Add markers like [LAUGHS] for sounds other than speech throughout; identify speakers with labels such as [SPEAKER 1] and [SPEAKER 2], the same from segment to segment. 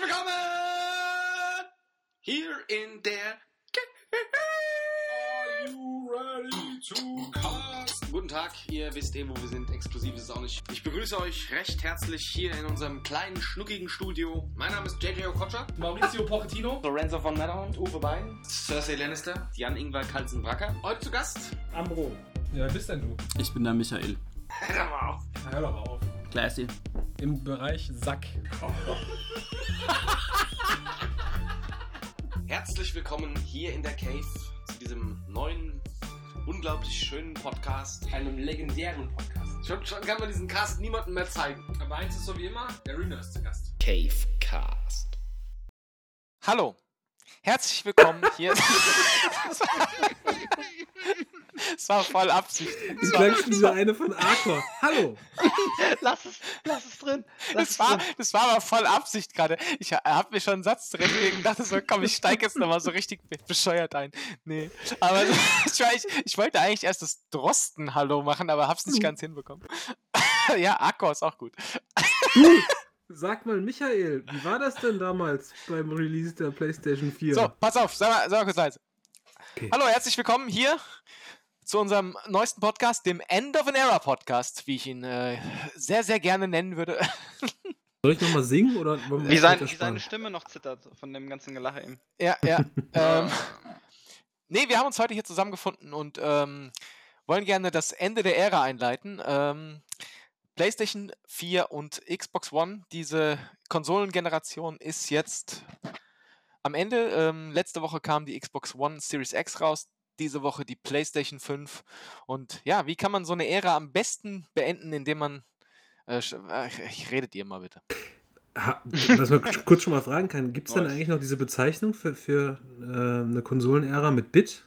[SPEAKER 1] Herzlich willkommen hier in der.
[SPEAKER 2] Are you ready to cast?
[SPEAKER 1] Guten Tag, ihr wisst eh, wo wir sind. Exklusiv ist es auch nicht. Ich begrüße euch recht herzlich hier in unserem kleinen, schnuckigen Studio. Mein Name ist JJ Okocha.
[SPEAKER 2] Maurizio Pochettino.
[SPEAKER 1] Lorenzo von Matterhorn, Uwe Bein, Cersei Lannister, Jan-Ingwer Kalsen-Wracker. Heute zu Gast.
[SPEAKER 2] Ambro. Ja, wer bist denn du?
[SPEAKER 3] Ich bin der Michael.
[SPEAKER 1] Hör mal auf.
[SPEAKER 2] Hör doch mal auf.
[SPEAKER 3] Classy.
[SPEAKER 2] Im Bereich Sack.
[SPEAKER 1] Herzlich willkommen hier in der Cave zu diesem neuen, unglaublich schönen Podcast.
[SPEAKER 4] einem legendären Podcast.
[SPEAKER 1] Schon, schon kann man diesen Cast niemandem mehr zeigen.
[SPEAKER 2] Aber eins ist so wie immer, der Rühner ist zu Gast.
[SPEAKER 1] Cavecast.
[SPEAKER 4] Hallo, herzlich willkommen hier. [LAUGHS] [LAUGHS] [LAUGHS] Es war voll Absicht.
[SPEAKER 5] Du klangst wie dieser eine von Arcor. Hallo! [LAUGHS]
[SPEAKER 6] lass es, lass es drin. Lass
[SPEAKER 4] Das
[SPEAKER 6] es
[SPEAKER 4] war,
[SPEAKER 6] drin.
[SPEAKER 4] das war aber voll Absicht gerade. Ich habe mir schon einen Satz zurechtgelegt und dachte so, komm, ich steige jetzt nochmal so richtig be- bescheuert ein. Nee, aber [LAUGHS] ich, war- ich, ich wollte eigentlich erst das Drosten-Hallo machen, aber hab's nicht ganz hinbekommen. [LAUGHS] ja, Akku ist auch gut.
[SPEAKER 5] Sag mal, Michael, wie war das denn damals beim Release der PlayStation 4?
[SPEAKER 4] So, pass auf, sag mal, sag mal kurz leise.
[SPEAKER 5] Okay.
[SPEAKER 4] Hallo, herzlich willkommen hier zu unserem neuesten Podcast, dem End of an Era Podcast, wie ich ihn äh, sehr, sehr gerne nennen würde. [LAUGHS]
[SPEAKER 5] Soll ich nochmal singen oder
[SPEAKER 6] Wie, sein, wie seine Stimme noch zittert von dem ganzen Gelache eben.
[SPEAKER 4] ja, ja. [LAUGHS] ähm, nee, wir haben uns heute hier zusammengefunden und ähm, wollen gerne das Ende der Ära einleiten. Ähm, PlayStation 4 und Xbox One, diese Konsolengeneration ist jetzt am Ende. Ähm, letzte Woche kam die Xbox One Series X raus, diese Woche die PlayStation 5. Und ja, wie kann man so eine Ära am besten beenden, indem man. Äh, äh, ich redet ihr mal bitte.
[SPEAKER 5] Ha, was man kurz schon mal fragen kann, gibt es denn eigentlich noch diese Bezeichnung für, für äh, eine Konsolenära mit Bit?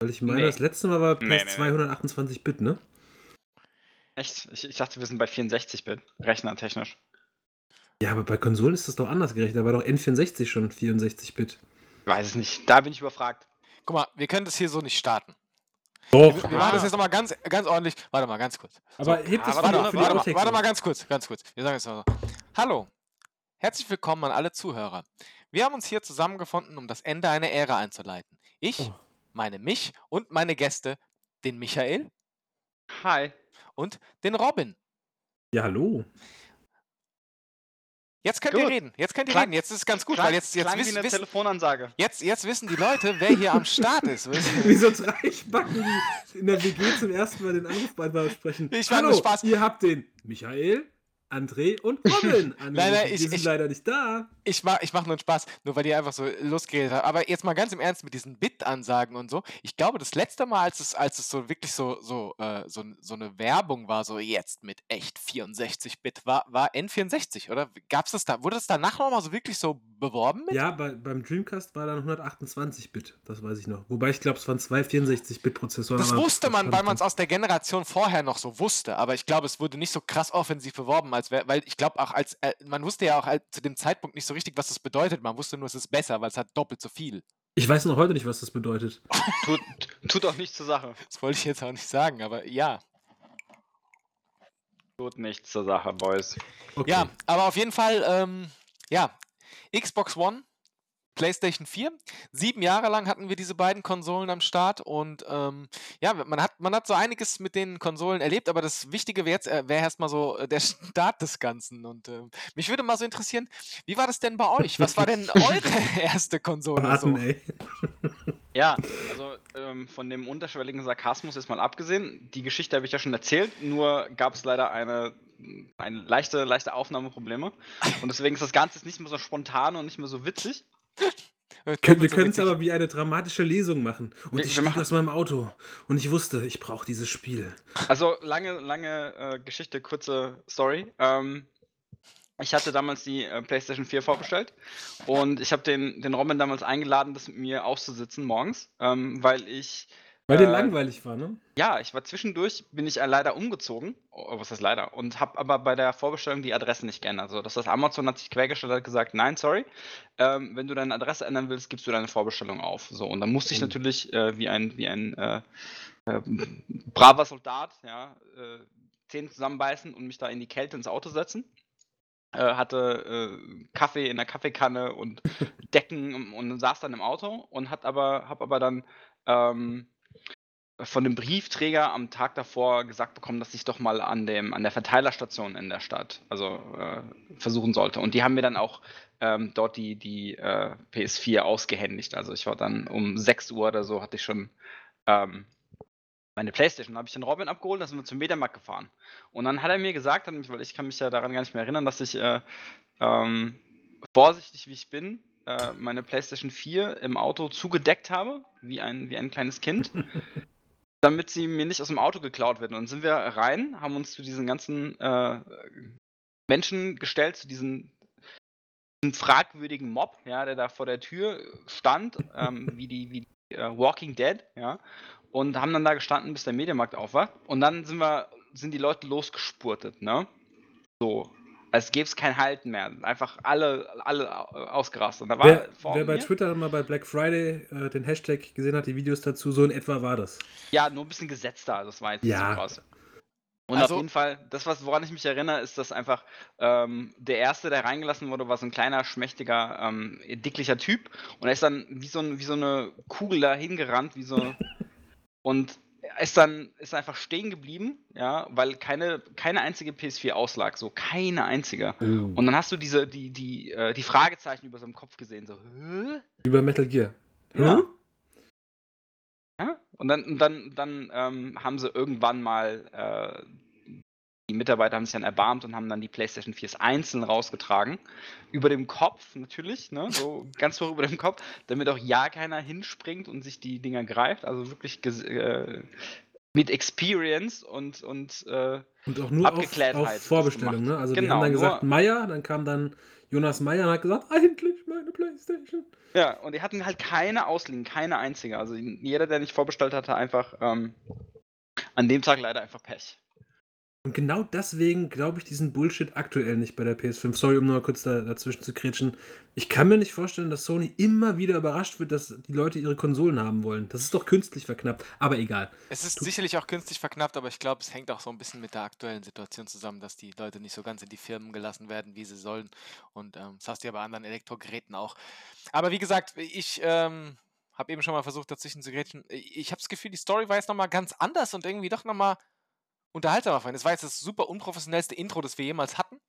[SPEAKER 5] Weil ich meine,
[SPEAKER 6] Nee.
[SPEAKER 5] das letzte Mal war
[SPEAKER 6] Nee, nee,
[SPEAKER 5] PS
[SPEAKER 6] nee.
[SPEAKER 5] 228 Bit, ne?
[SPEAKER 6] Echt? Ich, ich dachte, wir sind bei 64-Bit, rechnertechnisch.
[SPEAKER 5] Ja, aber bei Konsolen ist das doch anders gerechnet. Da war doch N64 schon 64 Bit.
[SPEAKER 6] Weiß es nicht. Da bin ich überfragt.
[SPEAKER 4] Guck mal, wir können das hier so nicht starten.
[SPEAKER 5] Doch.
[SPEAKER 4] Wir, wir machen das jetzt nochmal ganz, ganz ordentlich. Warte mal, ganz kurz.
[SPEAKER 5] Aber hebt das für,
[SPEAKER 4] Warte,
[SPEAKER 5] die-
[SPEAKER 4] mal, warte, mal, warte mal ganz kurz, ganz kurz. Wir sagen es mal so. Hallo, herzlich willkommen an alle Zuhörer. Wir haben uns hier zusammengefunden, um das Ende einer Ära einzuleiten. Ich,
[SPEAKER 5] Oh.
[SPEAKER 4] meine mich und meine Gäste, den Michael
[SPEAKER 6] Hi.
[SPEAKER 4] und den Robin.
[SPEAKER 5] Ja, hallo.
[SPEAKER 4] Jetzt könnt ihr
[SPEAKER 6] Gut.
[SPEAKER 4] reden, jetzt könnt ihr
[SPEAKER 6] Klang-
[SPEAKER 4] reden. Jetzt ist es ganz gut,
[SPEAKER 6] Klang-
[SPEAKER 4] weil jetzt, jetzt, wissen,
[SPEAKER 6] eine
[SPEAKER 4] wissen,
[SPEAKER 6] Telefonansage.
[SPEAKER 4] jetzt, jetzt wissen die Leute, wer hier am Start ist.
[SPEAKER 5] Wie so drei Spacken, die in der WG zum ersten Mal den Anrufbeantworter sprechen.
[SPEAKER 4] Ich mach
[SPEAKER 5] Hallo,
[SPEAKER 4] nur Spaß.
[SPEAKER 5] ihr habt den Michael, André und Robin angerufen. [LAUGHS]
[SPEAKER 4] nein, ich-
[SPEAKER 5] die sind
[SPEAKER 4] ich-
[SPEAKER 5] leider nicht da.
[SPEAKER 4] Ich mach, ich mach nur einen Spaß, nur weil ihr einfach so losgeredet habt. Aber jetzt mal ganz im Ernst mit diesen Bit-Ansagen und so. Ich glaube, das letzte Mal, als es, als es so wirklich so, so, äh, so, so eine Werbung war, so jetzt mit echt 64-Bit, war, war N64, oder? Gab's das da? Wurde das danach nochmal so wirklich so beworben mit?
[SPEAKER 5] Ja, bei, beim Dreamcast war dann 128-Bit, das weiß ich noch. Wobei ich glaube, es waren zwei 64-Bit-Prozessoren.
[SPEAKER 4] Das wusste man, weil man es aus der Generation vorher noch so wusste. Aber ich glaube, es wurde nicht so krass offensiv beworben, als wär, weil ich glaube auch, als äh, man wusste ja auch als, zu dem Zeitpunkt nicht so richtig, was das bedeutet. Man wusste nur, es ist besser, weil es hat doppelt so viel.
[SPEAKER 5] Ich weiß noch heute nicht, was das bedeutet. [LAUGHS]
[SPEAKER 6] Tut, tut auch nichts zur Sache.
[SPEAKER 4] Das wollte ich jetzt auch nicht sagen, aber ja.
[SPEAKER 6] Tut nichts zur Sache, Boys.
[SPEAKER 5] Okay.
[SPEAKER 4] Ja, aber auf jeden Fall, ähm, ja, Xbox One, PlayStation 4. Sieben Jahre lang hatten wir diese beiden Konsolen am Start und ähm, ja, man hat, man hat so einiges mit den Konsolen erlebt, aber das Wichtige wäre jetzt äh, wäre erstmal so äh, der [LAUGHS] Start des Ganzen. Und ähm, mich würde mal so interessieren, wie war das denn bei euch? Was war denn [LAUGHS] eure [LAUGHS] erste Konsole?
[SPEAKER 5] Warten,
[SPEAKER 4] So?
[SPEAKER 5] ey.
[SPEAKER 6] Ja, also ähm, von dem unterschwelligen Sarkasmus jetzt mal abgesehen, die Geschichte habe ich ja schon erzählt, nur gab es leider eine, eine leichte, leichte Aufnahmeprobleme. Und deswegen ist das Ganze jetzt nicht mehr so spontan und nicht mehr so witzig.
[SPEAKER 5] Können, wir
[SPEAKER 4] so
[SPEAKER 5] können es aber wie eine dramatische Lesung machen. Und
[SPEAKER 6] Wir-
[SPEAKER 5] ich stieg aus meinem Auto und ich wusste, ich brauche dieses Spiel.
[SPEAKER 6] Also lange, lange äh, Geschichte, kurze Story. Ähm, ich hatte damals die äh, PlayStation 4 vorbestellt und ich habe den, den Robin damals eingeladen, das mit mir auszusitzen morgens, ähm, weil ich
[SPEAKER 5] Weil dir
[SPEAKER 6] Äh,
[SPEAKER 5] langweilig war, ne?
[SPEAKER 6] Ja, ich war zwischendurch, bin ich äh, leider umgezogen. Oh, was heißt leider? Und habe aber bei der Vorbestellung die Adresse nicht geändert. So, das heißt, Amazon hat sich quergestellt, hat gesagt, nein, sorry. Ähm, wenn du deine Adresse ändern willst, gibst du deine Vorbestellung auf. So, und dann musste ich
[SPEAKER 5] Oh.
[SPEAKER 6] natürlich äh, wie ein, wie ein äh, äh, braver Soldat, ja, äh, Zähne zusammenbeißen und mich da in die Kälte ins Auto setzen. hatte äh, Kaffee in der Kaffeekanne und [LAUGHS] Decken und, und saß dann im Auto und hat aber, hab aber dann ähm, von dem Briefträger am Tag davor gesagt bekommen, dass ich doch mal an, dem, an der Verteilerstation in der Stadt also äh, versuchen sollte. Und die haben mir dann auch ähm, dort die, die äh, PS4 ausgehändigt. Also ich war dann um 6 Uhr oder so, hatte ich schon ähm, meine Playstation. Da habe ich den Robin abgeholt, da sind wir zum Mediamarkt gefahren. Und dann hat er mir gesagt, weil ich kann mich ja daran gar nicht mehr erinnern, dass ich äh, ähm, vorsichtig wie ich bin, äh, meine Playstation 4 im Auto zugedeckt habe, wie ein, wie ein kleines Kind. [LAUGHS] damit sie mir nicht aus dem Auto geklaut wird. Und dann sind wir rein, haben uns zu diesen ganzen äh, Menschen gestellt, zu diesen, diesen, fragwürdigen Mob, ja, der da vor der Tür stand, ähm, wie die, wie die uh, Walking Dead, ja, und haben dann da gestanden, bis der Mediamarkt auf war. Und dann sind wir, sind die Leute losgespurtet, ne? So als gäbe es kein Halten mehr. Einfach alle, alle ausgerastet.
[SPEAKER 5] wer, wer bei Twitter mal bei Black Friday äh, den Hashtag gesehen hat, die Videos dazu, so in etwa war das.
[SPEAKER 6] Ja, nur ein bisschen gesetzter, das war jetzt
[SPEAKER 5] ja.
[SPEAKER 6] so krass. Und also, auf jeden Fall, das, was, woran ich mich erinnere, ist, dass einfach ähm, der Erste, der reingelassen wurde, war so ein kleiner, schmächtiger, ähm, dicklicher Typ. Und er ist dann wie so, ein, wie so eine Kugel da hingerannt, wie so. [LAUGHS] und ist dann ist einfach stehen geblieben, ja, weil keine, keine einzige PS4 auslag, so keine einzige. Oh. Und dann hast du diese, die, die, äh, die Fragezeichen über seinem Kopf gesehen, so, Hö?
[SPEAKER 5] Über Metal Gear.
[SPEAKER 6] Ja. Hm? ja. Und dann, und dann, dann ähm, haben sie irgendwann mal äh, die Mitarbeiter haben sich dann erbarmt und haben dann die PlayStation 4s einzeln rausgetragen. Über dem Kopf natürlich, ne? so ganz hoch über dem Kopf, damit auch ja keiner hinspringt und sich die Dinger greift. Also wirklich äh, mit Experience und, und, äh,
[SPEAKER 5] und auch nur auf, auf Vorbestellung. Ne? Also genau, die haben dann gesagt Meier, dann kam dann Jonas Meier und hat gesagt, endlich meine Playstation.
[SPEAKER 6] Ja, und die hatten halt keine Ausliegen, keine einzige. Also jeder, der nicht vorbestellt hatte, einfach ähm, an dem Tag leider einfach Pech.
[SPEAKER 5] Und genau deswegen glaube ich diesen Bullshit aktuell nicht bei der PS5. Sorry, um nur kurz da, dazwischen zu kretschen. Ich kann mir nicht vorstellen, dass Sony immer wieder überrascht wird, dass die Leute ihre Konsolen haben wollen. Das ist doch künstlich verknappt, aber egal.
[SPEAKER 4] Es ist du sicherlich auch künstlich verknappt, aber ich glaube, es hängt auch so ein bisschen mit der aktuellen Situation zusammen, dass die Leute nicht so ganz in die Firmen gelassen werden, wie sie sollen. Und ähm, das hast du ja bei anderen Elektrogeräten auch. Aber wie gesagt, ich ähm, habe eben schon mal versucht, dazwischen zu grätschen. Ich habe das Gefühl, die Story war jetzt nochmal ganz anders und irgendwie doch nochmal unterhaltsamer fand. Das war jetzt das super unprofessionellste Intro, das wir jemals hatten.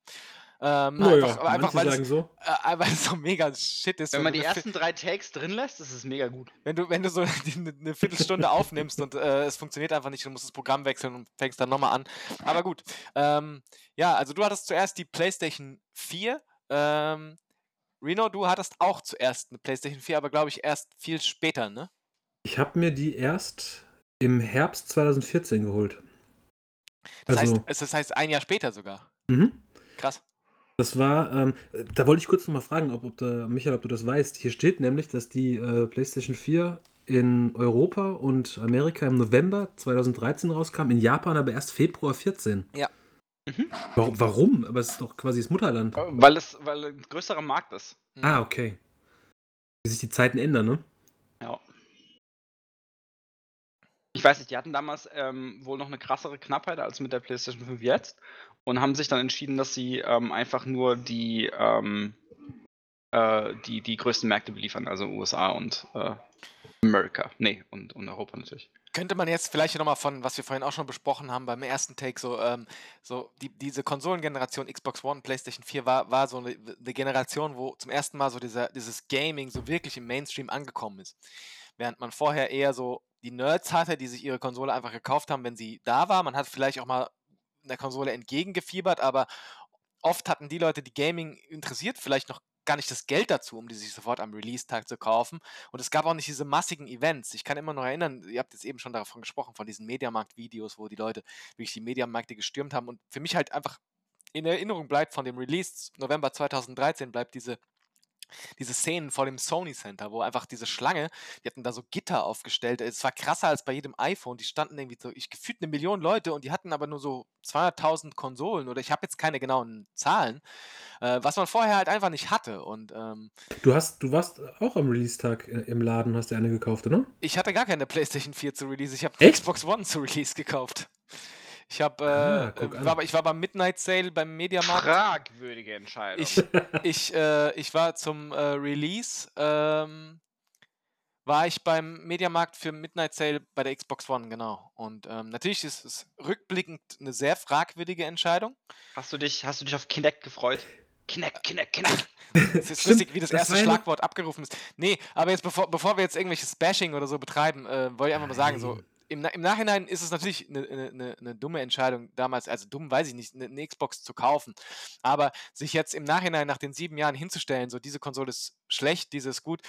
[SPEAKER 5] Ähm, naja, einfach, einfach weil, es, so.
[SPEAKER 4] äh, weil es so mega shit ist.
[SPEAKER 6] Wenn man die ersten drei Takes drin lässt, ist es mega gut.
[SPEAKER 4] Wenn du, wenn du so [LAUGHS] eine, eine Viertelstunde aufnimmst und äh, es funktioniert einfach nicht, du musst das Programm wechseln und fängst dann nochmal an. Aber gut. Ähm, ja, also du hattest zuerst die PlayStation 4. Ähm, Reno, du hattest auch zuerst eine PlayStation 4, aber glaube ich erst viel später, ne?
[SPEAKER 5] Ich habe mir die erst im Herbst 2014 geholt.
[SPEAKER 4] Das, also, heißt, das heißt ein Jahr später sogar. Mhm. Krass.
[SPEAKER 5] Das war, ähm, da wollte ich kurz nochmal fragen, ob, ob da, Michael, ob du das weißt. Hier steht nämlich, dass die äh, PlayStation 4 in Europa und Amerika im November 2013 rauskam, in Japan aber erst Februar 14.
[SPEAKER 4] Ja.
[SPEAKER 5] Mhm. Warum, warum? Aber es ist doch quasi das Mutterland.
[SPEAKER 6] Weil es weil ein größerer Markt ist.
[SPEAKER 5] Ah, okay. Wie sich die Zeiten ändern, ne?
[SPEAKER 6] Ja. Ich weiß nicht, die hatten damals ähm, wohl noch eine krassere Knappheit als mit der PlayStation 5 jetzt und haben sich dann entschieden, dass sie ähm, einfach nur die, ähm, äh, die, die größten Märkte beliefern, also USA und äh, Amerika. Nee, und, und Europa natürlich.
[SPEAKER 4] Könnte man jetzt vielleicht nochmal von, was wir vorhin auch schon besprochen haben beim ersten Take, so, ähm, so die, diese Konsolengeneration Xbox One, PlayStation 4 war, war so eine, eine Generation, wo zum ersten Mal so dieser, dieses Gaming so wirklich im Mainstream angekommen ist. Während man vorher eher so die Nerds hatte, die sich ihre Konsole einfach gekauft haben, wenn sie da war. Man hat vielleicht auch mal der Konsole entgegengefiebert, aber oft hatten die Leute, die Gaming interessiert, vielleicht noch gar nicht das Geld dazu, um die sich sofort am Release-Tag zu kaufen. Und es gab auch nicht diese massigen Events. Ich kann immer noch erinnern, ihr habt jetzt eben schon davon gesprochen, von diesen Mediamarkt-Videos, wo die Leute wirklich die Mediamärkte gestürmt haben. Und für mich halt einfach in Erinnerung bleibt von dem Release November 2013, bleibt diese diese Szenen vor dem Sony Center, wo einfach diese Schlange, die hatten da so Gitter aufgestellt. Es war krasser als bei jedem iPhone. Die standen irgendwie so, ich gefühlt eine Million Leute und die hatten aber nur so 200.000 Konsolen oder ich habe jetzt keine genauen Zahlen, äh, was man vorher halt einfach nicht hatte. Und ähm,
[SPEAKER 5] du hast, du warst auch am Release-Tag äh, im Laden, hast du eine gekauft, oder?
[SPEAKER 4] Ich hatte gar keine PlayStation 4 zu Release. Ich habe Xbox One zu Release gekauft. Ich habe,
[SPEAKER 5] Ah,
[SPEAKER 4] äh,
[SPEAKER 5] guck
[SPEAKER 4] äh, war, ich war beim Midnight Sale beim Mediamarkt.
[SPEAKER 6] Fragwürdige Entscheidung.
[SPEAKER 4] Ich, ich, äh, ich war zum äh, Release, ähm, war ich beim Mediamarkt für Midnight Sale bei der Xbox One, genau. Und ähm, natürlich ist es rückblickend eine sehr fragwürdige Entscheidung.
[SPEAKER 6] Hast du dich, hast du dich auf Kinect gefreut? Kinect, Kinect, Kinect.
[SPEAKER 4] Es ist
[SPEAKER 5] Stimmt,
[SPEAKER 4] lustig, wie das,
[SPEAKER 5] das
[SPEAKER 4] erste Schlagwort abgerufen ist. Nee, aber jetzt bevor, bevor wir jetzt irgendwelches Bashing oder so betreiben, äh, wollte ich einfach mal sagen, so. Im, im Nachhinein ist es natürlich eine ne, ne, ne dumme Entscheidung damals, also dumm weiß ich nicht, eine ne Xbox zu kaufen. Aber sich jetzt im Nachhinein nach den sieben Jahren hinzustellen, so diese Konsole ist schlecht, diese ist gut,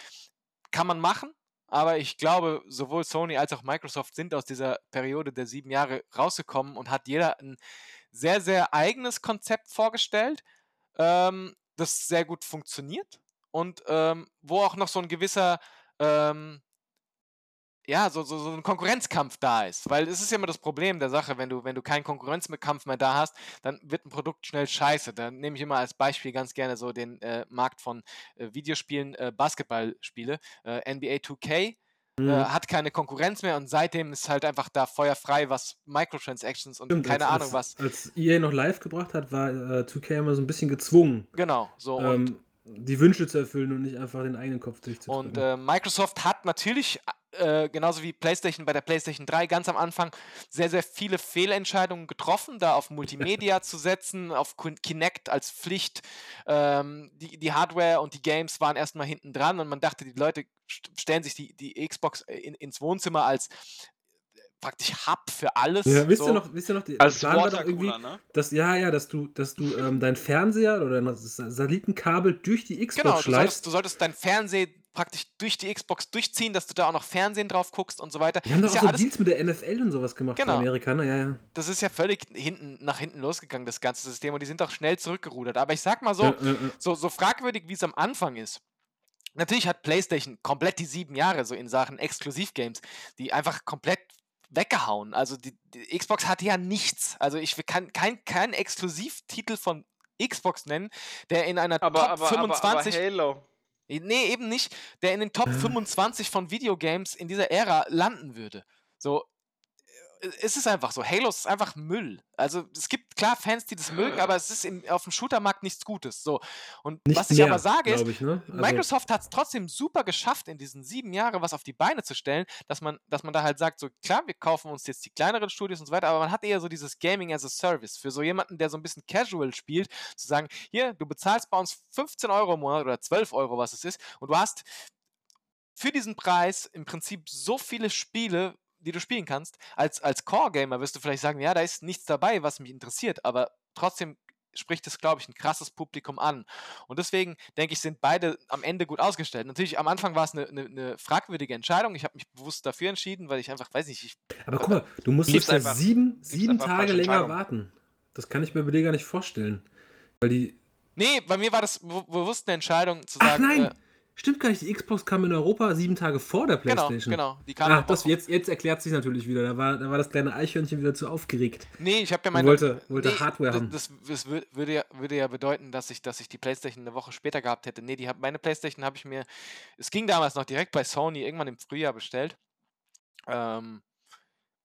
[SPEAKER 4] kann man machen. Aber ich glaube, sowohl Sony als auch Microsoft sind aus dieser Periode der sieben Jahre rausgekommen und hat jeder ein sehr, sehr eigenes Konzept vorgestellt, ähm, das sehr gut funktioniert und ähm, wo auch noch so ein gewisser, ähm, ja, so, so, so ein Konkurrenzkampf da ist. Weil es ist ja immer das Problem der Sache, wenn du, wenn du keinen Konkurrenzkampf mehr da hast, dann wird ein Produkt schnell scheiße. Da nehme ich immer als Beispiel ganz gerne so den äh, Markt von äh, Videospielen, äh, Basketballspiele, äh, NBA 2K.
[SPEAKER 5] Hm,
[SPEAKER 4] Äh, hat keine Konkurrenz mehr und seitdem ist halt einfach da feuerfrei, was Microtransactions und
[SPEAKER 5] stimmt,
[SPEAKER 4] keine
[SPEAKER 5] als,
[SPEAKER 4] Ahnung was.
[SPEAKER 5] als, EA noch live gebracht hat, war äh, 2K immer so ein bisschen gezwungen,
[SPEAKER 4] Genau, so und
[SPEAKER 5] ähm, die Wünsche zu erfüllen und nicht einfach den eigenen Kopf durchzudrücken.
[SPEAKER 4] Und äh, Microsoft hat natürlich, äh, genauso wie PlayStation bei der PlayStation 3, ganz am Anfang sehr, sehr viele Fehlentscheidungen getroffen, da auf Multimedia [LAUGHS] zu setzen, auf Kin- Kinect als Pflicht. Ähm, die, die Hardware und die Games waren erstmal hinten dran und man dachte, die Leute st- stellen sich die, die Xbox in, ins Wohnzimmer als äh, praktisch Hub für alles.
[SPEAKER 5] ja, wisst
[SPEAKER 4] so.
[SPEAKER 5] ihr noch, wisst ihr noch, die,
[SPEAKER 6] Als
[SPEAKER 5] Plan war doch irgendwie,
[SPEAKER 6] ne?
[SPEAKER 5] dass, ja, ja, dass du, dass du ähm, dein Fernseher oder das Satellitenkabel durch die Xbox
[SPEAKER 4] Genau, du solltest,
[SPEAKER 5] schleifst.
[SPEAKER 4] du solltest dein Fernsehen praktisch durch die Xbox durchziehen, dass du da auch noch Fernsehen drauf guckst und so weiter.
[SPEAKER 5] Die haben doch
[SPEAKER 4] Ist
[SPEAKER 5] auch
[SPEAKER 4] ja
[SPEAKER 5] so
[SPEAKER 4] alles
[SPEAKER 5] Deals mit der NFL und sowas gemacht,
[SPEAKER 4] Genau.
[SPEAKER 5] die Amerikaner, ja, ja.
[SPEAKER 4] das ist ja völlig hinten, nach hinten losgegangen, das ganze System, und die sind auch schnell zurückgerudert. Aber ich sag mal so,
[SPEAKER 5] ja, ja, ja.
[SPEAKER 4] so, so fragwürdig, wie es am Anfang ist. Natürlich hat PlayStation komplett die sieben Jahre so in Sachen Exklusivgames, die einfach komplett weggehauen. Also die, die Xbox hatte ja nichts. Also ich kann keinen kein Exklusivtitel von Xbox nennen, der in einer
[SPEAKER 6] Aber,
[SPEAKER 4] Top
[SPEAKER 6] aber,
[SPEAKER 4] 25
[SPEAKER 6] aber, aber Halo.
[SPEAKER 4] Nee, eben nicht, der in den Top 25 von Videogames in dieser Ära landen würde. So, es ist einfach so. Halo ist einfach Müll. Also, es gibt klar Fans, die das mögen, aber es ist im, auf dem Shootermarkt nichts Gutes. So. Und
[SPEAKER 5] Nicht
[SPEAKER 4] was ich
[SPEAKER 5] mehr,
[SPEAKER 4] aber sage ist,
[SPEAKER 5] ich, ne? Also,
[SPEAKER 4] Microsoft hat es trotzdem super geschafft, in diesen sieben Jahren was auf die Beine zu stellen, dass man, dass man da halt sagt, so klar, wir kaufen uns jetzt die kleineren Studios und so weiter, aber man hat eher so dieses Gaming as a Service. Für so jemanden, der so ein bisschen casual spielt, zu sagen, hier, du bezahlst bei uns 15 Euro im Monat oder 12 Euro, was es ist, und du hast für diesen Preis im Prinzip so viele Spiele, die du spielen kannst. Als, als Core-Gamer wirst du vielleicht sagen, ja, da ist nichts dabei, was mich interessiert, aber trotzdem spricht es, glaube ich, ein krasses Publikum an. Und deswegen denke ich, sind beide am Ende gut ausgestellt. Natürlich, am Anfang war es eine, eine, eine fragwürdige Entscheidung. Ich habe mich bewusst dafür entschieden, weil ich einfach, weiß nicht, ich,
[SPEAKER 5] aber guck mal, du musstest ja
[SPEAKER 6] einfach-
[SPEAKER 5] sieben, sieben Tage länger warten. Das kann ich mir bei dir gar nicht vorstellen. Weil die.
[SPEAKER 4] Nee, bei mir war das be- bewusst eine Entscheidung zu
[SPEAKER 5] Ach
[SPEAKER 4] sagen.
[SPEAKER 5] nein!
[SPEAKER 4] Äh,
[SPEAKER 5] Stimmt gar nicht, die Xbox kam in Europa sieben Tage vor der
[SPEAKER 4] genau,
[SPEAKER 5] PlayStation.
[SPEAKER 4] genau. Die kam
[SPEAKER 5] Ah, das, jetzt, jetzt erklärt sich natürlich wieder. Da war, da war das kleine Eichhörnchen wieder zu aufgeregt.
[SPEAKER 4] Nee, ich habe ja meine.
[SPEAKER 5] wollte- wollte Hardware
[SPEAKER 4] das,
[SPEAKER 5] haben.
[SPEAKER 4] Das, das wür- würde, ja, würde ja bedeuten, dass ich, dass ich die Playstation eine Woche später gehabt hätte. Nee, die meine Playstation habe ich mir. Es ging damals noch direkt bei Sony irgendwann im Frühjahr bestellt. Ähm,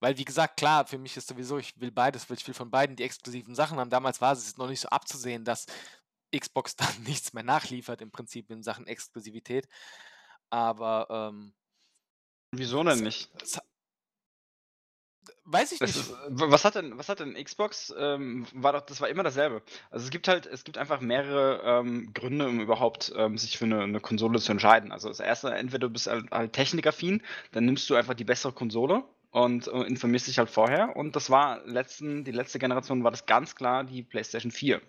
[SPEAKER 4] weil, wie gesagt, klar, für mich ist sowieso, ich will beides, will ich will von beiden die exklusiven Sachen haben. Damals war es noch nicht so abzusehen, dass Xbox [LAUGHS] dann nichts mehr nachliefert, im Prinzip in Sachen Exklusivität. Aber ähm,
[SPEAKER 6] Wieso denn nicht?
[SPEAKER 4] weiß ich nicht.
[SPEAKER 6] ist, was hat denn, was hat denn Xbox? Ähm, war doch, das war immer dasselbe. Also es gibt halt, es gibt einfach mehrere ähm, Gründe, um überhaupt ähm, sich für eine, eine Konsole zu entscheiden. Also das erste, entweder du bist halt, halt technikaffin, dann nimmst du einfach die bessere Konsole und äh, informierst dich halt vorher. Und das war letzten, die letzte Generation war das ganz klar die PlayStation 4.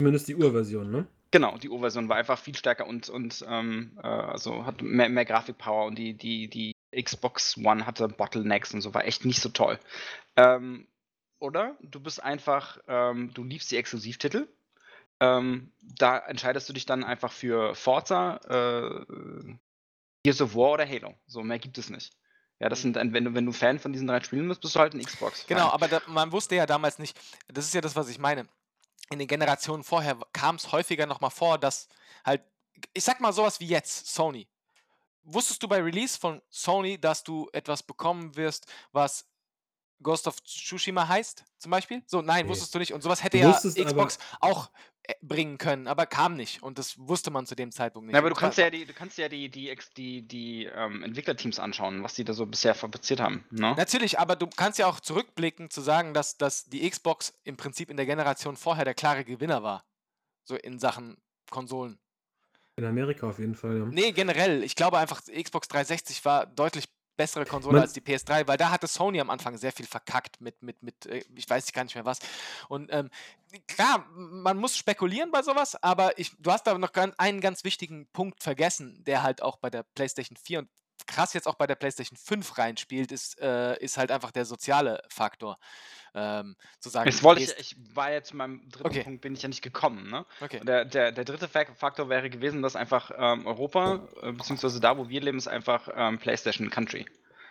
[SPEAKER 5] Zumindest die Urversion, ne?
[SPEAKER 6] Genau, die Urversion war einfach viel stärker und, und ähm, äh, also hat mehr, mehr Grafikpower und die, die, die Xbox One hatte Bottlenecks und so, war echt nicht so toll. Ähm, oder du bist einfach, ähm, du liebst die Exklusivtitel. Ähm, da entscheidest du dich dann einfach für Forza, äh, Gears of War oder Halo. So, mehr gibt es nicht. Ja, das sind wenn du, wenn du Fan von diesen drei Spielen bist, bist du halt ein Xbox.
[SPEAKER 4] Genau, aber da, man wusste ja damals nicht, das ist ja das, was ich meine. In den Generationen vorher kam es häufiger nochmal vor, dass halt, ich sag mal sowas wie jetzt, Sony. Wusstest du bei Release von Sony, dass du etwas bekommen wirst, was Ghost of Tsushima heißt, zum Beispiel. So, nein,
[SPEAKER 5] Nee.
[SPEAKER 4] wusstest du nicht. Und sowas hätte ja Xbox auch äh, bringen können, aber kam nicht. Und das wusste man zu dem Zeitpunkt nicht.
[SPEAKER 6] Ja, aber du kannst ja die, du kannst ja die, die, die, die ähm, Entwicklerteams anschauen, was die da so bisher fabriziert haben. Ne?
[SPEAKER 4] Natürlich, aber du kannst ja auch zurückblicken zu sagen, dass, dass die Xbox im Prinzip in der Generation vorher der klare Gewinner war. So in Sachen Konsolen.
[SPEAKER 5] In Amerika auf jeden Fall. Ja.
[SPEAKER 4] Nee, generell. Ich glaube einfach, Xbox 360 war deutlich bessere Konsole
[SPEAKER 5] Man-
[SPEAKER 4] als die PS3, weil da hatte Sony am Anfang sehr viel verkackt mit, mit, mit, äh, ich weiß gar nicht mehr was. Und ähm, klar, man muss spekulieren bei sowas, aber ich, du hast da noch einen ganz wichtigen Punkt vergessen, der halt auch bei der PlayStation 4 und krass jetzt auch bei der PlayStation 5 reinspielt, ist, äh, ist halt einfach der soziale Faktor. Ähm, zu sagen,
[SPEAKER 6] Jetzt wollte ich, ich war jetzt zu meinem dritten
[SPEAKER 4] Okay.
[SPEAKER 6] Punkt, bin ich ja nicht gekommen. Ne?
[SPEAKER 4] Okay.
[SPEAKER 6] Der, der, der dritte Fak- Faktor wäre gewesen, dass einfach ähm, Europa, äh, beziehungsweise da, wo wir leben, ist einfach ähm, PlayStation Country.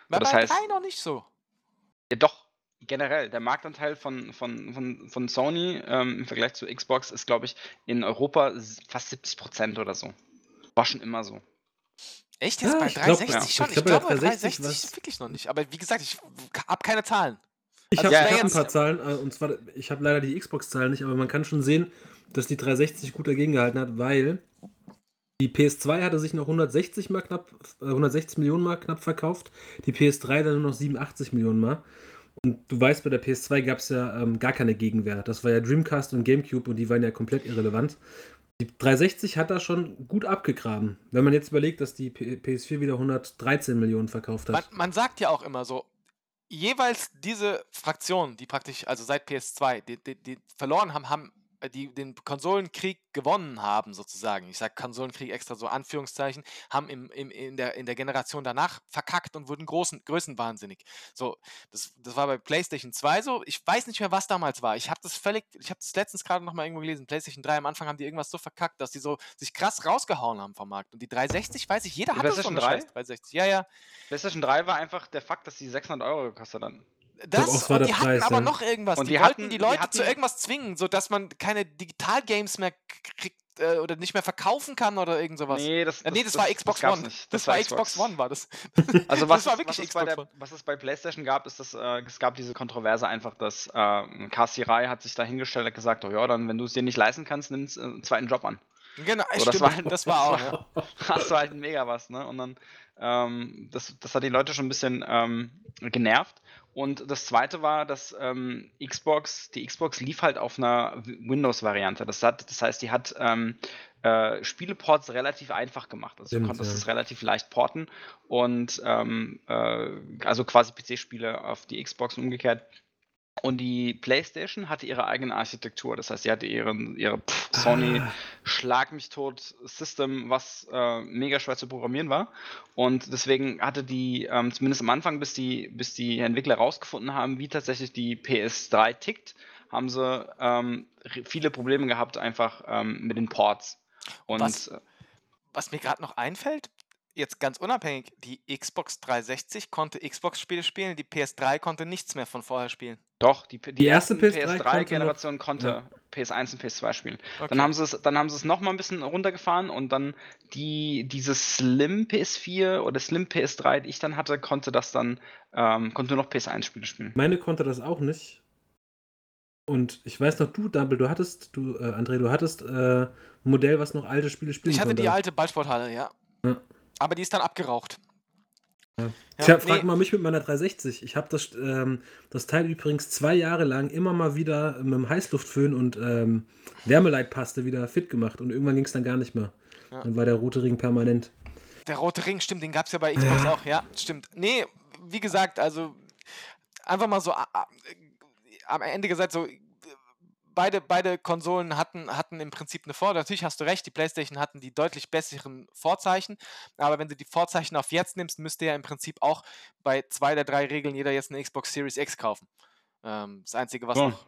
[SPEAKER 4] War
[SPEAKER 6] das
[SPEAKER 4] bei
[SPEAKER 6] heißt-
[SPEAKER 4] 3 noch nicht so.
[SPEAKER 6] Ja, doch, generell. Der Marktanteil von, von, von, von Sony ähm, im Vergleich zu Xbox ist, glaube ich, in Europa fast 70% oder so. War schon immer so.
[SPEAKER 4] Echt jetzt
[SPEAKER 5] Ja,
[SPEAKER 4] bei
[SPEAKER 5] ich glaub,
[SPEAKER 4] 360
[SPEAKER 6] ja.
[SPEAKER 4] schon?
[SPEAKER 5] Ich
[SPEAKER 4] Ich
[SPEAKER 5] glaub,
[SPEAKER 4] glaube
[SPEAKER 5] bei
[SPEAKER 4] bei
[SPEAKER 5] 360
[SPEAKER 4] 360 wirklich noch nicht. Aber wie gesagt, ich habe keine Zahlen.
[SPEAKER 5] Ich
[SPEAKER 4] Also
[SPEAKER 5] habe
[SPEAKER 4] wer
[SPEAKER 5] hab ein paar Zahlen, äh, und zwar, ich habe leider die Xbox-Zahlen nicht, aber man kann schon sehen, dass die 360 gut dagegen gehalten hat, weil die PS2 hatte sich noch 160 mal knapp, äh, 160 Millionen mal knapp verkauft, die PS3 dann nur noch 87 Millionen mal. Und du weißt, bei der PS2 gab es ja ähm, gar keine Gegenwehr. Das war ja Dreamcast und GameCube und die waren ja komplett irrelevant. Die 360 hat da schon gut abgegraben. Wenn man jetzt überlegt, dass die P PS4 wieder 113 Millionen verkauft
[SPEAKER 4] Man,
[SPEAKER 5] hat.
[SPEAKER 4] man sagt ja auch immer so, jeweils diese Fraktionen, die praktisch, also seit PS2, die, die, die verloren haben, haben die den Konsolenkrieg gewonnen haben, sozusagen. Ich sage Konsolenkrieg extra so Anführungszeichen, haben im, im, in, der, in der Generation danach verkackt und wurden großen, größenwahnsinnig. So, das, das war bei PlayStation 2 so. Ich weiß nicht mehr, was damals war. Ich habe das völlig, ich habe das letztens gerade noch mal irgendwo gelesen. PlayStation 3 am Anfang haben die irgendwas so verkackt, dass die so sich krass rausgehauen haben vom Markt. Und die 360, weiß ich, jeder
[SPEAKER 6] Die
[SPEAKER 4] hatte so
[SPEAKER 6] PlayStation
[SPEAKER 4] eine
[SPEAKER 6] 3?
[SPEAKER 4] scheiß 360. Ja, ja.
[SPEAKER 6] PlayStation 3 war einfach der Fakt, dass die 600 Euro gekostet haben.
[SPEAKER 4] Das, und
[SPEAKER 5] war
[SPEAKER 4] die
[SPEAKER 5] der
[SPEAKER 4] hatten
[SPEAKER 5] Preis,
[SPEAKER 4] aber noch irgendwas.
[SPEAKER 6] Und
[SPEAKER 4] die,
[SPEAKER 6] die
[SPEAKER 4] wollten
[SPEAKER 6] hatten-
[SPEAKER 4] die
[SPEAKER 6] die
[SPEAKER 4] Leute zu
[SPEAKER 6] hatten-
[SPEAKER 4] irgendwas zwingen, sodass man keine Digital-Games mehr kriegt äh, oder nicht mehr verkaufen kann oder irgend sowas.
[SPEAKER 6] Nee, das,
[SPEAKER 4] Äh, nee, das, war Xbox One.
[SPEAKER 6] nicht.
[SPEAKER 4] Das, war Xbox One, war das. [LAUGHS]
[SPEAKER 6] Also
[SPEAKER 4] das
[SPEAKER 6] was,
[SPEAKER 4] war
[SPEAKER 6] es-
[SPEAKER 4] wirklich
[SPEAKER 6] was, es bei
[SPEAKER 4] Xbox
[SPEAKER 6] der,
[SPEAKER 4] One.
[SPEAKER 6] was es bei PlayStation gab, ist, dass äh, es gab diese Kontroverse einfach, dass äh, Rai hat sich da hingestellt und gesagt, oh ja, dann wenn du es dir nicht leisten kannst, nimm äh, einen zweiten Job an.
[SPEAKER 4] Genau,
[SPEAKER 6] So, das war halt-
[SPEAKER 4] das war auch.
[SPEAKER 6] das. Hast du halt mega was, ne? Und dann, ähm, das, das hat die Leute schon ein bisschen ähm, genervt. Und das zweite war, dass ähm, Xbox, die Xbox lief halt auf einer Windows-Variante. Das, hat, das heißt, die hat ähm, äh, Spieleports relativ einfach gemacht. Also du
[SPEAKER 5] Stimmt,
[SPEAKER 6] konntest
[SPEAKER 5] ja.
[SPEAKER 6] es relativ leicht porten und ähm, äh, also quasi PC-Spiele auf die Xbox und umgekehrt. Und die PlayStation hatte ihre eigene Architektur. Das heißt, sie hatte ihren, ihre pff, Sony
[SPEAKER 5] Ah.
[SPEAKER 6] Schlag mich tot System, was äh, mega schwer zu programmieren war. Und deswegen hatte die, ähm, zumindest am Anfang, bis die, bis die Entwickler rausgefunden haben, wie tatsächlich die PS3 tickt, haben sie ähm, viele Probleme gehabt, einfach ähm, mit den Ports. Und
[SPEAKER 4] Was-
[SPEAKER 6] äh,
[SPEAKER 4] Was mir gerade noch einfällt, jetzt ganz unabhängig, die Xbox 360 konnte Xbox-Spiele spielen, die PS3 konnte nichts mehr von vorher spielen.
[SPEAKER 6] doch, die, die,
[SPEAKER 5] Die erste
[SPEAKER 6] ersten
[SPEAKER 5] PS3 konnte
[SPEAKER 6] PS3-Generation konnte
[SPEAKER 5] ja.
[SPEAKER 6] PS1 und PS2 spielen.
[SPEAKER 4] Okay.
[SPEAKER 6] Dann haben sie es, dann haben sie es noch mal ein bisschen runtergefahren und dann die dieses Slim PS4 oder Slim PS3, die ich dann hatte, konnte das dann ähm, konnte nur noch PS1 Spiele spielen.
[SPEAKER 5] Meine konnte das auch nicht. Und ich weiß noch, du, Dumble, du hattest, du, äh, André, du hattest äh, ein Modell, was noch alte Spiele spielen
[SPEAKER 4] ich hatte
[SPEAKER 5] konnte.
[SPEAKER 4] die alte Ballsporthalle, ja.
[SPEAKER 5] Ja.
[SPEAKER 4] Aber die ist dann abgeraucht.
[SPEAKER 5] Ja.
[SPEAKER 4] Ja,
[SPEAKER 5] Tja, frag
[SPEAKER 4] nee.
[SPEAKER 5] mal mich mit meiner 360. Ich habe das, ähm, das Teil übrigens zwei Jahre lang immer mal wieder mit dem Heißluftföhn und ähm, Wärmeleitpaste wieder fit gemacht und irgendwann ging es dann gar nicht mehr.
[SPEAKER 4] Ja.
[SPEAKER 5] Dann war der rote Ring permanent.
[SPEAKER 4] Der rote Ring, stimmt, den gab es ja bei Xbox auch, ja, stimmt. Nee, wie gesagt, also einfach mal so am Ende gesagt, so beide, beide Konsolen hatten, hatten im Prinzip eine Vor. Natürlich hast du recht, die PlayStation hatten die deutlich besseren Vorzeichen, aber wenn du die Vorzeichen auf jetzt nimmst, müsste ja im Prinzip auch bei zwei der drei Regeln jeder jetzt eine Xbox Series X kaufen. Ähm, das Einzige, was
[SPEAKER 6] Ja.
[SPEAKER 4] noch.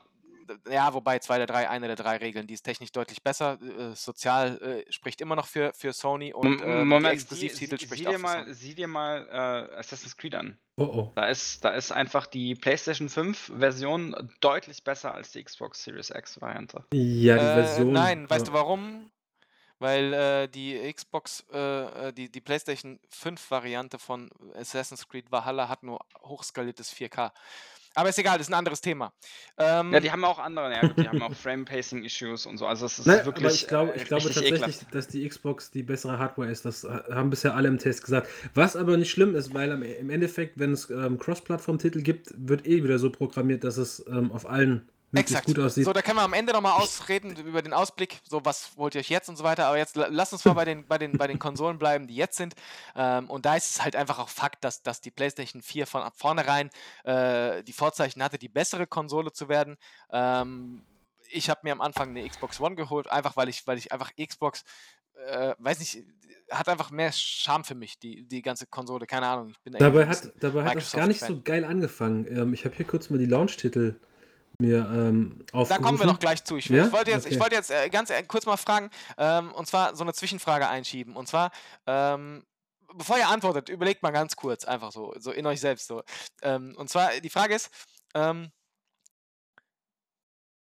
[SPEAKER 4] Ja, wobei zwei der drei, eine der drei Regeln, die ist technisch deutlich besser. Äh, sozial äh, spricht immer noch für, für Sony und äh, die
[SPEAKER 6] Moment,
[SPEAKER 4] Exklusivtitel
[SPEAKER 6] sieh,
[SPEAKER 4] spricht
[SPEAKER 6] sieh
[SPEAKER 4] auch
[SPEAKER 6] dir
[SPEAKER 4] für
[SPEAKER 6] mal,
[SPEAKER 4] Sony.
[SPEAKER 6] sieh dir mal äh, Assassin's Creed an.
[SPEAKER 5] Oh oh.
[SPEAKER 6] Da ist, da ist einfach die PlayStation 5 Version deutlich besser als die Xbox Series X Variante.
[SPEAKER 5] Ja, die
[SPEAKER 4] Äh,
[SPEAKER 5] Version.
[SPEAKER 4] Nein, weißt du warum? Weil äh, die Xbox, äh, äh, die, die PlayStation 5 Variante von Assassin's Creed Valhalla hat nur hochskaliertes 4K. Aber ist egal, das ist ein anderes Thema. Ähm,
[SPEAKER 6] Ja, die haben auch andere, ja, die haben auch Frame-Pacing-Issues und so. Also es ist
[SPEAKER 5] Nein,
[SPEAKER 6] wirklich.
[SPEAKER 5] aber ich glaube, ich
[SPEAKER 6] äh,
[SPEAKER 5] glaube
[SPEAKER 6] richtig
[SPEAKER 5] tatsächlich,
[SPEAKER 6] ekelhaft.
[SPEAKER 5] dass die Xbox die bessere Hardware ist. Das ha- haben bisher alle im Test gesagt. Was aber nicht schlimm ist, weil im Endeffekt, wenn es ähm, Cross-Plattform-Titel gibt, wird eh wieder so programmiert, dass es ähm, auf allen
[SPEAKER 4] Exakt.
[SPEAKER 5] gut aussieht.
[SPEAKER 4] So, da können wir am Ende nochmal ausreden über den Ausblick, so was wollt ihr euch jetzt und so weiter. Aber jetzt la- lasst uns mal bei den, bei den, bei den Konsolen bleiben, die jetzt sind. Ähm, und da ist es halt einfach auch Fakt, dass, dass die PlayStation 4 von vornherein äh, die Vorzeichen hatte, die bessere Konsole zu werden. Ähm, ich habe mir am Anfang eine Xbox One geholt, einfach weil ich, weil ich einfach Xbox, äh, weiß nicht, hat einfach mehr Charme für mich, die, die ganze Konsole. Keine Ahnung. Ich bin
[SPEAKER 5] Dabei hat, dabei hat das gar nicht
[SPEAKER 4] Microsoft-Fan.
[SPEAKER 5] so geil angefangen. Ähm, ich habe hier kurz mal die Launch-Titel mir ähm,
[SPEAKER 4] Da kommen wir noch gleich zu. Ich,
[SPEAKER 5] Ja?
[SPEAKER 4] ich wollte jetzt, ich
[SPEAKER 5] Okay.
[SPEAKER 4] wollte jetzt äh, ganz äh, kurz mal fragen, ähm, und zwar so eine Zwischenfrage einschieben. Und zwar, ähm, bevor ihr antwortet, überlegt mal ganz kurz, einfach so, so in euch selbst so. Ähm, und zwar, die Frage ist, ähm,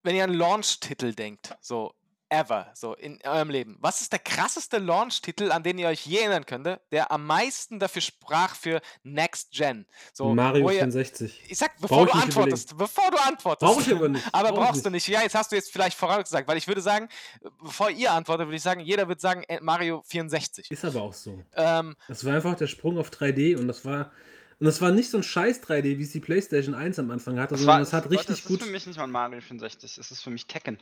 [SPEAKER 4] wenn ihr an Launch-Titel denkt, so ever, so in eurem Leben, was ist der krasseste Launch-Titel, an den ihr euch je erinnern könntet, der am meisten dafür sprach für Next Gen? So,
[SPEAKER 5] Mario
[SPEAKER 4] wo ihr,
[SPEAKER 5] 64.
[SPEAKER 4] ich sag,
[SPEAKER 5] Brauch
[SPEAKER 4] bevor du
[SPEAKER 5] nicht
[SPEAKER 4] antwortest, bevor du antwortest.
[SPEAKER 5] Brauche ich aber nicht. [LAUGHS]
[SPEAKER 4] Aber
[SPEAKER 5] Brauch
[SPEAKER 4] brauchst du nicht. Ja, jetzt hast du jetzt vielleicht vorausgesagt, weil ich würde sagen, bevor ihr antwortet, würde ich sagen, jeder wird sagen äh, Mario 64.
[SPEAKER 5] Ist aber auch so.
[SPEAKER 4] Ähm,
[SPEAKER 5] Das war einfach der Sprung auf 3D und das war. Und das war nicht so ein scheiß 3D, wie es die PlayStation 1 am Anfang hatte,
[SPEAKER 6] Das,
[SPEAKER 5] sondern das hat
[SPEAKER 6] das,
[SPEAKER 5] richtig
[SPEAKER 6] das
[SPEAKER 5] gut.
[SPEAKER 6] ist für mich nicht mal ein Mario 64, es ist für mich Tekken.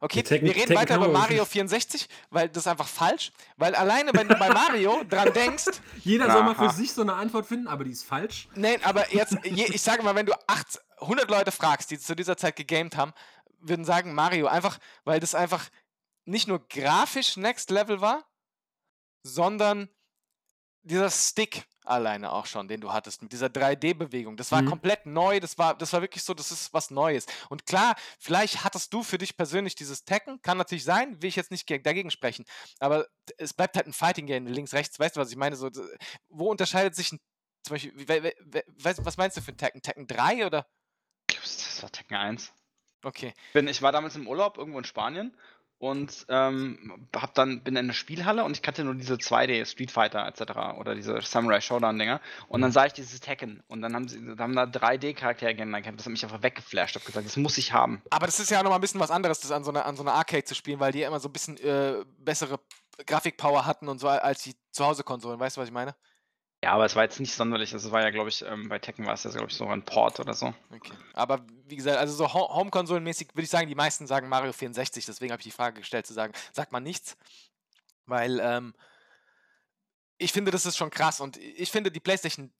[SPEAKER 4] Okay, wir reden weiter über Mario
[SPEAKER 5] wirklich-
[SPEAKER 4] 64, weil das ist einfach falsch. Weil alleine, wenn du bei Mario [LAUGHS] dran denkst,
[SPEAKER 5] Jeder soll mal für sich so eine Antwort finden, aber die ist falsch.
[SPEAKER 4] nein, aber jetzt, [LAUGHS] je, ich sage mal, wenn du 8, 100 Leute fragst, die zu dieser Zeit gegamed haben, würden sagen Mario, einfach, weil das einfach nicht nur grafisch Next Level war, sondern dieser Stick alleine auch schon, den du hattest, mit dieser 3D-Bewegung. Das war
[SPEAKER 5] Mhm.
[SPEAKER 4] komplett neu, das war, das war wirklich so, das ist was Neues. Und klar, vielleicht hattest du für dich persönlich dieses Tekken, kann natürlich sein, will ich jetzt nicht ge- dagegen sprechen, aber es bleibt halt ein Fighting-Game, links, rechts, weißt du, was ich meine? So, wo unterscheidet sich ein, zum Beispiel, we- we- weißt, was meinst du für ein Tekken? Tekken 3 oder?
[SPEAKER 6] Das war Tekken 1.
[SPEAKER 4] Okay.
[SPEAKER 6] Bin, ich war damals im Urlaub irgendwo in Spanien und ähm, hab dann, bin in eine Spielhalle und ich kannte nur diese 2D Street Fighter etc. oder diese Samurai Showdown Dinger und dann sah ich dieses Tekken und dann haben sie da haben da 3D Charaktere gegeneinander gekämpft. Das hat mich einfach weggeflasht. Hab gesagt, das muss ich haben.
[SPEAKER 4] Aber das ist ja noch mal ein bisschen was anderes, das an so einer, an so einer Arcade zu spielen, weil die ja immer so ein bisschen äh, bessere Grafikpower hatten und so als die Zuhause-Konsolen. Weißt du, was ich meine?
[SPEAKER 6] Ja, aber es war jetzt nicht sonderlich. Es war ja, glaube ich, ähm, bei Tekken war es ja, glaube ich, sogar ein Port oder so.
[SPEAKER 4] Okay. Aber wie gesagt, also so Ho- Home-Konsolen-mäßig würde ich sagen, die meisten sagen Mario 64. Deswegen habe ich die Frage gestellt, zu sagen, sagt man nichts. Weil ähm, ich finde, das ist schon krass. Und ich finde, die PlayStation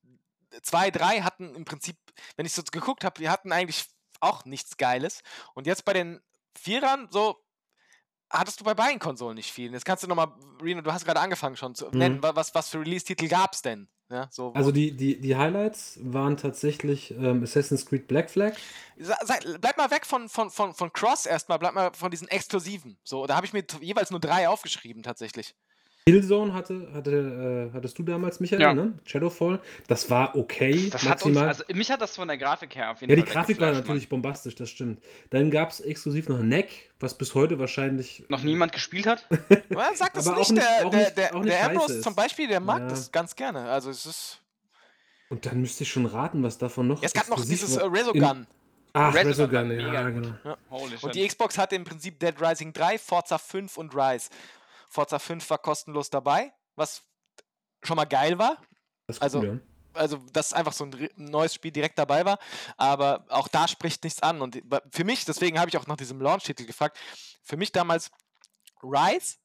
[SPEAKER 4] 2, 3 hatten im Prinzip, wenn ich so geguckt habe, die hatten eigentlich auch nichts Geiles. Und jetzt bei den Vierern, so hattest du bei beiden Konsolen nicht viel. Jetzt kannst du nochmal, Reno, du hast gerade angefangen schon zu
[SPEAKER 5] Mhm.
[SPEAKER 4] nennen, wa- was, was für Release-Titel gab es denn? Ja, so,
[SPEAKER 5] Also die, die, die Highlights waren tatsächlich ähm, Assassin's Creed Black Flag.
[SPEAKER 4] Bleib mal weg von, von, von, von Cross erstmal, bleib mal von diesen Exklusiven. So, da habe ich mir jeweils nur drei aufgeschrieben, tatsächlich.
[SPEAKER 5] Killzone hatte, hatte, äh, hattest du damals, Michael,
[SPEAKER 6] Ja.
[SPEAKER 5] ne? Shadowfall. Das war okay.
[SPEAKER 6] Das hat uns,
[SPEAKER 5] maximal.
[SPEAKER 6] also mich hat das von der Grafik her auf jeden
[SPEAKER 5] ja, die
[SPEAKER 6] Fall
[SPEAKER 5] Grafik war
[SPEAKER 6] weggeflasht, Mann.
[SPEAKER 5] natürlich bombastisch, das stimmt. Dann gab es exklusiv noch Neck, was bis heute wahrscheinlich.
[SPEAKER 6] Noch niemand gespielt hat? [LAUGHS]
[SPEAKER 4] Ja, sag das
[SPEAKER 5] Aber
[SPEAKER 4] nicht,
[SPEAKER 5] auch nicht-
[SPEAKER 4] der,
[SPEAKER 5] auch
[SPEAKER 4] der,
[SPEAKER 5] nicht-
[SPEAKER 4] der, der Ambrose zum Beispiel, der mag
[SPEAKER 5] Ja.
[SPEAKER 4] das ganz gerne. Also es ist.
[SPEAKER 5] Und dann müsste ich schon raten, was davon noch.
[SPEAKER 4] Es gab noch dieses äh. Resogun.
[SPEAKER 5] Ach,
[SPEAKER 6] Resogun
[SPEAKER 5] Resogun, ja,
[SPEAKER 6] mega
[SPEAKER 5] genau.
[SPEAKER 6] Holy shit.
[SPEAKER 4] Und die Xbox hatte im Prinzip Dead Rising 3, Forza 5 und Rise. Forza 5 war kostenlos dabei, was schon mal geil war.
[SPEAKER 5] Das ist
[SPEAKER 4] Also-
[SPEAKER 5] cool, ja.
[SPEAKER 4] also dass einfach so ein neues Spiel direkt dabei war, aber auch da spricht nichts an. Und für mich, deswegen habe ich auch nach diesem Launch-Titel gefragt, für mich damals Rise,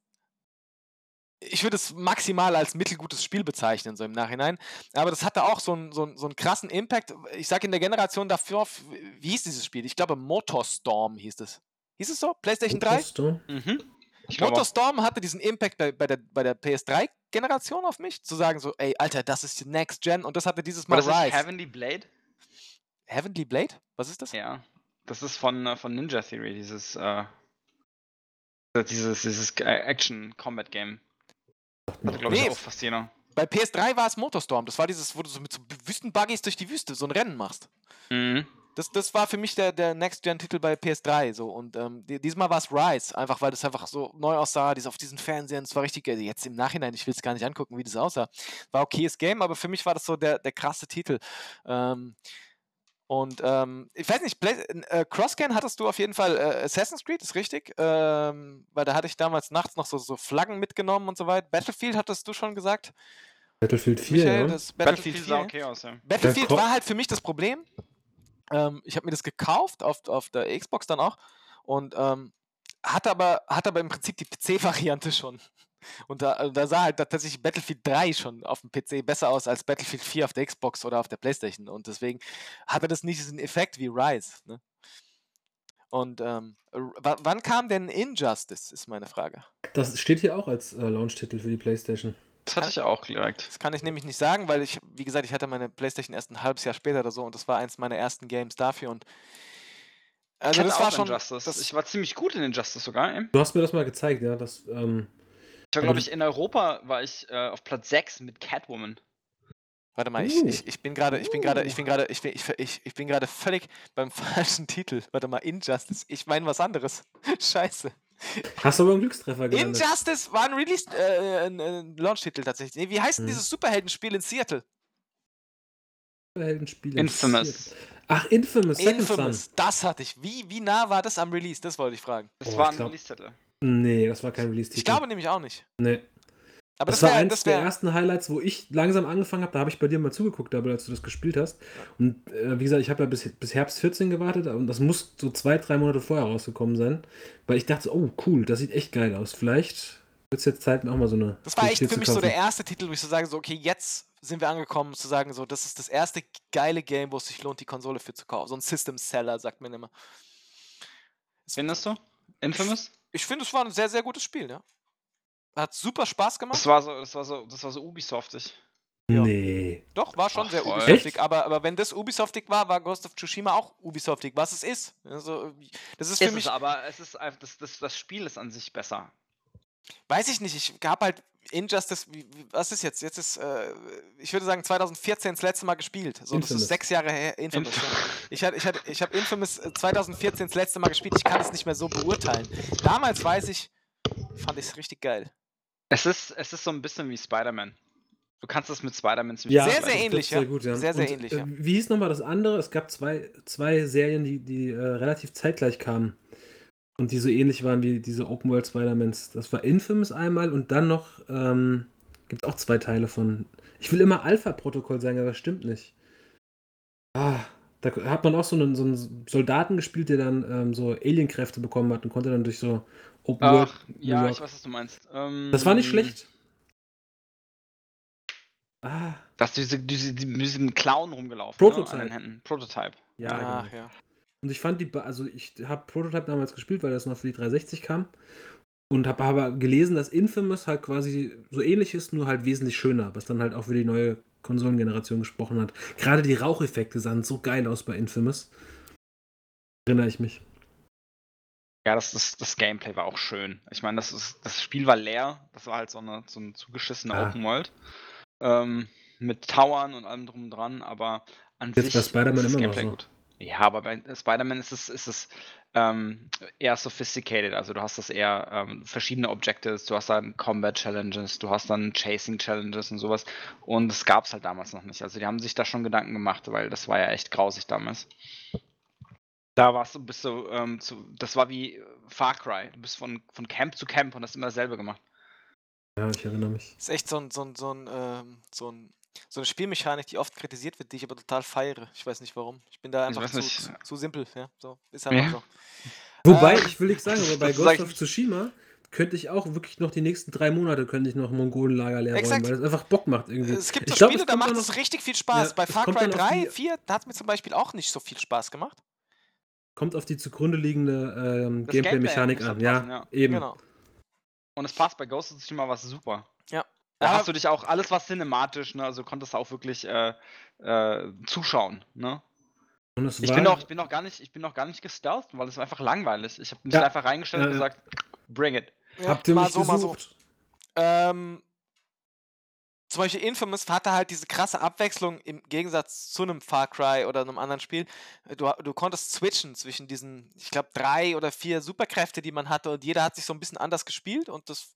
[SPEAKER 4] ich würde es maximal als mittelgutes Spiel bezeichnen, so im Nachhinein, aber das hatte auch so einen, so einen, so einen krassen Impact. Ich sage in der Generation dafür, wie hieß dieses Spiel? Ich glaube Motorstorm hieß es. Hieß es so? PlayStation 3?
[SPEAKER 5] Motorstorm?
[SPEAKER 6] Mhm.
[SPEAKER 4] Motorstorm hatte diesen Impact bei, bei der, bei der PS3-Generation auf mich, zu sagen so, ey, Alter, das ist die Next Gen und das hatte dieses
[SPEAKER 6] war
[SPEAKER 4] Mal
[SPEAKER 6] das nicht
[SPEAKER 4] Rise.
[SPEAKER 6] Heavenly Blade?
[SPEAKER 4] Heavenly Blade? Was ist das?
[SPEAKER 6] Ja. Das ist von, äh, von Ninja Theory, dieses, äh, dieses, dieses äh, Action-Combat-Game. Also, glaube ich,
[SPEAKER 4] Nee.
[SPEAKER 6] auch Fasziner.
[SPEAKER 4] Bei PS3 war es Motorstorm. Das war dieses, wo du so mit so Wüstenbuggies durch die Wüste so ein Rennen machst.
[SPEAKER 6] Mhm.
[SPEAKER 4] Das, das war für mich der, der Next-Gen-Titel bei PS3. So. Und ähm, die, diesmal war es Rise, einfach weil das einfach so neu aussah, dies auf diesen Fernsehern. Es war richtig, also jetzt im Nachhinein, ich will es gar nicht angucken, wie das aussah. War okayes Game, aber für mich war das so der, der krasse Titel. Ähm, Und ähm, ich weiß nicht, Play äh, Crosscan hattest du auf jeden Fall äh, Assassin's Creed, ist richtig? Ähm, weil da hatte ich damals nachts noch so, so Flaggen mitgenommen und so weiter. Battlefield hattest du schon gesagt?
[SPEAKER 5] Battlefield 4,
[SPEAKER 4] Michael,
[SPEAKER 5] ja.
[SPEAKER 4] das
[SPEAKER 6] Battlefield
[SPEAKER 4] Battlefield
[SPEAKER 6] sah
[SPEAKER 4] 4.
[SPEAKER 6] okay aus, ja.
[SPEAKER 4] Battlefield war halt für mich das Problem. Ähm, ich habe mir das gekauft auf, auf der Xbox dann auch und ähm, hatte aber, hatte aber im Prinzip die PC-Variante schon. Und da, da sah halt tatsächlich Battlefield 3 schon auf dem PC besser aus als Battlefield 4 auf der Xbox oder auf der Playstation. Und deswegen hatte das nicht diesen Effekt wie Rise. Ne? Und ähm, wann kam denn Injustice, ist meine Frage.
[SPEAKER 5] Das steht hier auch als äh, Launch-Titel für die PlayStation.
[SPEAKER 6] Das hatte ich auch direkt.
[SPEAKER 4] Das kann ich nämlich nicht sagen, weil ich, wie gesagt, ich hatte meine Playstation erst ein halbes Jahr später oder so und das war eins meiner ersten Games dafür und also
[SPEAKER 6] Ich
[SPEAKER 4] das war schon,
[SPEAKER 6] Injustice.
[SPEAKER 4] das,
[SPEAKER 6] ich war ziemlich gut in Injustice sogar. ey.
[SPEAKER 5] Du hast mir das mal gezeigt, ja. Das, ähm,
[SPEAKER 6] Ich war, glaube
[SPEAKER 5] das-
[SPEAKER 6] ich, in Europa war ich äh, auf Platz 6 mit Catwoman.
[SPEAKER 4] warte mal, ich, ich, ich bin gerade, ich bin gerade, ich bin gerade, ich bin, ich, ich, ich bin gerade völlig beim [LAUGHS] falschen Titel. Warte mal, Injustice. Ich meine was anderes. [LAUGHS] Scheiße.
[SPEAKER 5] Hast du aber einen Glückstreffer gelandet.
[SPEAKER 4] Injustice war ein Release, äh, ein, ein Launch-Titel tatsächlich. Nee, wie heißt denn
[SPEAKER 5] Hm.
[SPEAKER 4] dieses Superheldenspiel in Seattle?
[SPEAKER 5] Superheldenspiel
[SPEAKER 6] Infamous.
[SPEAKER 5] interessiert. Ach, Infamous, Second
[SPEAKER 4] Infamous.
[SPEAKER 5] Son.
[SPEAKER 4] Das hatte ich. Wie, wie nah war das am Release? Das wollte ich fragen.
[SPEAKER 6] Das
[SPEAKER 5] Oh,
[SPEAKER 6] war ein
[SPEAKER 5] glaub-
[SPEAKER 6] Release-Titel.
[SPEAKER 5] Nee, das war kein Release-Titel.
[SPEAKER 4] Ich glaube nämlich auch nicht.
[SPEAKER 5] Nee.
[SPEAKER 4] Aber
[SPEAKER 5] Das,
[SPEAKER 4] das,
[SPEAKER 5] war eins
[SPEAKER 4] das
[SPEAKER 5] der ersten Highlights, wo ich langsam angefangen habe. Da habe ich bei dir mal zugeguckt, aber als du das gespielt hast. Und äh, wie gesagt, ich habe ja bis, bis Herbst 14 gewartet und das muss so zwei, drei Monate vorher rausgekommen sein. Weil ich dachte, so, oh cool, das sieht echt geil aus. Vielleicht wird es jetzt Zeit, mir auch mal so eine.
[SPEAKER 4] Das war echt
[SPEAKER 5] PS4
[SPEAKER 4] für mich so der erste Titel, wo ich so sage, so, okay, jetzt sind wir angekommen, zu sagen, so, das ist das erste geile Game, wo es sich lohnt, die Konsole für zu kaufen. So ein System Seller, sagt man immer.
[SPEAKER 6] Findest du? Infamous?
[SPEAKER 4] Ich finde, es war ein sehr, sehr gutes Spiel, ja. Hat super Spaß gemacht.
[SPEAKER 6] Das war so, das war so, das war so Ubisoftig.
[SPEAKER 4] Ja.
[SPEAKER 5] Nee.
[SPEAKER 4] Doch, war schon
[SPEAKER 6] Ach,
[SPEAKER 4] sehr. Ubisoftig. Aber, aber wenn das Ubisoftig war, war Ghost of Tsushima auch Ubisoftig, was es ist. Also, das ist für
[SPEAKER 6] Ist
[SPEAKER 4] mich,
[SPEAKER 6] es, aber es ist einfach, das, das, das Spiel ist an sich besser.
[SPEAKER 4] weiß ich nicht, ich habe halt Injustice, was ist jetzt? Jetzt ist, äh, ich würde sagen, 2014 das letzte Mal gespielt. So, das
[SPEAKER 5] Infamous.
[SPEAKER 4] ist sechs Jahre her. Infamous.
[SPEAKER 6] Inf-.
[SPEAKER 4] Ich, hatte, ich, hatte, ich habe Infamous äh, 2014 das letzte Mal gespielt. Ich kann es nicht mehr so beurteilen. Damals weiß ich, fand ich es richtig geil.
[SPEAKER 6] Es ist, es ist so ein bisschen wie Spider-Man. Du kannst das mit Spider-Man ziemlich
[SPEAKER 5] Ja,
[SPEAKER 4] Sehr, sehr ähnlich.
[SPEAKER 5] Sehr, gut, ja.
[SPEAKER 4] Sehr, sehr
[SPEAKER 5] Und,
[SPEAKER 4] ähnlich,
[SPEAKER 5] äh,
[SPEAKER 4] ja.
[SPEAKER 5] Wie hieß nochmal das andere? Es gab zwei, zwei Serien, die, die äh, relativ zeitgleich kamen. Und die so ähnlich waren wie diese Open World Spider-Mans. Das war Infamous einmal und dann noch, ähm, gibt auch zwei Teile von. Ich will immer Alpha-Protokoll sagen, aber das stimmt nicht. Ah, da hat man auch so einen, so einen Soldaten gespielt, der dann ähm, so Alienkräfte bekommen hat und konnte dann durch so Open World.
[SPEAKER 6] Ach,
[SPEAKER 5] New
[SPEAKER 6] ja, ich weiß, was du meinst. Ähm,
[SPEAKER 5] Das war nicht schlecht. Ah,
[SPEAKER 6] Da hast du diese, diese, die- mit diesem Clown rumgelaufen.
[SPEAKER 5] Prototype.
[SPEAKER 6] Ne, an den Händen. Prototype.
[SPEAKER 5] ja,
[SPEAKER 4] Ach,
[SPEAKER 5] genau.
[SPEAKER 4] ja.
[SPEAKER 5] Und ich fand die, also ich habe Prototype damals gespielt, weil das noch für die 360 kam. Und habe aber gelesen, dass Infamous halt quasi so ähnlich ist, nur halt wesentlich schöner, was dann halt auch für die neue Konsolengeneration gesprochen hat. Gerade die Raucheffekte sahen so geil aus bei Infamous. Erinnere ich mich.
[SPEAKER 6] Ja, das, das, das Gameplay war auch schön. Ich meine, das, ist, das Spiel war leer. Das war halt so, eine, so ein zugeschissener
[SPEAKER 5] Ah.
[SPEAKER 6] Open World. Ähm, mit Towern und allem drum und dran, aber an
[SPEAKER 5] Jetzt
[SPEAKER 6] sich ist das
[SPEAKER 5] immer noch
[SPEAKER 6] Gameplay
[SPEAKER 5] so.
[SPEAKER 6] gut. Ja, aber bei Spider-Man ist es, ist es ähm, eher sophisticated. Also du hast das eher ähm, verschiedene Objectives, du hast dann Combat Challenges, du hast dann Chasing Challenges und sowas. Und das gab es halt damals noch nicht. Also die haben sich da schon Gedanken gemacht, weil das war ja echt grausig damals. Da warst du, bist du, ähm, zu, das war wie äh, Far Cry. Du bist von, von Camp zu Camp und hast immer dasselbe gemacht.
[SPEAKER 5] Ja, ich erinnere mich.
[SPEAKER 4] Ist echt so ein, so ein, so ein, ähm, so ein so eine Spielmechanik, die oft kritisiert wird, die ich aber total feiere. Ich weiß nicht warum. Ich bin da
[SPEAKER 6] Ich
[SPEAKER 4] einfach
[SPEAKER 6] weiß
[SPEAKER 4] zu,
[SPEAKER 6] nicht.
[SPEAKER 4] zu, zu simpel, ja. So, ist einfach
[SPEAKER 6] Ja.
[SPEAKER 4] so.
[SPEAKER 5] Wobei,
[SPEAKER 4] Ähm,
[SPEAKER 5] ich will nicht sagen, aber bei
[SPEAKER 6] das [LAUGHS]
[SPEAKER 5] Ghost
[SPEAKER 6] ich
[SPEAKER 5] of
[SPEAKER 6] nicht.
[SPEAKER 5] Tsushima könnte ich auch wirklich noch die nächsten drei Monate könnte ich noch Mongolenlager leer räumen,
[SPEAKER 4] Exakt.
[SPEAKER 5] weil das einfach Bock macht irgendwie.
[SPEAKER 4] Es gibt so
[SPEAKER 5] Ich glaub,
[SPEAKER 4] Spiele,
[SPEAKER 5] es
[SPEAKER 4] da
[SPEAKER 5] kommt
[SPEAKER 4] macht es richtig viel Spaß.
[SPEAKER 5] Ja,
[SPEAKER 4] Bei
[SPEAKER 5] es
[SPEAKER 4] Far
[SPEAKER 5] kommt
[SPEAKER 4] Cry
[SPEAKER 5] dann auf
[SPEAKER 4] 3,
[SPEAKER 5] die-
[SPEAKER 4] 4, da hat mir zum Beispiel auch nicht so viel Spaß gemacht.
[SPEAKER 5] Kommt auf die zugrunde liegende ähm,
[SPEAKER 6] Gameplay
[SPEAKER 5] Gameplay-Mechanik
[SPEAKER 6] muss
[SPEAKER 5] an. Ja,
[SPEAKER 6] passen, ja.
[SPEAKER 5] eben.
[SPEAKER 4] Genau.
[SPEAKER 6] Und es passt bei Ghost of Tsushima war es super.
[SPEAKER 4] Ja.
[SPEAKER 6] Da
[SPEAKER 4] Ja.
[SPEAKER 6] hast du dich auch, alles war cinematisch, ne? Also konntest du auch wirklich äh, äh, zuschauen, ne?
[SPEAKER 5] Und es
[SPEAKER 6] Ich
[SPEAKER 5] war,
[SPEAKER 6] bin noch, ich bin noch gar nicht, ich bin noch gar nicht gestealtht, weil es war einfach langweilig. Ich habe mich
[SPEAKER 5] Ja.
[SPEAKER 6] da einfach reingestellt und
[SPEAKER 5] ja.
[SPEAKER 6] gesagt, bring it.
[SPEAKER 4] Ja,
[SPEAKER 5] Habt ihr
[SPEAKER 4] mal
[SPEAKER 5] mich
[SPEAKER 4] so, mal so.
[SPEAKER 5] gesucht?
[SPEAKER 4] Ähm, zum Beispiel Infamous hatte halt diese krasse Abwechslung im Gegensatz zu einem Far Cry oder einem anderen Spiel. Du, du konntest switchen zwischen diesen, ich glaube, drei oder vier Superkräfte, die man hatte und jeder hat sich so ein bisschen anders gespielt und das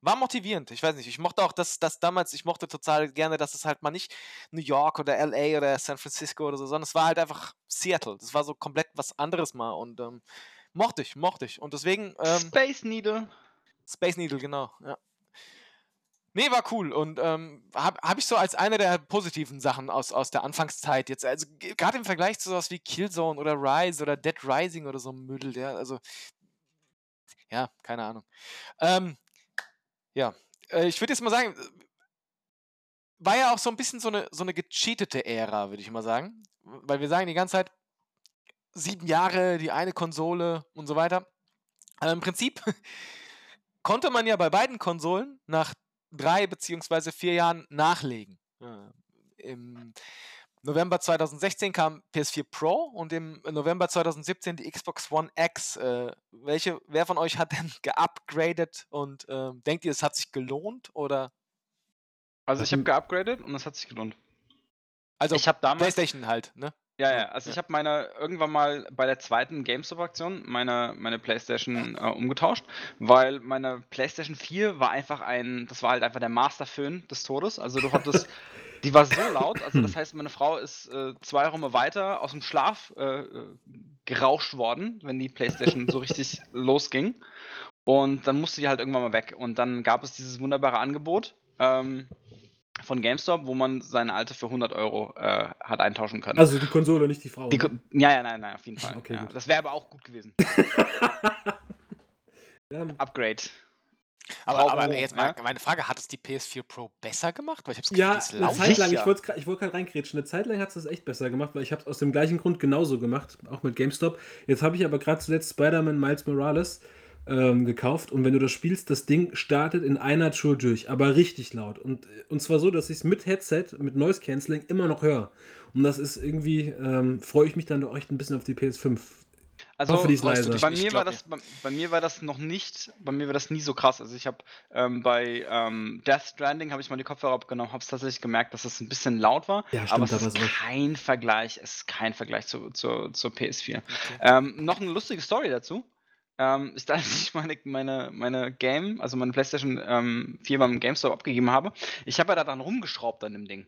[SPEAKER 4] war motivierend. Ich weiß nicht, ich mochte auch das, das damals, ich mochte total gerne, dass es halt mal nicht New York oder LA oder San Francisco oder so, sondern es war halt einfach Seattle. Das war so komplett was anderes mal und ähm, mochte ich, mochte ich. Und deswegen ähm,
[SPEAKER 6] Space Needle.
[SPEAKER 4] Space Needle, genau, ja. Nee, war cool und ähm, habe hab ich so als eine der positiven Sachen aus, aus der Anfangszeit jetzt, also gerade im Vergleich zu sowas wie Killzone oder Rise oder Dead Rising oder so ein Müll, ja, also ja, keine Ahnung. Ähm, ja, äh, ich würde jetzt mal sagen, war ja auch so ein bisschen so eine, so eine gecheatete Ära, würde ich mal sagen, weil wir sagen die ganze Zeit, sieben Jahre, die eine Konsole und so weiter. Aber im Prinzip [LAUGHS] konnte man ja bei beiden Konsolen nach drei beziehungsweise vier Jahren nachlegen. Ja. Im November 2016 kam PS4 Pro und im November 2017 die Xbox One X. Äh, welche, wer von euch hat denn [LAUGHS] geupgradet und ähm, denkt ihr, es hat sich gelohnt oder
[SPEAKER 6] Also ich habe geupgradet und das hat sich gelohnt.
[SPEAKER 4] also
[SPEAKER 6] ich habe damals,
[SPEAKER 4] PlayStation halt, ne?
[SPEAKER 6] Ja, ja, also ich habe meine irgendwann mal bei der zweiten GameStop-Aktion meine, meine PlayStation äh, umgetauscht, weil meine PlayStation 4 war einfach ein, das war halt einfach der Masterföhn des Todes. Also du hattest, [LAUGHS] die war so laut, also das heißt, meine Frau ist äh, zwei Räume weiter aus dem Schlaf äh, äh, gerauscht worden, wenn die PlayStation so richtig [LAUGHS] losging. Und dann musste die halt irgendwann mal weg. Und dann gab es dieses wunderbare Angebot ähm, von GameStop, wo man seine alte für 100 Euro äh, hat eintauschen können.
[SPEAKER 5] Also die Konsole, nicht die Frau.
[SPEAKER 6] Die,
[SPEAKER 5] ne?
[SPEAKER 6] Ko- ja, ja, nein, nein, auf jeden Fall.
[SPEAKER 5] Okay,
[SPEAKER 6] ja.
[SPEAKER 5] gut.
[SPEAKER 6] Das wäre aber auch gut gewesen. [LAUGHS] Upgrade.
[SPEAKER 4] Aber,
[SPEAKER 6] Bravo,
[SPEAKER 4] aber jetzt mal
[SPEAKER 6] ja.
[SPEAKER 4] meine Frage, hat es die PS4 Pro besser gemacht? Weil ich habe
[SPEAKER 5] Ja, eine. Zeit lang, ich wollte ich wollte gerade reingrätschen, eine Zeit lang hat es das echt besser gemacht, weil ich habe es aus dem gleichen Grund genauso gemacht, auch mit GameStop. Jetzt habe ich aber gerade zuletzt Spider-Man Miles Morales ähm, gekauft und wenn du das spielst, das Ding startet in einer Tour durch, aber richtig laut. Und, und zwar so, dass ich es mit Headset, mit Noise Cancelling immer noch höre. Und das ist irgendwie, ähm, freue ich mich dann doch echt ein bisschen auf die PS5.
[SPEAKER 6] Also
[SPEAKER 5] Hoffe, die ist
[SPEAKER 4] dich
[SPEAKER 6] bei mir war das bei, bei mir war das noch nicht, bei mir war das nie so krass. Also ich habe ähm, bei ähm, Death Stranding habe ich mal die Kopfhörer abgenommen, habe es tatsächlich gemerkt, dass es ein bisschen laut war,
[SPEAKER 5] Ja, stimmt,
[SPEAKER 6] aber es
[SPEAKER 5] da
[SPEAKER 6] ist
[SPEAKER 5] auch.
[SPEAKER 6] kein Vergleich, es ist kein Vergleich zu, zu, zur PS4.
[SPEAKER 4] Okay.
[SPEAKER 6] Ähm, noch eine lustige Story dazu. Ähm, ist, als [LAUGHS] ich meine, meine, meine Game, also meine PlayStation ähm, 4 beim GameStop abgegeben habe, ich habe ja da dran rumgeschraubt an dem Ding.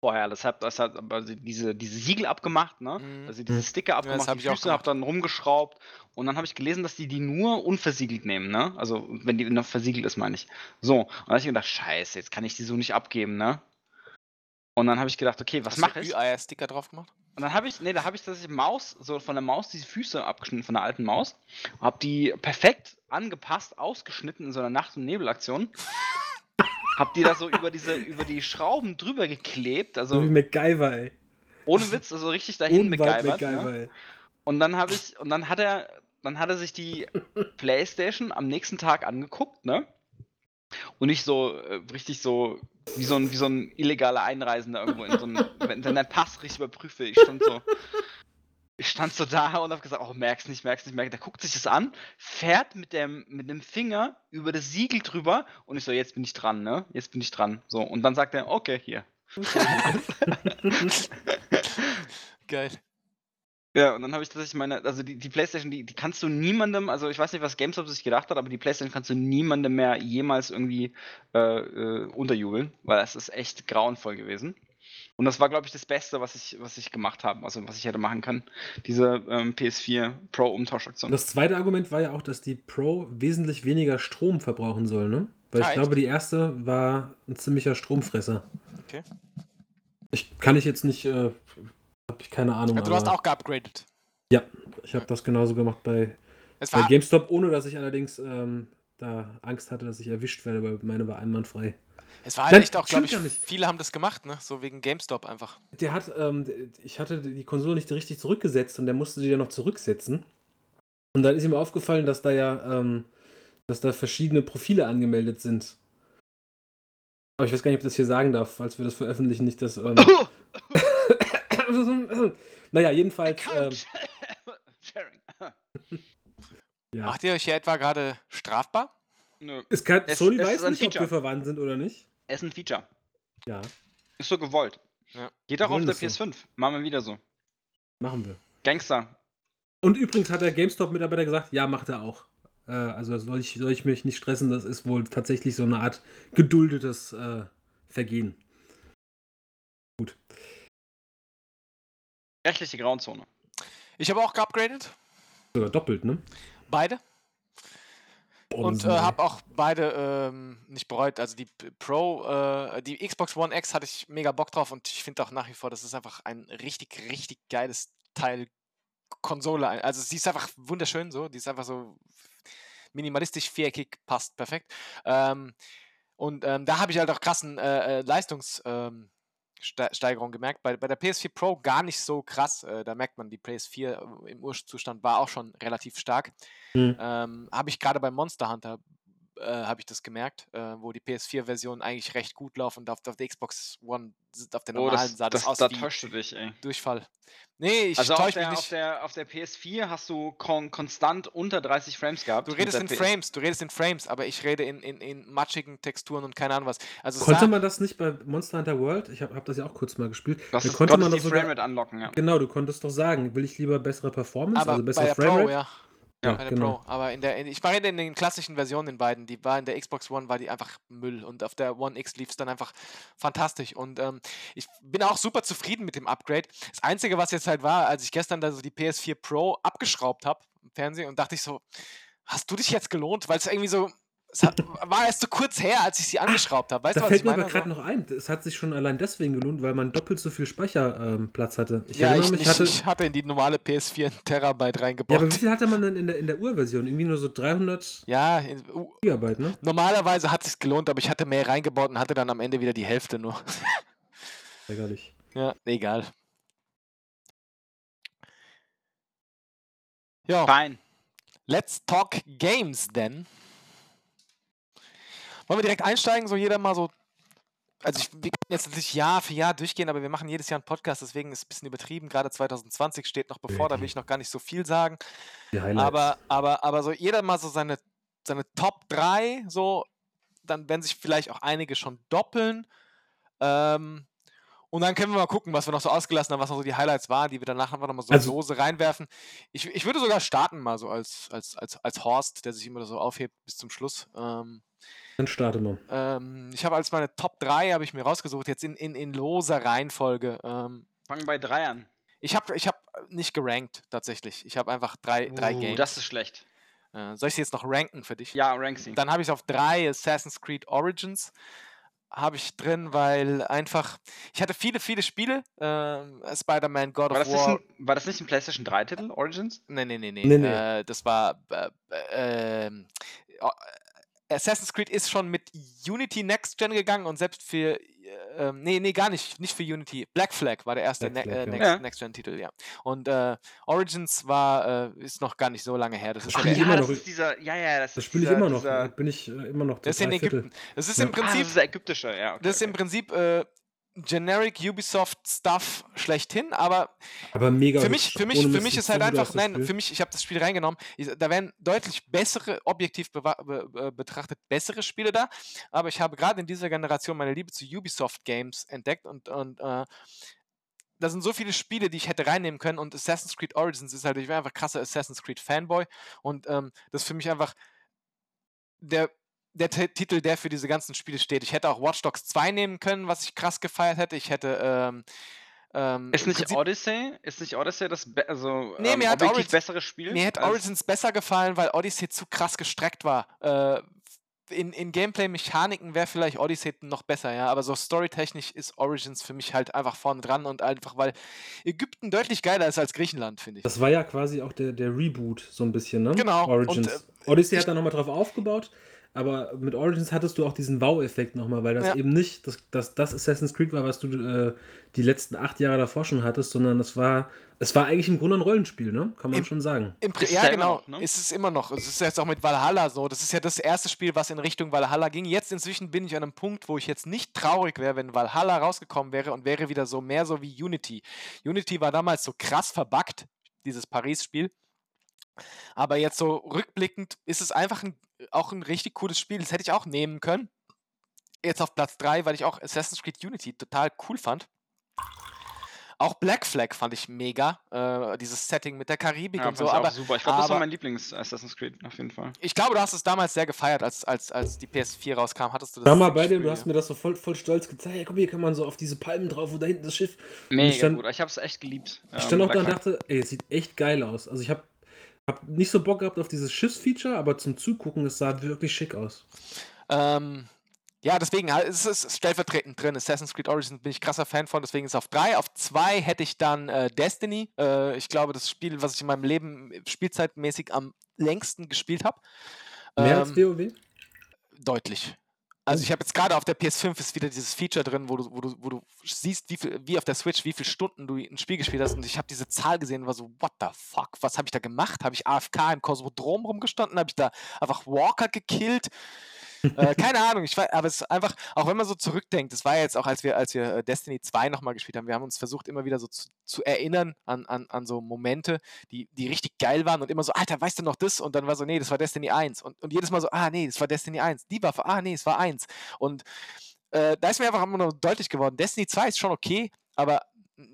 [SPEAKER 6] Vorher, das hat, das hat aber diese, diese Siegel abgemacht, ne?
[SPEAKER 4] Mhm.
[SPEAKER 6] Also diese Sticker
[SPEAKER 4] das
[SPEAKER 6] abgemacht,
[SPEAKER 4] hab
[SPEAKER 6] die
[SPEAKER 4] ich auch
[SPEAKER 6] Füße, hab dann rumgeschraubt und dann habe ich gelesen, dass die die nur unversiegelt nehmen, ne? Also wenn die noch versiegelt ist, meine ich. So, und dann habe ich gedacht, scheiße, jetzt kann ich die so nicht abgeben, ne? Und dann habe ich gedacht, okay, was
[SPEAKER 4] Hast
[SPEAKER 6] mache ich?
[SPEAKER 4] Ü-Eier-Sticker drauf gemacht?
[SPEAKER 6] Und dann habe ich, nee, da habe ich tatsächlich Maus, so von der Maus, diese Füße abgeschnitten von der alten Maus. Habe die perfekt angepasst, ausgeschnitten in so einer Nacht- und Nebelaktion. [LAUGHS] hab die da so über diese, über die Schrauben drüber geklebt,
[SPEAKER 5] So wie
[SPEAKER 6] also
[SPEAKER 5] MacGyver, ey.
[SPEAKER 6] ohne Witz, also richtig dahin
[SPEAKER 5] Unweit
[SPEAKER 6] MacGyvert.
[SPEAKER 5] MacGyver,
[SPEAKER 6] Ne? Und dann habe ich, und dann hat er, dann hat er sich die [LAUGHS] Playstation am nächsten Tag angeguckt, ne? Und ich so, äh, richtig so, wie so ein, wie so ein illegaler Einreisender irgendwo in so einem, [LAUGHS] wenn wenn dein Pass richtig überprüfe. Ich stand so, ich stand so da und hab gesagt, oh, merk's nicht, merk's nicht, merk's. Der guckt sich das an, fährt mit dem, mit dem Finger über das Siegel drüber und ich so, jetzt bin ich dran, ne? Jetzt bin ich dran. So, und dann sagt er, okay, hier. [LAUGHS]
[SPEAKER 4] Geil.
[SPEAKER 6] Ja, und dann habe ich tatsächlich meine, also die, die Playstation, die, die kannst du niemandem, also ich weiß nicht, was GameStop sich gedacht hat, aber die Playstation kannst du niemandem mehr jemals irgendwie äh, äh, unterjubeln, weil das ist echt grauenvoll gewesen. Und das war, glaube ich, das Beste, was ich, was ich gemacht habe, also was ich hätte machen können. Diese ähm, PS4 Pro Umtauschaktion.
[SPEAKER 5] Das zweite Argument war ja auch, dass die Pro wesentlich weniger Strom verbrauchen soll, ne? Weil
[SPEAKER 4] Ah,
[SPEAKER 5] ich
[SPEAKER 4] echt?
[SPEAKER 5] glaube, die erste war ein ziemlicher Stromfresser.
[SPEAKER 4] Okay.
[SPEAKER 5] Ich kann ich jetzt nicht, äh, habe ich keine Ahnung.
[SPEAKER 4] Ja, du hast auch geupgradet.
[SPEAKER 5] Ja, ich habe das genauso gemacht bei, bei GameStop, ohne dass ich allerdings ähm, da Angst hatte, dass ich erwischt werde, weil meine war einwandfrei.
[SPEAKER 4] es war halt
[SPEAKER 5] Nein,
[SPEAKER 4] echt auch, glaube ich, viele haben das gemacht, ne? So wegen GameStop einfach.
[SPEAKER 5] Der hat, ähm, ich hatte die Konsole nicht richtig zurückgesetzt und der musste die ja noch zurücksetzen. Und dann ist ihm aufgefallen, dass da ja, ähm, dass da verschiedene Profile angemeldet sind. Aber ich weiß gar nicht, ob ich das hier sagen darf, falls wir das veröffentlichen, nicht das. Ähm, [COUGHS] [LAUGHS] naja, jedenfalls. Ähm, [LAUGHS] [LAUGHS] ja.
[SPEAKER 4] Macht ihr euch hier etwa gerade strafbar?
[SPEAKER 6] Nö.
[SPEAKER 5] Es kann,
[SPEAKER 6] es-
[SPEAKER 5] Sony
[SPEAKER 6] es
[SPEAKER 5] weiß
[SPEAKER 6] ist
[SPEAKER 5] nicht, ob
[SPEAKER 6] Feature.
[SPEAKER 5] wir verwandt sind oder nicht.
[SPEAKER 6] Es ist ein Feature.
[SPEAKER 5] Ja,
[SPEAKER 6] Ist so gewollt.
[SPEAKER 4] Ja.
[SPEAKER 6] Geht auch auf der
[SPEAKER 5] das so.
[SPEAKER 6] PS5. Machen wir wieder so.
[SPEAKER 5] machen wir.
[SPEAKER 6] Gangster.
[SPEAKER 5] Und übrigens hat der GameStop-Mitarbeiter gesagt, ja, macht er auch. Äh, also soll ich, soll ich mich nicht stressen, das ist wohl tatsächlich so eine Art geduldetes äh, Vergehen.
[SPEAKER 6] Rechtliche Grauzone.
[SPEAKER 4] Ich habe auch geupgradet.
[SPEAKER 5] Sogar doppelt, ne?
[SPEAKER 4] Beide. Und äh,
[SPEAKER 5] ey.
[SPEAKER 4] habe auch beide ähm, nicht bereut. Also die Pro, äh, die Xbox One X hatte ich mega Bock drauf und ich finde auch nach wie vor, das ist einfach ein richtig, richtig geiles Teil Konsole. Also sie ist einfach wunderschön so. Die ist einfach so minimalistisch, viereckig, passt perfekt. Ähm, und ähm, da habe ich halt auch krassen äh, äh, Leistungssteigerung Ste- Steigerung gemerkt. Bei, bei der PS4 Pro gar nicht so krass. Äh, da merkt man, die PS4 im Urzustand war auch schon relativ stark.
[SPEAKER 5] Hm.
[SPEAKER 4] Ähm, habe ich gerade bei Monster Hunter äh, habe ich das gemerkt, äh, wo die PS4-Version eigentlich recht gut läuft und auf, auf der Xbox One, auf der
[SPEAKER 6] Oh,
[SPEAKER 4] normalen
[SPEAKER 6] das,
[SPEAKER 4] sah das,
[SPEAKER 6] das,
[SPEAKER 4] aus
[SPEAKER 6] da
[SPEAKER 4] wie
[SPEAKER 6] täuscht du dich, ey.
[SPEAKER 4] Durchfall. Nee, ich
[SPEAKER 6] Also
[SPEAKER 4] täusche mich
[SPEAKER 6] der, auf,
[SPEAKER 4] nicht.
[SPEAKER 6] der, auf der PS4 hast du kon konstant unter 30 Frames gehabt.
[SPEAKER 4] Du redest in
[SPEAKER 6] PS
[SPEAKER 4] Frames, du redest in Frames, aber ich rede in, in, in matschigen Texturen und keine Ahnung was. Also
[SPEAKER 5] Konnte man das nicht bei Monster Hunter World? Ich habe hab das ja auch kurz mal gespielt. Da
[SPEAKER 6] ist,
[SPEAKER 5] konnte man
[SPEAKER 6] die
[SPEAKER 5] sogar,
[SPEAKER 6] Framerate anlocken, ja.
[SPEAKER 5] Genau, du konntest doch sagen, will ich lieber bessere Performance,
[SPEAKER 4] aber
[SPEAKER 5] also bessere
[SPEAKER 4] der Pro,
[SPEAKER 5] Framerate?
[SPEAKER 4] ja.
[SPEAKER 5] Ja,
[SPEAKER 4] bei der
[SPEAKER 5] genau.
[SPEAKER 4] Pro. Aber in der, in, ich war in den klassischen Versionen in beiden. Die war in der Xbox One war die einfach Müll und auf der One X lief es dann einfach fantastisch. Und ähm, ich bin auch super zufrieden mit dem Upgrade. Das Einzige, was jetzt halt war, als ich gestern da so die PS4 Pro abgeschraubt habe im Fernsehen und dachte ich so, hast du dich jetzt gelohnt? Weil es irgendwie so, hat, war erst so kurz her, als ich sie angeschraubt habe. Weißt
[SPEAKER 5] Da
[SPEAKER 4] du, was
[SPEAKER 5] fällt
[SPEAKER 4] ich
[SPEAKER 5] mir aber gerade noch ein, es hat sich schon allein deswegen gelohnt, weil man doppelt so viel Speicherplatz ähm, hatte. Ich
[SPEAKER 4] ja, ich,
[SPEAKER 5] mich,
[SPEAKER 4] ich,
[SPEAKER 5] hatte,
[SPEAKER 4] ich hatte in die normale PS4 ein Terabyte
[SPEAKER 5] ja,
[SPEAKER 4] reingebaut.
[SPEAKER 5] aber wie viel hatte man denn in der, in der Urversion? Irgendwie nur so 300
[SPEAKER 4] Ja, in, uh,
[SPEAKER 5] Gigabyte, ne?
[SPEAKER 4] normalerweise hat es sich gelohnt, aber ich hatte mehr reingebaut und hatte dann am Ende wieder die Hälfte nur. [LAUGHS]
[SPEAKER 5] Ärgerlich.
[SPEAKER 4] Ja, egal. Ja,
[SPEAKER 6] Fein.
[SPEAKER 4] let's talk games then. Wollen wir direkt einsteigen, so jeder mal so. Also ich, wir können jetzt natürlich Jahr für Jahr durchgehen, aber wir machen jedes Jahr einen Podcast, deswegen ist es ein bisschen übertrieben. Gerade 2020 steht noch bevor, da will ich noch gar nicht so viel sagen. Aber, aber, aber so jeder mal so seine, seine Top 3, so, dann werden sich vielleicht auch einige schon doppeln. Ähm, und dann können wir mal gucken, was wir noch so ausgelassen haben, was noch so die Highlights waren, die wir danach einfach nochmal so
[SPEAKER 5] Also-
[SPEAKER 4] lose reinwerfen. Ich, ich würde sogar starten mal so als, als, als, als Horst, der sich immer so aufhebt bis zum Schluss. Ähm,
[SPEAKER 5] Dann starte mal.
[SPEAKER 4] ähm, ich habe als meine Top 3 habe ich mir rausgesucht, jetzt in, in, in loser Reihenfolge. Ähm,
[SPEAKER 6] Fangen bei drei an.
[SPEAKER 4] ich habe ich hab nicht gerankt, tatsächlich. Ich habe einfach drei, drei
[SPEAKER 6] Uh,
[SPEAKER 4] Games.
[SPEAKER 6] Das ist schlecht.
[SPEAKER 4] Äh, soll ich sie jetzt noch ranken für dich?
[SPEAKER 6] Ja, rank sie.
[SPEAKER 4] Dann habe ich es auf drei Assassin's Creed Origins. Habe ich drin, weil einfach. Ich hatte viele, viele Spiele. ähm, Spider-Man, God
[SPEAKER 6] War
[SPEAKER 4] of War.
[SPEAKER 6] ein, war das nicht ein PlayStation 3-Titel, Origins?
[SPEAKER 4] Nee, nee, nee, nee.
[SPEAKER 5] Nee, nee.
[SPEAKER 4] Äh, das war. Äh, äh, ähm, äh, Assassin's Creed ist schon mit Unity Next Gen gegangen und selbst für. Äh, ähm, nee, nee, gar nicht. Nicht für Unity. Black Flag war der erste
[SPEAKER 5] Black
[SPEAKER 4] ne
[SPEAKER 5] Flag,
[SPEAKER 4] äh,
[SPEAKER 5] ja.
[SPEAKER 4] Next,
[SPEAKER 6] Ja.
[SPEAKER 4] Next Gen Titel, ja. Und äh, Origins war. Äh, ist noch gar nicht so lange her. Das ist der
[SPEAKER 5] ich immer
[SPEAKER 6] das
[SPEAKER 5] noch.
[SPEAKER 6] ist dieser, ja, ja, das,
[SPEAKER 5] Das spiele ich immer noch.
[SPEAKER 6] Dieser,
[SPEAKER 5] Bin ich äh, immer noch
[SPEAKER 4] Das ist in. Ägypten. Das ist
[SPEAKER 5] Ja.
[SPEAKER 4] im
[SPEAKER 6] ah, das
[SPEAKER 4] Prinzip.
[SPEAKER 6] ist der ägyptische, ja. Okay,
[SPEAKER 4] Das ist im. Prinzip äh, Generic Ubisoft Stuff schlechthin, aber
[SPEAKER 5] Aber mega.
[SPEAKER 4] für mich, für mich, für mich ist halt einfach, nein, für mich, ich habe das Spiel reingenommen, ich, da wären deutlich bessere, objektiv be, betrachtet bessere Spiele da, aber ich habe gerade in dieser Generation meine Liebe zu Ubisoft Games entdeckt und, und äh, da sind so viele Spiele, die ich hätte reinnehmen können und Assassin's Creed Origins ist halt, ich wäre einfach krasser Assassin's Creed Fanboy und ähm, das ist für mich einfach der, der T Titel, der für diese ganzen Spiele steht. Ich hätte auch Watch Dogs 2 nehmen können, was ich krass gefeiert hätte. Ich hätte ähm, ähm,
[SPEAKER 6] Ist nicht
[SPEAKER 4] Prinzip-
[SPEAKER 6] Odyssey? Ist nicht Odyssey das be also,
[SPEAKER 4] Nee,
[SPEAKER 6] ähm,
[SPEAKER 4] mir hat
[SPEAKER 6] objektiv
[SPEAKER 4] Origin-
[SPEAKER 6] bessere Spiel?
[SPEAKER 4] Mir hätte
[SPEAKER 6] als-
[SPEAKER 4] Origins besser gefallen, weil Odyssey zu krass gestreckt war. Äh, in, in Gameplay-Mechaniken wäre vielleicht Odyssey noch besser, ja, aber so storytechnisch ist Origins für mich halt einfach vorne dran und einfach, weil Ägypten deutlich geiler ist als Griechenland, finde ich.
[SPEAKER 5] Das war ja quasi auch der, der Reboot, so ein bisschen, ne?
[SPEAKER 4] Genau,
[SPEAKER 5] Origins.
[SPEAKER 4] und, äh,
[SPEAKER 5] Odyssey
[SPEAKER 4] ich-
[SPEAKER 5] hat da nochmal drauf aufgebaut, aber mit Origins hattest du auch diesen Wow-Effekt nochmal, weil das
[SPEAKER 4] Ja.
[SPEAKER 5] eben nicht das, das, das Assassin's Creed war, was du äh, die letzten acht Jahre davor schon hattest, sondern es war, es war eigentlich im Grunde ein Rollenspiel, ne? Kann man
[SPEAKER 4] Im-
[SPEAKER 5] schon sagen.
[SPEAKER 4] Im ja, genau.
[SPEAKER 6] noch, ne?
[SPEAKER 4] Ist es immer noch. Es ist jetzt auch mit Valhalla so. Das ist ja das erste Spiel, was in Richtung Valhalla ging. Jetzt inzwischen bin ich an einem Punkt, wo ich jetzt nicht traurig wäre, wenn Valhalla rausgekommen wäre und wäre wieder so mehr so wie Unity. Unity war damals so krass verbuggt, dieses Paris-Spiel. Aber jetzt so rückblickend ist es einfach ein, auch ein richtig cooles Spiel. Das hätte ich auch nehmen können. Jetzt auf Platz 3, weil ich auch Assassin's Creed Unity total cool fand. auch Black Flag fand ich mega. Äh, dieses Setting mit der Karibik
[SPEAKER 6] Ja,
[SPEAKER 4] und so.
[SPEAKER 6] ich
[SPEAKER 4] Aber
[SPEAKER 6] auch super. Ich glaube, das war mein Lieblings-Assassin's Creed auf jeden Fall.
[SPEAKER 4] ich glaube, du hast es damals sehr gefeiert, als, als, als die PS4 rauskam. Hattest du das?
[SPEAKER 5] War mal bei dir, du hast mir das so voll, voll stolz gezeigt. Hey, guck, hier kann man so auf diese Palmen drauf und da hinten das Schiff.
[SPEAKER 6] Mega
[SPEAKER 5] stand-
[SPEAKER 6] gut. Ich habe es echt geliebt.
[SPEAKER 5] Ich stand
[SPEAKER 6] Ähm,
[SPEAKER 5] auch da und dachte, ey, es sieht echt geil aus. Also ich habe hab nicht so Bock gehabt auf dieses Schiffsfeature, aber zum Zugucken, es sah wirklich schick aus.
[SPEAKER 4] Ähm, ja, deswegen halt, es ist stellvertretend drin. Assassin's Creed Origins bin ich krasser Fan von, deswegen ist es auf drei. Auf zwei hätte ich dann äh, Destiny. Äh, ich glaube, das Spiel, was ich in meinem Leben spielzeitmäßig am längsten gespielt habe.
[SPEAKER 5] Mehr als WoW?
[SPEAKER 4] Deutlich. Also ich habe jetzt gerade auf der PS5 ist wieder dieses Feature drin, wo du, wo du, wo du siehst, wie, viel, wie auf der Switch, wie viele Stunden du ein Spiel gespielt hast. Und ich habe diese Zahl gesehen und war so, what the fuck, was habe ich da gemacht? Habe ich AFK im Kosmodrom rumgestanden? Habe ich da einfach Walker gekillt? Äh, keine Ahnung, ich weiß, aber es ist einfach, auch wenn man so zurückdenkt, das war ja jetzt auch, als wir, als wir äh, Destiny 2 nochmal gespielt haben, wir haben uns versucht, immer wieder so zu, zu erinnern an, an, an so Momente, die, die richtig geil waren und immer so, Alter, weißt du noch das? Und dann war so, nee, das war Destiny 1. Und, und jedes Mal so, ah, nee, das war Destiny 1. Die Waffe, ah, nee, es war 1. Und äh, da ist mir einfach immer nur deutlich geworden, Destiny 2 ist schon okay, aber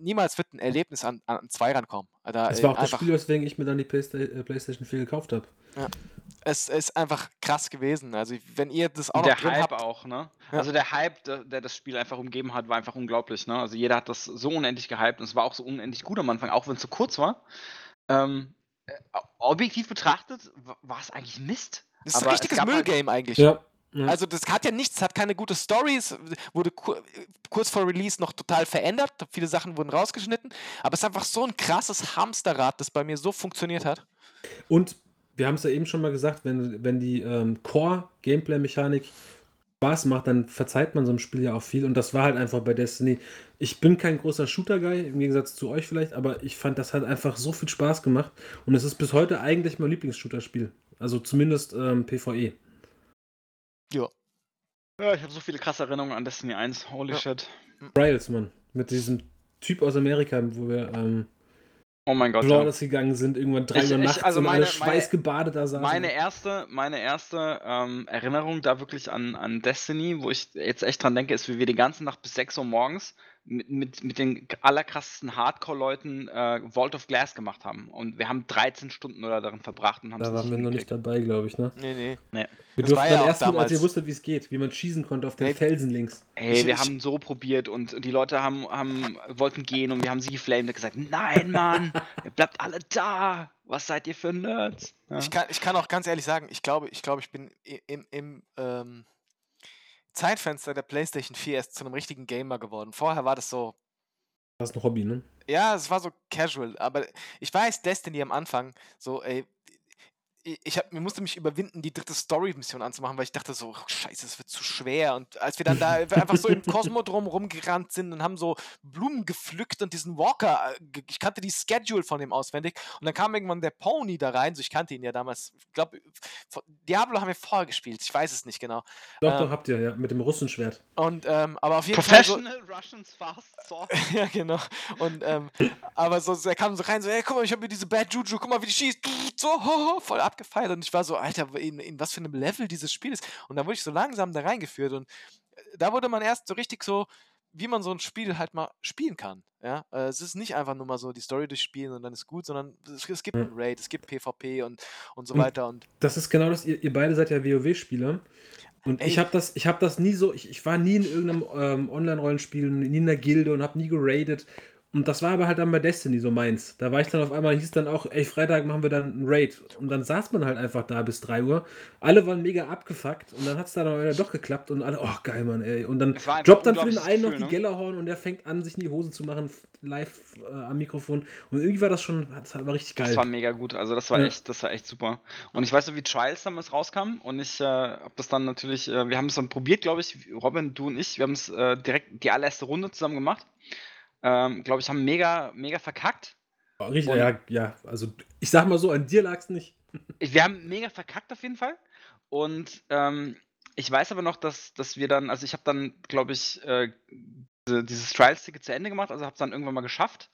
[SPEAKER 4] niemals wird ein Erlebnis an, an 2 rankommen. Da,
[SPEAKER 5] Das war auch das Spiel, weswegen ich mir dann die Playsta äh, PlayStation 4 gekauft habe.
[SPEAKER 4] es ist einfach krass gewesen. Also, wenn ihr das auch
[SPEAKER 6] Und
[SPEAKER 4] noch
[SPEAKER 6] der
[SPEAKER 4] drin
[SPEAKER 6] Hype
[SPEAKER 4] habt,
[SPEAKER 6] auch, ne?
[SPEAKER 4] Ja.
[SPEAKER 6] Also der Hype, der, der das Spiel einfach umgeben hat, war einfach unglaublich, ne? Also jeder hat das so unendlich gehypt und es war auch so unendlich gut am Anfang, auch wenn es so kurz war. Ähm, äh, objektiv betrachtet wa- war es eigentlich Mist.
[SPEAKER 4] das ist ein
[SPEAKER 6] aber es
[SPEAKER 4] richtiges
[SPEAKER 6] halt-
[SPEAKER 4] Müllgame eigentlich.
[SPEAKER 5] Ja. Ja.
[SPEAKER 4] Also das hat ja nichts, hat keine gute Story, es wurde ku kurz vor Release noch total verändert, viele Sachen wurden rausgeschnitten, aber es ist einfach so ein krasses Hamsterrad, das bei mir so funktioniert hat.
[SPEAKER 5] Und wir haben es ja eben schon mal gesagt, wenn, wenn die ähm, Core-Gameplay-Mechanik Spaß macht, dann verzeiht man so einem Spiel ja auch viel. Und das war halt einfach bei Destiny. Ich bin kein großer Shooter-Guy, im Gegensatz zu euch vielleicht, aber ich fand, das hat einfach so viel Spaß gemacht. Und es ist bis heute eigentlich mein Lieblings-Shooter-Spiel. Also zumindest ähm, PvE.
[SPEAKER 6] Ja, ich habe so viele krasse Erinnerungen an Destiny 1. Holy
[SPEAKER 4] Ja.
[SPEAKER 6] shit.
[SPEAKER 5] Trials, Mann. Mit diesem Typ aus Amerika, wo wir ähm,
[SPEAKER 6] Oh mein Gott. Ja.
[SPEAKER 5] Flawless gegangen sind, irgendwann drei
[SPEAKER 6] Ich-
[SPEAKER 5] Uhr
[SPEAKER 6] ich-
[SPEAKER 5] nachts
[SPEAKER 6] also
[SPEAKER 5] und
[SPEAKER 6] meine-
[SPEAKER 5] alle schweißgebadet da saßen.
[SPEAKER 6] Meine erste, meine erste ähm, Erinnerung da wirklich an, an Destiny, wo ich jetzt echt dran denke, ist, wie wir die ganze Nacht bis 6 Uhr morgens mit, mit, mit den allerkrassesten Hardcore-Leuten äh, Vault of Glass gemacht haben. Und wir haben 13 Stunden oder darin verbracht und haben
[SPEAKER 5] da waren wir noch nicht dabei, glaube ich, ne?
[SPEAKER 4] Nee, nee.
[SPEAKER 5] Wir
[SPEAKER 4] Das war
[SPEAKER 5] durften
[SPEAKER 4] ja
[SPEAKER 5] erst mit, als
[SPEAKER 4] damals-
[SPEAKER 5] ihr wusstet, wie es geht, wie man schießen konnte auf den
[SPEAKER 4] Nee.
[SPEAKER 5] Felsen links.
[SPEAKER 6] Ey, wir haben so probiert und die Leute haben, haben wollten gehen und wir haben sie geflamed und gesagt, nein, Mann, [LAUGHS] ihr bleibt alle da. Was seid ihr für Nerds? Ja.
[SPEAKER 4] Ich, kann, ich kann auch ganz ehrlich sagen, ich glaube, ich, glaube, ich bin im, im ähm, Zeitfenster der PlayStation 4 erst zu einem richtigen Gamer geworden. Vorher war das so,
[SPEAKER 5] Das ist ein Hobby, ne?
[SPEAKER 4] Ja, es war so casual, aber ich weiß, Destiny am Anfang, so, ey, ich, hab, mir musste mich überwinden, die dritte Story-Mission anzumachen, weil ich dachte so, oh, scheiße, es wird zu schwer. Und als wir dann da [LAUGHS] einfach so im Kosmodrom rumgerannt sind und haben so Blumen gepflückt und diesen Walker, äh, ich kannte die Schedule von dem auswendig und dann kam irgendwann der Pony da rein, so ich kannte ihn ja damals, ich glaube, Diablo haben wir vorher gespielt, ich weiß es nicht genau.
[SPEAKER 5] Doch,
[SPEAKER 4] Ähm,
[SPEAKER 5] doch, habt ihr, ja, mit dem Russenschwert.
[SPEAKER 4] Und, ähm, aber auf jeden Fall so,
[SPEAKER 6] Professional Russians Fast Sword. [LAUGHS]
[SPEAKER 4] ja, genau. Und, ähm, aber so, er kam so rein, so, ey, guck mal, ich habe hier diese Bad Juju, guck mal, wie die schießt. So, ho, ho, voll abgefeiert. Und ich war so, Alter, in, in was für einem Level dieses Spiel ist. Und dann wurde ich so langsam da reingeführt. Und äh, da wurde man erst so richtig so, wie man so ein Spiel halt mal spielen kann. Ja, äh, es ist nicht einfach nur mal so die Story durchspielen und dann ist gut, sondern es, es gibt ein Raid, es gibt PvP und, und so
[SPEAKER 5] Und-
[SPEAKER 4] weiter. Und
[SPEAKER 5] Das ist genau das, ihr, ihr beide seid ja WoW-Spieler. Und
[SPEAKER 4] Ey.
[SPEAKER 5] ich habe das, ich hab das nie so, ich, ich war nie in irgendeinem ähm, Online-Rollenspiel, nie in der Gilde und habe nie geradet. Und das war aber halt dann bei Destiny so meins. Da war ich dann auf einmal, hieß dann auch, ey, Freitag machen wir dann einen Raid. Und dann saß man halt einfach da bis 3 Uhr. Alle waren mega abgefuckt und dann hat es dann aber doch geklappt und alle, oh geil, Mann, ey. Und dann droppt dann für den einen noch die
[SPEAKER 6] ne?
[SPEAKER 5] Gellerhorn und der fängt an, sich in die Hose zu machen, live äh, am Mikrofon. Und irgendwie war das schon, das war richtig geil.
[SPEAKER 6] Das war mega gut, also das war
[SPEAKER 5] Ja.
[SPEAKER 6] echt, das war echt super. Und ich weiß noch, wie Trials damals rauskam und ich äh, habe das dann natürlich, äh, wir haben es dann probiert, glaube ich, Robin, du und ich, wir haben es äh, direkt die allererste Runde zusammen gemacht. Ähm, glaube ich, haben mega, mega verkackt.
[SPEAKER 5] Richtig,
[SPEAKER 6] Und-
[SPEAKER 5] ja, ja, also ich sag mal so, an dir lag es nicht. [LAUGHS]
[SPEAKER 6] Ich, wir haben mega verkackt auf jeden Fall. Und ähm, ich weiß aber noch, dass, dass wir dann, also ich habe dann, glaube ich, äh, diese, dieses Trials-Ticket zu Ende gemacht, also habe es dann irgendwann mal geschafft.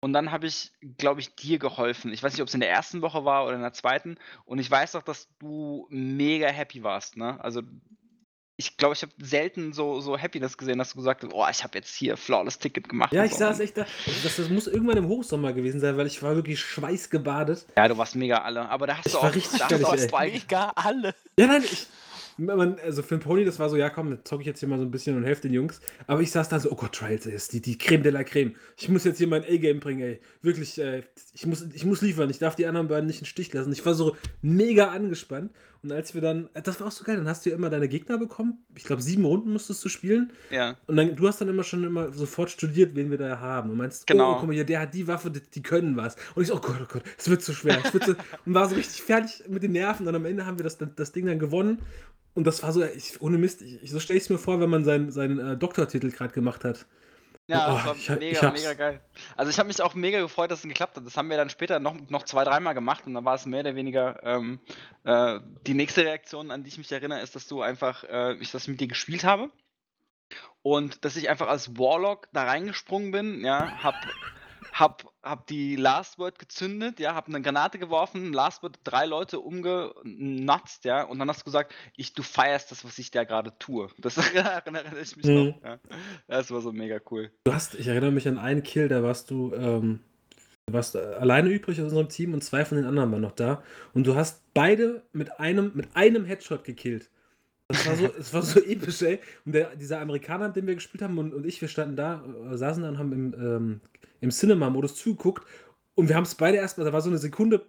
[SPEAKER 6] Und dann habe ich, glaube ich, dir geholfen. Ich weiß nicht, ob es in der ersten Woche war oder in der zweiten. Und ich weiß doch, dass du mega happy warst. Ne? Also ich glaube, ich habe selten so, so Happiness gesehen, dass du gesagt hast, oh, ich habe jetzt hier Flawless Ticket gemacht.
[SPEAKER 5] Ja, ich
[SPEAKER 6] so.
[SPEAKER 5] saß echt da. Das, das muss irgendwann im Hochsommer gewesen sein, weil ich war wirklich schweißgebadet.
[SPEAKER 6] Ja, du warst mega alle. Aber da hast
[SPEAKER 5] Ich
[SPEAKER 6] du
[SPEAKER 5] war
[SPEAKER 6] auch,
[SPEAKER 5] richtig
[SPEAKER 6] da hast du auch zwei,
[SPEAKER 4] Mega alle.
[SPEAKER 5] Ja, nein, ich. Man, also für den Pony, das war so, ja komm, jetzt zocke ich jetzt hier mal so ein bisschen und helfe den Jungs. Aber ich saß da so, oh Gott, Trials, ist die, die Creme de la Creme. Ich muss jetzt hier mein A-Game bringen, ey. Wirklich, äh, ich, muss, ich muss liefern. Ich darf die anderen beiden nicht im Stich lassen. Ich war so mega angespannt. Und als wir dann, äh, das war auch so geil, dann hast du ja immer deine Gegner bekommen. Ich glaube, sieben Runden musstest du spielen.
[SPEAKER 6] ja.
[SPEAKER 5] Und dann, du hast dann immer schon immer sofort studiert, wen wir da haben. Und meinst,
[SPEAKER 6] Genau.
[SPEAKER 5] oh, guck mal hier, der hat die Waffe, die, die können was. Und ich so, oh Gott, oh Gott, es wird zu schwer. Wird so, [LAUGHS] und war so richtig fertig mit den Nerven. Und am Ende haben wir das, das Ding dann gewonnen. Und das war so, ich, ohne Mist, ich, so stelle ich es mir vor, wenn man seinen, seinen äh, Doktortitel gerade gemacht hat.
[SPEAKER 6] Ja,
[SPEAKER 5] Oh,
[SPEAKER 6] das war
[SPEAKER 5] ich
[SPEAKER 6] mega,
[SPEAKER 5] ich
[SPEAKER 6] mega geil. Also ich habe mich auch mega gefreut, dass es geklappt hat. Das haben wir dann später noch, noch zwei, dreimal gemacht und dann war es mehr oder weniger ähm, äh, die nächste Reaktion, an die ich mich erinnere, ist, dass du einfach, äh, ich das mit dir gespielt habe und dass ich einfach als Warlock da reingesprungen bin, ja, hab, hab, hab die Last Word gezündet, ja, hab eine Granate geworfen, Last Word drei Leute umgenutzt, ja, und dann hast du gesagt, ich, du feierst das, was ich da gerade tue. Das [LAUGHS] erinnere ich mich
[SPEAKER 5] Mhm.
[SPEAKER 6] noch, ja. Das war so mega cool.
[SPEAKER 5] Du hast, ich erinnere mich an einen Kill, da warst du, ähm, du warst äh, alleine übrig aus unserem Team und zwei von den anderen waren noch da. Und du hast beide mit einem, mit einem Headshot gekillt. Das war so, [LAUGHS] es war so episch, ey. Und der, dieser Amerikaner, mit dem wir gespielt haben, und, und ich, wir standen da, äh, saßen da und haben im, ähm, im Cinema-Modus zugeguckt. Und wir haben es beide erstmal, da war so eine Sekunde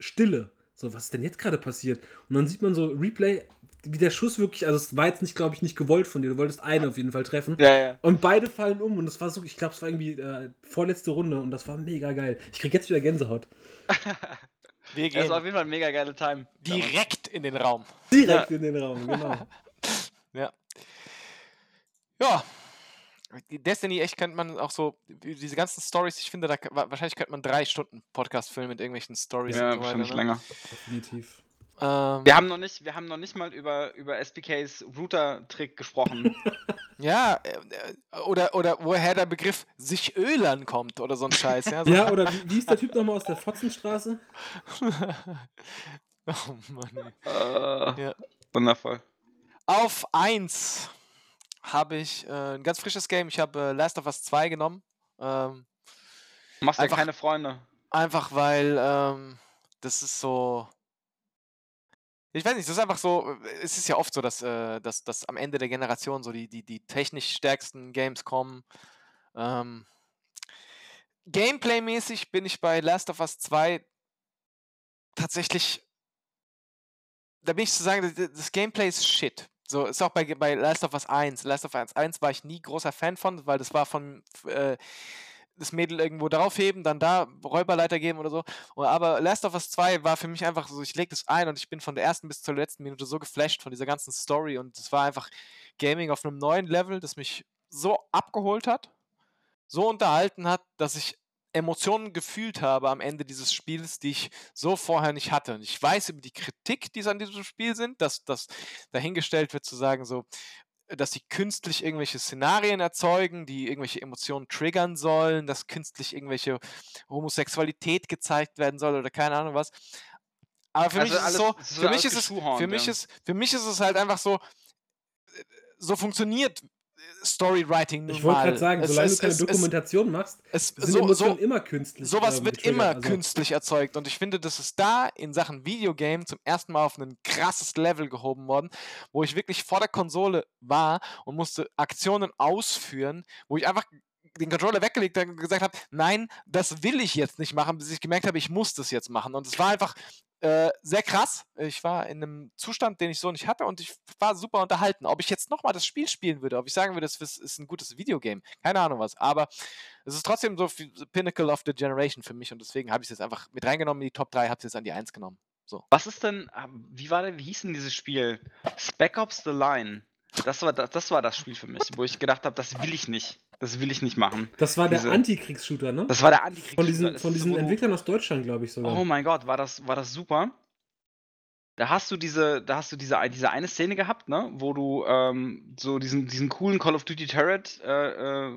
[SPEAKER 5] Stille. So, was ist denn jetzt gerade passiert? Und dann sieht man so Replay, wie der Schuss wirklich, also es war jetzt nicht, glaube ich, nicht gewollt von dir. Du wolltest einen auf jeden Fall treffen.
[SPEAKER 6] Ja, ja.
[SPEAKER 5] Und beide fallen um und das war so, ich glaube, es war irgendwie äh, vorletzte Runde und das war mega geil. Ich krieg jetzt wieder Gänsehaut. [LAUGHS]
[SPEAKER 4] Wir
[SPEAKER 6] Das war auf
[SPEAKER 4] gehen
[SPEAKER 6] jeden Fall ein mega geile Time.
[SPEAKER 4] direkt in den Raum.
[SPEAKER 5] Direkt in den Raum, genau. [LAUGHS]
[SPEAKER 4] Ja. Ja. Destiny, echt könnte man auch so, diese ganzen Stories, ich finde, da wahrscheinlich könnte man drei Stunden Podcast filmen mit irgendwelchen Stories
[SPEAKER 6] Ja,
[SPEAKER 4] und so
[SPEAKER 6] wahrscheinlich
[SPEAKER 4] weiter. Ne?
[SPEAKER 6] länger.
[SPEAKER 5] Definitiv.
[SPEAKER 4] Ähm,
[SPEAKER 6] Wir haben noch nicht, wir haben noch nicht mal über, über SPKs Router-Trick gesprochen. [LAUGHS]
[SPEAKER 4] ja, äh, äh, oder, oder woher der Begriff sich ölern kommt oder so ein Scheiß. Ja, so.
[SPEAKER 5] Ja, oder wie, wie ist der Typ nochmal aus der Fotzenstraße? [LAUGHS]
[SPEAKER 4] oh Mann.
[SPEAKER 6] äh,
[SPEAKER 4] Ja.
[SPEAKER 6] Wundervoll.
[SPEAKER 4] Auf 1 habe ich äh, ein ganz frisches Game. Ich habe äh, Last of Us 2 genommen. Ähm,
[SPEAKER 6] Du machst ja
[SPEAKER 4] Einfach-
[SPEAKER 6] keine Freunde.
[SPEAKER 4] Einfach weil ähm, das ist so. Ich weiß nicht, das ist einfach so. Es ist ja oft so, dass, äh, dass, dass am Ende der Generation so die, die, die technisch stärksten Games kommen. Ähm, Gameplay-mäßig bin ich bei Last of Us 2 tatsächlich. Da bin ich zu sagen, das, das Gameplay ist shit. So, ist auch bei, bei Last of Us 1. Last of Us 1 war ich nie großer Fan von, weil das war von äh, das Mädel irgendwo draufheben, dann da Räuberleiter geben oder so. Aber Last of Us 2 war für mich einfach so, ich lege das ein und ich bin von der ersten bis zur letzten Minute so geflasht von dieser ganzen Story und es war einfach Gaming auf einem neuen Level, das mich so abgeholt hat, so unterhalten hat, dass ich Emotionen gefühlt habe am Ende dieses Spiels, die ich so vorher nicht hatte. Und ich weiß über die Kritik, die es an diesem Spiel sind, dass das dahingestellt wird, zu sagen, so, dass sie künstlich irgendwelche Szenarien erzeugen, die irgendwelche Emotionen triggern sollen, dass künstlich irgendwelche Homosexualität gezeigt werden soll oder keine Ahnung was. Aber für
[SPEAKER 6] Also
[SPEAKER 4] mich ist es so, für mich ist es, für mich ist, für mich ist es halt einfach so, äh, so funktioniert Storywriting
[SPEAKER 5] Ich wollte gerade sagen,
[SPEAKER 4] Es-
[SPEAKER 5] solange
[SPEAKER 4] es-
[SPEAKER 5] du keine
[SPEAKER 4] es-
[SPEAKER 5] Dokumentation machst,
[SPEAKER 4] es,
[SPEAKER 5] sind
[SPEAKER 4] so,
[SPEAKER 5] Emotionen
[SPEAKER 4] so,
[SPEAKER 5] immer künstlich.
[SPEAKER 4] sowas
[SPEAKER 5] ähm,
[SPEAKER 4] wird immer
[SPEAKER 5] Also,
[SPEAKER 4] künstlich erzeugt und ich finde, das ist da in Sachen Videogame zum ersten Mal auf ein krasses Level gehoben worden, wo ich wirklich vor der Konsole war und musste Aktionen ausführen, wo ich einfach den Controller weggelegt habe und gesagt habe, nein, das will ich jetzt nicht machen, bis ich gemerkt habe, ich muss das jetzt machen. Und es war einfach äh, sehr krass. Ich war in einem Zustand, den ich so nicht hatte und ich war super unterhalten. Ob ich jetzt nochmal das Spiel spielen würde, ob ich sagen würde, es ist ein gutes Videogame, keine Ahnung was. Aber es ist trotzdem so Pinnacle of the Generation für mich und deswegen habe ich es jetzt einfach mit reingenommen in die Top 3, habe es jetzt an die 1 genommen.
[SPEAKER 6] Was ist denn, ah, wie war denn, wie hieß denn dieses Spiel? Spec Ops The Line. Das war das war das Spiel für mich, wo ich gedacht habe, das will ich nicht. Das will ich nicht machen.
[SPEAKER 5] Das war der
[SPEAKER 6] Diese-
[SPEAKER 5] Antikriegsshooter, ne?
[SPEAKER 6] Das war der Antikrieg.
[SPEAKER 5] Von diesen, von diesen Entwicklern aus Deutschland, glaube ich sogar.
[SPEAKER 6] Oh mein Gott, war das, war das super. Da hast du diese, da hast du diese, diese eine Szene gehabt, ne, wo du ähm, so diesen, diesen coolen Call of Duty Turret äh, äh,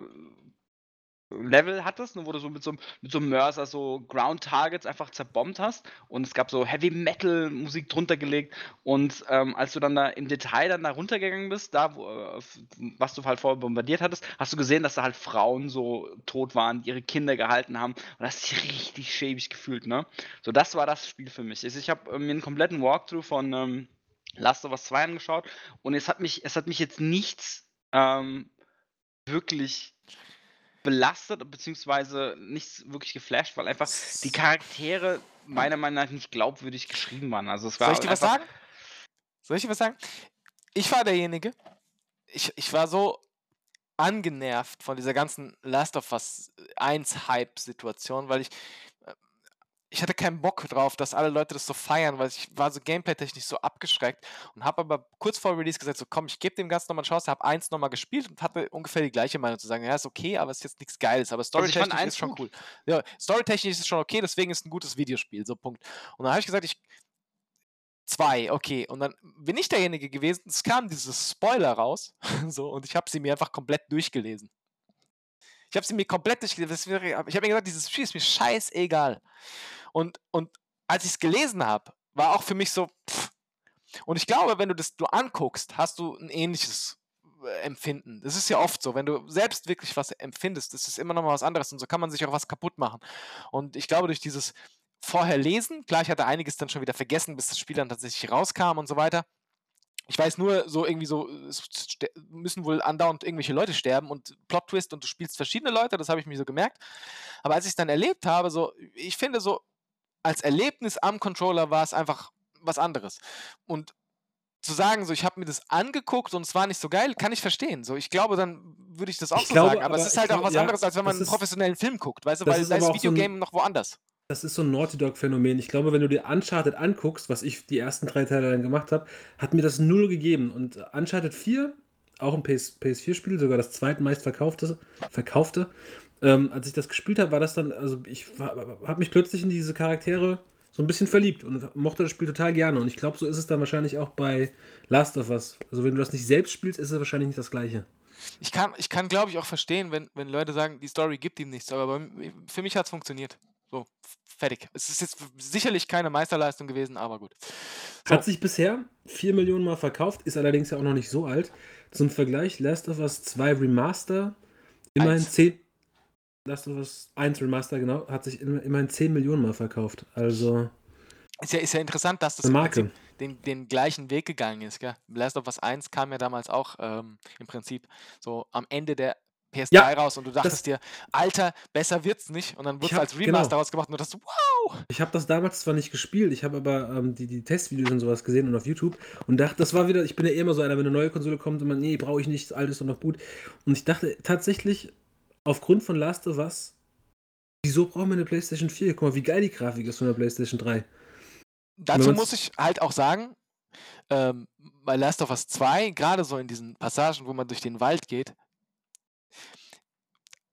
[SPEAKER 6] Level hattest, ne, wo du so mit so, mit so einem Mörser so Ground Targets einfach zerbombt hast und es gab so Heavy Metal Musik drunter gelegt und ähm, als du dann da im Detail dann da runtergegangen bist, da wo, äh, was du halt vorher bombardiert hattest, hast du gesehen, dass da halt Frauen so tot waren, die ihre Kinder gehalten haben und das ist richtig schäbig gefühlt, ne? So, das war das Spiel für mich. Also ich habe äh, mir einen kompletten Walkthrough von ähm, Last of Us 2 angeschaut und es hat mich, es hat mich jetzt nichts ähm, wirklich belastet, beziehungsweise nichts wirklich geflasht, weil einfach die Charaktere meiner Meinung nach nicht glaubwürdig geschrieben waren. Also es war
[SPEAKER 4] Soll ich dir was sagen? Soll ich dir was sagen? Ich war derjenige, ich, ich war so angenervt von dieser ganzen Last of Us 1 Hype-Situation, weil ich ich hatte keinen Bock drauf, dass alle Leute das so feiern, weil ich war so gameplay-technisch so abgeschreckt und habe aber kurz vor Release gesagt, so komm, ich gebe dem Ganzen nochmal eine Chance, habe eins nochmal gespielt und hatte ungefähr die gleiche Meinung zu sagen, ja, ist okay, aber ist jetzt nichts Geiles, aber storytechnisch ist schon
[SPEAKER 6] gut.
[SPEAKER 4] cool. Ja, storytechnisch ist es schon okay, deswegen ist es ein gutes Videospiel, so Punkt. Und dann habe ich gesagt, ich Zwei, okay. Und dann bin ich derjenige gewesen, es kam dieses Spoiler raus, [LAUGHS] so, und ich habe sie mir einfach komplett durchgelesen. Ich habe sie mir komplett durchgelesen. Ich habe mir gesagt, dieses Spiel ist mir scheißegal. Und, und als ich es gelesen habe, war auch für mich so, pff. Und ich glaube, wenn du das du anguckst, hast du ein ähnliches äh, Empfinden. Das ist ja oft so, wenn du selbst wirklich was empfindest, das ist immer noch mal was anderes und so kann man sich auch was kaputt machen. Und ich glaube, durch dieses vorher lesen, klar, ich hatte einiges dann schon wieder vergessen, bis das Spiel dann tatsächlich rauskam und so weiter. Ich weiß nur, so irgendwie so, es müssen wohl andauernd irgendwelche Leute sterben und Plot-Twist und du spielst verschiedene Leute, das habe ich mir so gemerkt. Aber als ich es dann erlebt habe, so, ich finde so, als Erlebnis am Controller war es einfach was anderes. Und zu sagen, so, ich habe mir das angeguckt und es war nicht so geil, kann ich verstehen. So, ich glaube, dann würde ich das auch
[SPEAKER 5] Ich
[SPEAKER 4] so
[SPEAKER 5] glaube,
[SPEAKER 4] sagen. Aber, es
[SPEAKER 5] aber
[SPEAKER 4] ist
[SPEAKER 5] ich
[SPEAKER 4] halt auch was
[SPEAKER 5] ja,
[SPEAKER 4] anderes, als wenn man einen
[SPEAKER 5] ist-
[SPEAKER 4] professionellen Film guckt, weißt du, weil
[SPEAKER 5] ist
[SPEAKER 4] da ist
[SPEAKER 5] auch so ein-
[SPEAKER 4] Videogame noch woanders.
[SPEAKER 5] Das ist so ein Naughty Dog-Phänomen. Ich glaube, wenn du dir Uncharted anguckst, was ich die ersten drei Teile dann gemacht habe, hat mir das null gegeben. Und Uncharted 4, auch ein PS, PS4-Spiel, sogar das zweitmeist verkaufte, verkaufte ähm, als ich das gespielt habe, war das dann, also ich habe mich plötzlich in diese Charaktere so ein bisschen verliebt und mochte das Spiel total gerne. Und ich glaube, so ist es dann wahrscheinlich auch bei Last of Us. Also wenn du das nicht selbst spielst, ist es wahrscheinlich nicht das gleiche.
[SPEAKER 4] Ich kann, ich kann glaube ich, auch verstehen, wenn, wenn Leute sagen, die Story gibt ihm nichts, aber für mich hat es funktioniert. So, fertig. Es ist jetzt sicherlich keine Meisterleistung gewesen, aber gut. So,
[SPEAKER 5] Hat sich bisher 4 Millionen Mal verkauft, ist allerdings ja auch noch nicht so alt. Zum Vergleich, Last of Us 2 Remaster, immerhin
[SPEAKER 4] Eins.
[SPEAKER 5] 10. Last of Us 1 Remaster, genau, hat sich immer- immerhin 10 Millionen Mal verkauft. Also
[SPEAKER 4] ist, ja, ist ja interessant, dass das
[SPEAKER 5] Marke.
[SPEAKER 4] Den, den gleichen Weg gegangen ist. Gell? Last of Us 1 kam ja damals auch ähm, im Prinzip so am Ende der PS3
[SPEAKER 5] Ja,
[SPEAKER 4] raus und du dachtest dir, Alter, besser wird's nicht. Und dann wurde es als Remaster
[SPEAKER 5] genau.
[SPEAKER 4] rausgemacht und du dachtest, wow!
[SPEAKER 5] Ich habe das damals zwar nicht gespielt, ich habe aber ähm, die, die Testvideos und sowas gesehen und auf YouTube und dachte, das war wieder, ich bin ja eh immer so einer, wenn eine neue Konsole kommt und man, nee, brauche ich nicht, das alte ist doch noch gut. Und ich dachte tatsächlich, aufgrund von Last of Us, wieso brauchen wir eine PlayStation 4? Guck mal, wie geil die Grafik ist von der PlayStation 3.
[SPEAKER 4] Dazu muss ich halt auch sagen, ähm, bei Last of Us 2, gerade so in diesen Passagen, wo man durch den Wald geht,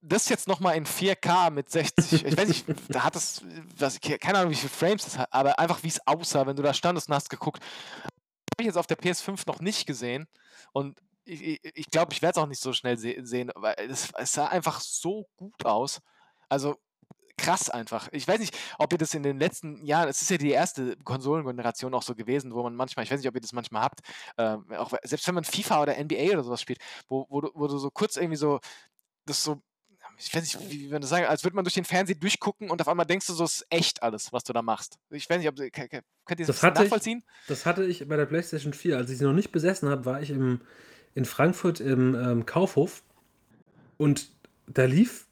[SPEAKER 4] das jetzt nochmal in 4K mit 60, ich weiß nicht, [LAUGHS] da hat es, was, keine Ahnung, wie viele Frames das hat, aber einfach wie es aussah, wenn du da standest und hast geguckt, habe ich jetzt auf der PS5 noch nicht gesehen und ich glaube, ich, glaub, ich werde es auch nicht so schnell se sehen, weil es, es sah einfach so gut aus. Also krass einfach. Ich weiß nicht, ob ihr das in den letzten Jahren, es ist ja die erste Konsolengeneration auch so gewesen, wo man manchmal, ich weiß nicht, ob ihr das manchmal habt, ähm, auch selbst wenn man FIFA oder NBA oder sowas spielt, wo, wo, du, wo du so kurz irgendwie so, das so, ich weiß nicht, wie, man das sagen, als würde man durch den Fernseher durchgucken und auf einmal denkst du so, ist echt alles, was du da machst. Ich weiß nicht, ob, könnt ihr das,
[SPEAKER 5] Das hatte ich-
[SPEAKER 4] nachvollziehen?
[SPEAKER 5] Das hatte ich bei der PlayStation 4. Als ich sie noch nicht besessen habe, war ich im, in Frankfurt im ähm, Kaufhof und da lief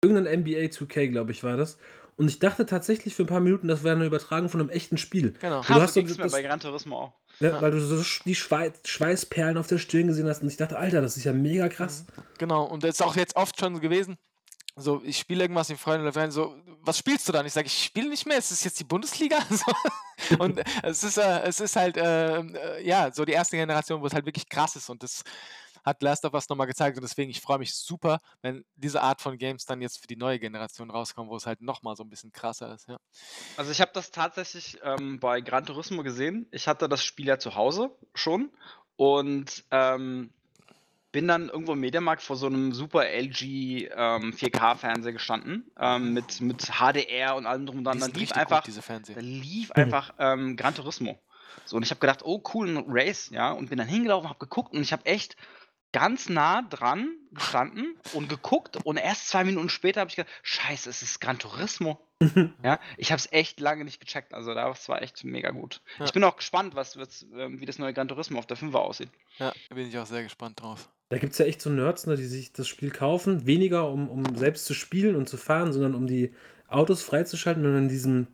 [SPEAKER 5] irgendein NBA 2K, glaube ich, war das. Und ich dachte tatsächlich für ein paar Minuten, das wäre eine Übertragung von einem echten Spiel.
[SPEAKER 4] Genau.
[SPEAKER 5] Du
[SPEAKER 6] Ha,
[SPEAKER 5] hast
[SPEAKER 6] so
[SPEAKER 5] das-
[SPEAKER 6] bei Gran Turismo auch.
[SPEAKER 5] Ja. Weil du so die Schwei Schweißperlen auf der Stirn gesehen hast und ich dachte, Alter, das ist ja mega krass.
[SPEAKER 4] Genau, und das ist auch jetzt oft schon so gewesen. So, ich spiele irgendwas, die Freunde oder so, was spielst du dann? Ich sage, ich spiele nicht mehr, es ist jetzt die Bundesliga. [LAUGHS] So. und es ist, äh, es ist halt, äh, äh, ja, so die erste Generation, wo es halt wirklich krass ist und das hat Last of Us nochmal gezeigt und deswegen, ich freue mich super, wenn diese Art von Games dann jetzt für die neue Generation rauskommen, wo es halt nochmal so ein bisschen krasser ist, ja.
[SPEAKER 6] Also ich habe das tatsächlich ähm, bei Gran Turismo gesehen. Ich hatte das Spiel ja zu Hause schon und ähm, bin dann irgendwo im Mediamarkt vor so einem super LG ähm, 4K-Fernseher gestanden, ähm, mit, mit HDR und allem drum und dran.
[SPEAKER 4] Die
[SPEAKER 6] Dann lief einfach,
[SPEAKER 4] gut, diese Fernseher.
[SPEAKER 6] da lief einfach ähm, Gran Turismo. So, und ich habe gedacht, oh cool, ein Race, ja, und bin dann hingelaufen, habe geguckt und ich habe echt ganz nah dran gestanden und geguckt und erst zwei Minuten später habe ich gedacht, scheiße, es ist Gran Turismo. [LAUGHS] ja, ich habe es echt lange nicht gecheckt, also das war echt mega gut.
[SPEAKER 4] Ja.
[SPEAKER 6] Ich bin auch gespannt, was, was, ähm, wie das neue Gran Turismo auf der 5er aussieht.
[SPEAKER 4] Ja, bin ich auch sehr gespannt drauf.
[SPEAKER 5] Da gibt es ja echt so Nerds, ne, die sich das Spiel kaufen, weniger um, um selbst zu spielen und zu fahren, sondern um die Autos freizuschalten und in diesem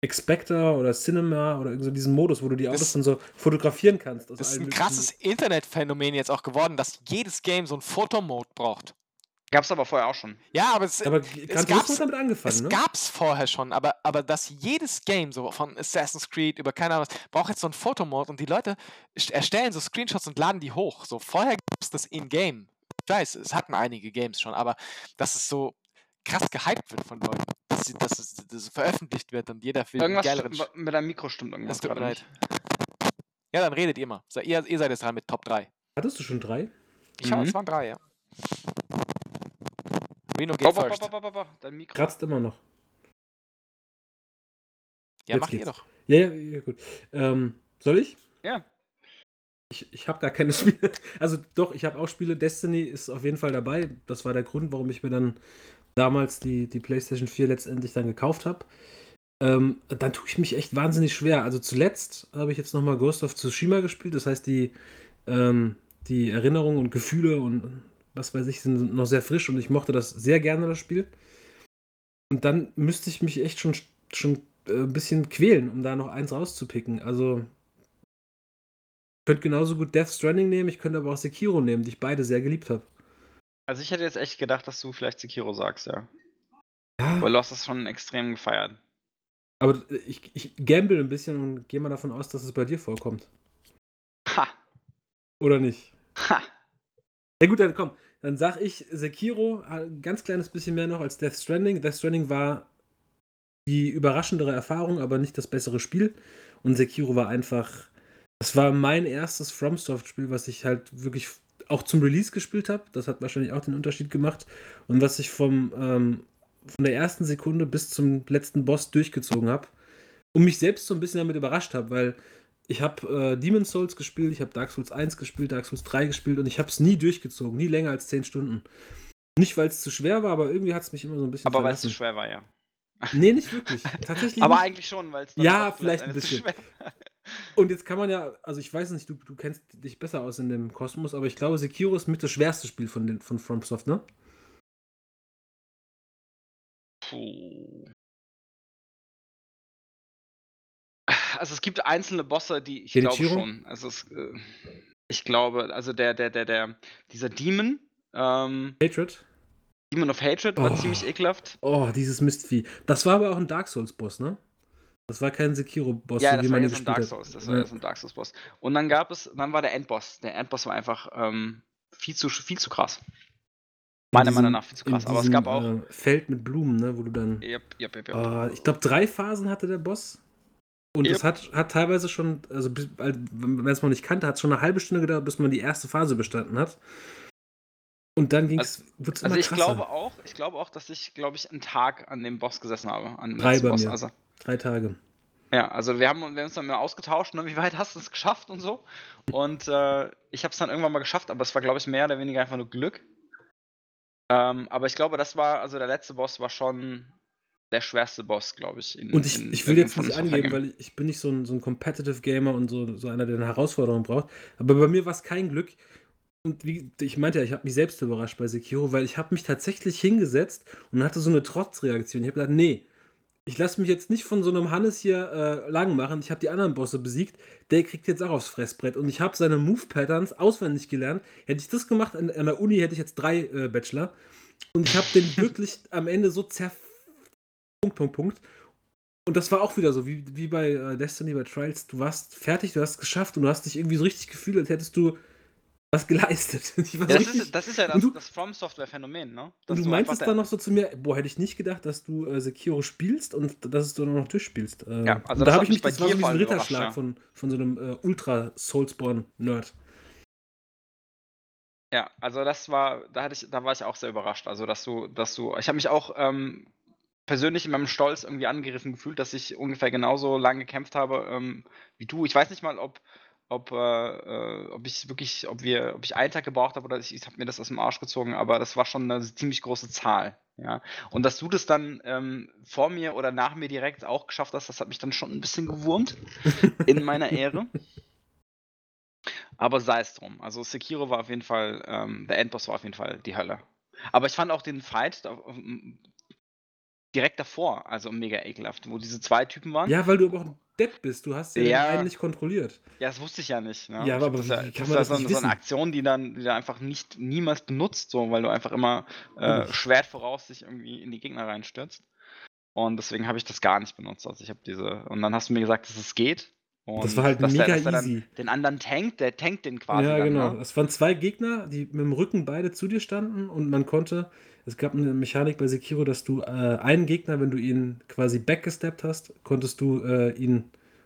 [SPEAKER 5] Expector oder Cinema oder so diesen Modus, wo du die
[SPEAKER 4] Das-
[SPEAKER 5] Autos dann so fotografieren kannst. aus
[SPEAKER 4] Das ist ein krasses Internetphänomen jetzt auch geworden, dass jedes Game so einen Fotomode braucht.
[SPEAKER 6] Gab es aber vorher auch schon.
[SPEAKER 4] Ja, aber es,
[SPEAKER 5] Aber Turismo
[SPEAKER 4] gab's-
[SPEAKER 5] hat damit angefangen,
[SPEAKER 4] es
[SPEAKER 5] ne?
[SPEAKER 4] gab's vorher schon, aber, aber dass jedes Game, so von Assassin's Creed über keine Ahnung was, braucht jetzt so einen Fotomode und die Leute st- erstellen so Screenshots und laden die hoch. So, vorher gab's das in-game. Ich weiß, es hatten einige Games schon, aber dass es so krass gehypt wird von Leuten, dass, sie, dass, es, dass es veröffentlicht wird und jeder einen
[SPEAKER 6] Irgendwas
[SPEAKER 4] geileren
[SPEAKER 6] st- mit deinem Mikro stimmt irgendwas
[SPEAKER 4] tut mir leid.
[SPEAKER 6] nicht.
[SPEAKER 4] Ja, dann redet ihr mal. Se- Ihr, ihr seid jetzt dran mit Top 3.
[SPEAKER 5] Hattest du schon drei?
[SPEAKER 4] Ich
[SPEAKER 6] Mhm.
[SPEAKER 4] es waren drei, ja. Reno geht
[SPEAKER 6] bo,
[SPEAKER 4] first.
[SPEAKER 6] bo, bo, dein Mikro.
[SPEAKER 5] Kratzt immer noch.
[SPEAKER 4] Ja,
[SPEAKER 5] jetzt
[SPEAKER 4] macht ihr
[SPEAKER 5] geht's.
[SPEAKER 4] doch.
[SPEAKER 5] Ja, ja, ja gut. Ähm, soll ich?
[SPEAKER 6] Ja.
[SPEAKER 5] Ich, ich habe gar keine [LAUGHS] Spiele. Also doch, ich habe auch Spiele. Destiny ist auf jeden Fall dabei. Das war der Grund, warum ich mir dann damals die, die PlayStation 4 letztendlich dann gekauft habe. Ähm, dann tue ich mich echt wahnsinnig schwer. Also zuletzt habe ich jetzt nochmal Ghost of Tsushima gespielt. Das heißt, die, ähm, die Erinnerungen und Gefühle und was weiß ich sind noch sehr frisch und ich mochte das sehr gerne, das Spiel. Und dann müsste ich mich echt schon, schon äh, ein bisschen quälen, um da noch eins rauszupicken. Also ich könnte genauso gut Death Stranding nehmen, ich könnte aber auch Sekiro nehmen, die ich beide sehr geliebt habe.
[SPEAKER 6] Also ich hätte jetzt echt gedacht, dass du vielleicht Sekiro sagst, ja.
[SPEAKER 5] Ja,
[SPEAKER 6] Weil du hast das schon extrem gefeiert.
[SPEAKER 5] aber ich, ich gamble ein bisschen und gehe mal davon aus, dass es bei dir vorkommt.
[SPEAKER 6] Ha!
[SPEAKER 5] Oder nicht?
[SPEAKER 6] Ha!
[SPEAKER 5] Ja gut, dann komm. Dann sag ich Sekiro ein ganz kleines bisschen mehr noch als Death Stranding. Death Stranding war die überraschendere Erfahrung, aber nicht das bessere Spiel. Und Sekiro war einfach, das war mein erstes FromSoft-Spiel, was ich halt wirklich auch zum Release gespielt habe. Das hat wahrscheinlich auch den Unterschied gemacht. Und was ich vom, ähm, von der ersten Sekunde bis zum letzten Boss durchgezogen habe. Und mich selbst so ein bisschen damit überrascht habe, weil ich habe äh, Demon's Souls gespielt, ich habe Dark Souls 1 gespielt, Dark Souls 3 gespielt und ich habe es nie durchgezogen, nie länger als 10 Stunden. Nicht, weil es zu schwer war, aber irgendwie hat es mich immer so ein bisschen
[SPEAKER 6] Aber weil es zu schwer war, ja.
[SPEAKER 5] Nee, nicht wirklich. Tatsächlich [LAUGHS]
[SPEAKER 6] Aber
[SPEAKER 5] nicht.
[SPEAKER 6] eigentlich schon, weil es
[SPEAKER 5] Ja, vielleicht ein bisschen. Und jetzt kann man ja, also ich weiß nicht, du, du kennst dich besser aus in dem Kosmos, aber ich glaube, Sekiro ist mit das schwerste Spiel von, den, von FromSoft, ne?
[SPEAKER 6] Puh. Also es gibt einzelne Bosse, die ich glaube schon. Also es, äh, ich glaube, also der, der, der, der, dieser Demon, ähm,
[SPEAKER 5] Hatred.
[SPEAKER 6] Demon of Hatred war
[SPEAKER 5] Oh.
[SPEAKER 6] ziemlich ekelhaft.
[SPEAKER 5] Oh, dieses Mistvieh. Das war aber auch ein Dark Souls-Boss, ne? Das war kein Sekiro-Boss,
[SPEAKER 6] ja,
[SPEAKER 5] so wie man
[SPEAKER 6] ja
[SPEAKER 5] ihn gespielt
[SPEAKER 6] Dark
[SPEAKER 5] hat.
[SPEAKER 6] Souls, das war
[SPEAKER 5] Ja.
[SPEAKER 6] so ein Dark Souls Boss. Und dann gab es, dann war der Endboss. Der Endboss war einfach ähm, viel zu viel zu krass. Meiner
[SPEAKER 5] In
[SPEAKER 6] Meinung nach viel zu krass. Aber es gab auch.
[SPEAKER 5] Äh, Feld mit Blumen, ne? Wo du dann.
[SPEAKER 6] Yep, yep, yep.
[SPEAKER 5] Äh, ich glaube, drei Phasen hatte der Boss. Und
[SPEAKER 6] Yep.
[SPEAKER 5] es hat, hat teilweise schon, also wenn man es noch nicht kannte, hat es schon eine halbe Stunde gedauert, bis man die erste Phase bestanden hat. Und dann ging es, immer
[SPEAKER 6] Also ich
[SPEAKER 5] krasser.
[SPEAKER 6] glaube auch, ich glaube auch, dass ich, glaube ich, einen Tag an dem Boss gesessen habe. An dem
[SPEAKER 5] Drei bei
[SPEAKER 6] Boss.
[SPEAKER 5] mir.
[SPEAKER 6] Also,
[SPEAKER 5] Drei Tage.
[SPEAKER 6] ja, also wir haben, wir haben uns dann mal ausgetauscht, ne, wie weit hast du es geschafft und so. Und äh, ich habe es dann irgendwann mal geschafft, aber es war, glaube ich, mehr oder weniger einfach nur Glück. Ähm, aber ich glaube, das war, also der letzte Boss war schon der schwerste Boss, glaube ich. in-
[SPEAKER 5] Und ich,
[SPEAKER 6] in
[SPEAKER 5] ich will jetzt nicht angeben, weil ich bin nicht so ein, so ein Competitive Gamer und so, so einer, der eine Herausforderung braucht. Aber bei mir war es kein Glück. Und wie ich meinte ja, ich habe mich selbst überrascht bei Sekiro, weil ich habe mich tatsächlich hingesetzt und hatte so eine Trotzreaktion. Ich habe gedacht, nee, ich lasse mich jetzt nicht von so einem Hannes hier äh, lang machen. Ich habe die anderen Bosse besiegt. Der kriegt jetzt auch aufs Fressbrett. Und ich habe seine Move-Patterns auswendig gelernt. Hätte ich das gemacht an, an der Uni, hätte ich jetzt drei äh, Bachelor. Und ich habe den [LAUGHS] wirklich am Ende so zerf... Punkt, Punkt, Punkt. Und das war auch wieder so, wie, wie bei äh, Destiny, bei Trials. Du warst fertig, du hast es geschafft und du hast dich irgendwie so richtig gefühlt, als hättest du was geleistet. [LAUGHS] War
[SPEAKER 6] Ja,
[SPEAKER 5] so
[SPEAKER 6] das, ist, das ist ja das,
[SPEAKER 5] du-
[SPEAKER 6] das From Software-Phänomen, ne?
[SPEAKER 5] und du
[SPEAKER 6] einfach
[SPEAKER 5] meintest dann noch so zu mir, boah, hätte ich nicht gedacht, dass du äh, Sekiro spielst und dass du noch durchspielst. Äh,
[SPEAKER 6] Ja, also
[SPEAKER 5] da habe ich
[SPEAKER 6] mich bei
[SPEAKER 5] das war
[SPEAKER 6] dir
[SPEAKER 5] so ein
[SPEAKER 6] allem
[SPEAKER 5] Ritterschlag
[SPEAKER 6] ja.
[SPEAKER 5] von, von so einem äh, Ultra-Soulsborne-Nerd.
[SPEAKER 6] Ja, also das war, da hatte ich, da war ich auch sehr überrascht. Also dass du, dass du, ich habe mich auch ähm, persönlich in meinem Stolz irgendwie angerissen gefühlt, dass ich ungefähr genauso lange gekämpft habe ähm, wie du. Ich weiß nicht mal, ob, ob, äh, äh, ob ich wirklich, ob wir, ob ich einen Tag gebraucht habe oder ich, ich habe mir das aus dem Arsch gezogen, aber das war schon eine ziemlich große Zahl. Ja. Und dass du das dann ähm, vor mir oder nach mir direkt auch geschafft hast, das hat mich dann schon ein bisschen gewurmt in meiner Ehre. Aber sei es drum. Also Sekiro war auf jeden Fall, ähm, der Endboss war auf jeden Fall die Hölle. Aber ich fand auch den Fight ähm, direkt davor, also mega ekelhaft, wo diese zwei Typen waren.
[SPEAKER 5] Ja, weil du aber auch Depp bist. Du hast ja,
[SPEAKER 6] Ja.
[SPEAKER 5] den einen nicht kontrolliert.
[SPEAKER 6] Ja, das wusste ich ja nicht. Ne?
[SPEAKER 5] Ja, aber
[SPEAKER 6] das ja,
[SPEAKER 5] kann
[SPEAKER 6] das
[SPEAKER 5] man das
[SPEAKER 6] ja so, so eine? Aktion, die dann, die dann einfach nicht niemals benutzt, so, weil du einfach immer äh. Schwert voraus dich irgendwie in die Gegner reinstürzt. Und deswegen habe ich das gar nicht benutzt. Also ich habe diese. Und dann hast du mir gesagt, dass es geht. Und
[SPEAKER 5] Das war halt mega
[SPEAKER 6] der,
[SPEAKER 5] easy.
[SPEAKER 6] Den anderen tankt, der tankt den quasi.
[SPEAKER 5] ja,
[SPEAKER 6] dann,
[SPEAKER 5] genau.
[SPEAKER 6] Ne?
[SPEAKER 5] Es waren zwei Gegner, die mit dem Rücken beide zu dir standen und man konnte, es gab eine Mechanik bei Sekiro, dass du äh, einen Gegner, wenn du ihn quasi backgesteppt hast, konntest du äh, ihn,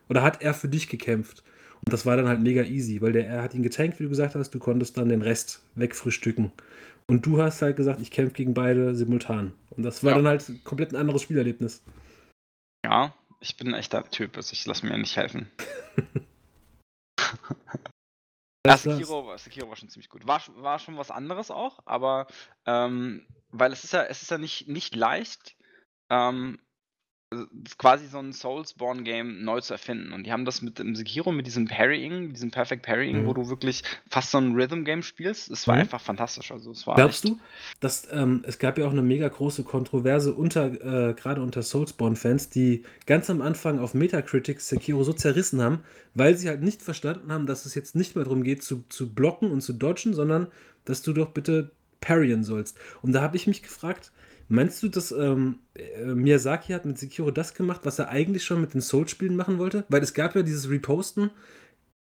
[SPEAKER 5] oder hat er für dich gekämpft. Und das war dann halt mega easy, weil der, er hat ihn getankt, wie du gesagt hast, du konntest dann den Rest wegfrühstücken. Und du hast halt gesagt, ich kämpfe gegen beide simultan. Und das war
[SPEAKER 6] Ja.
[SPEAKER 5] dann halt komplett ein anderes Spielerlebnis.
[SPEAKER 6] Ja, ich bin ein echter Typ. Also ich lasse mir nicht helfen. [LAUGHS] Ja. Sekiro, war- Sekiro war schon ziemlich gut. War, war schon was anderes auch, aber ähm, weil es ist ja, es ist ja nicht, nicht leicht, ähm, äh, quasi so ein Soulsborne-Game neu zu erfinden. Und die haben das mit dem Sekiro, mit diesem Parrying, diesem Perfect Parrying,
[SPEAKER 5] Mhm.
[SPEAKER 6] wo du wirklich fast so ein Rhythm-Game spielst. Es war
[SPEAKER 5] Mhm.
[SPEAKER 6] einfach fantastisch. Also es war
[SPEAKER 5] Glaubst du, dass ähm, es gab ja auch eine mega große Kontroverse unter, äh, gerade unter Soulsborne-Fans, die ganz am Anfang auf Metacritic Sekiro so zerrissen haben, weil sie halt nicht verstanden haben, dass es jetzt nicht mehr darum geht, zu, zu blocken und zu dodgen, sondern dass du doch bitte parryen sollst. Und da habe ich mich gefragt, meinst du, dass ähm, äh, Miyazaki hat mit Sekiro das gemacht, was er eigentlich schon mit den Souls-Spielen machen wollte? Weil es gab ja dieses Reposten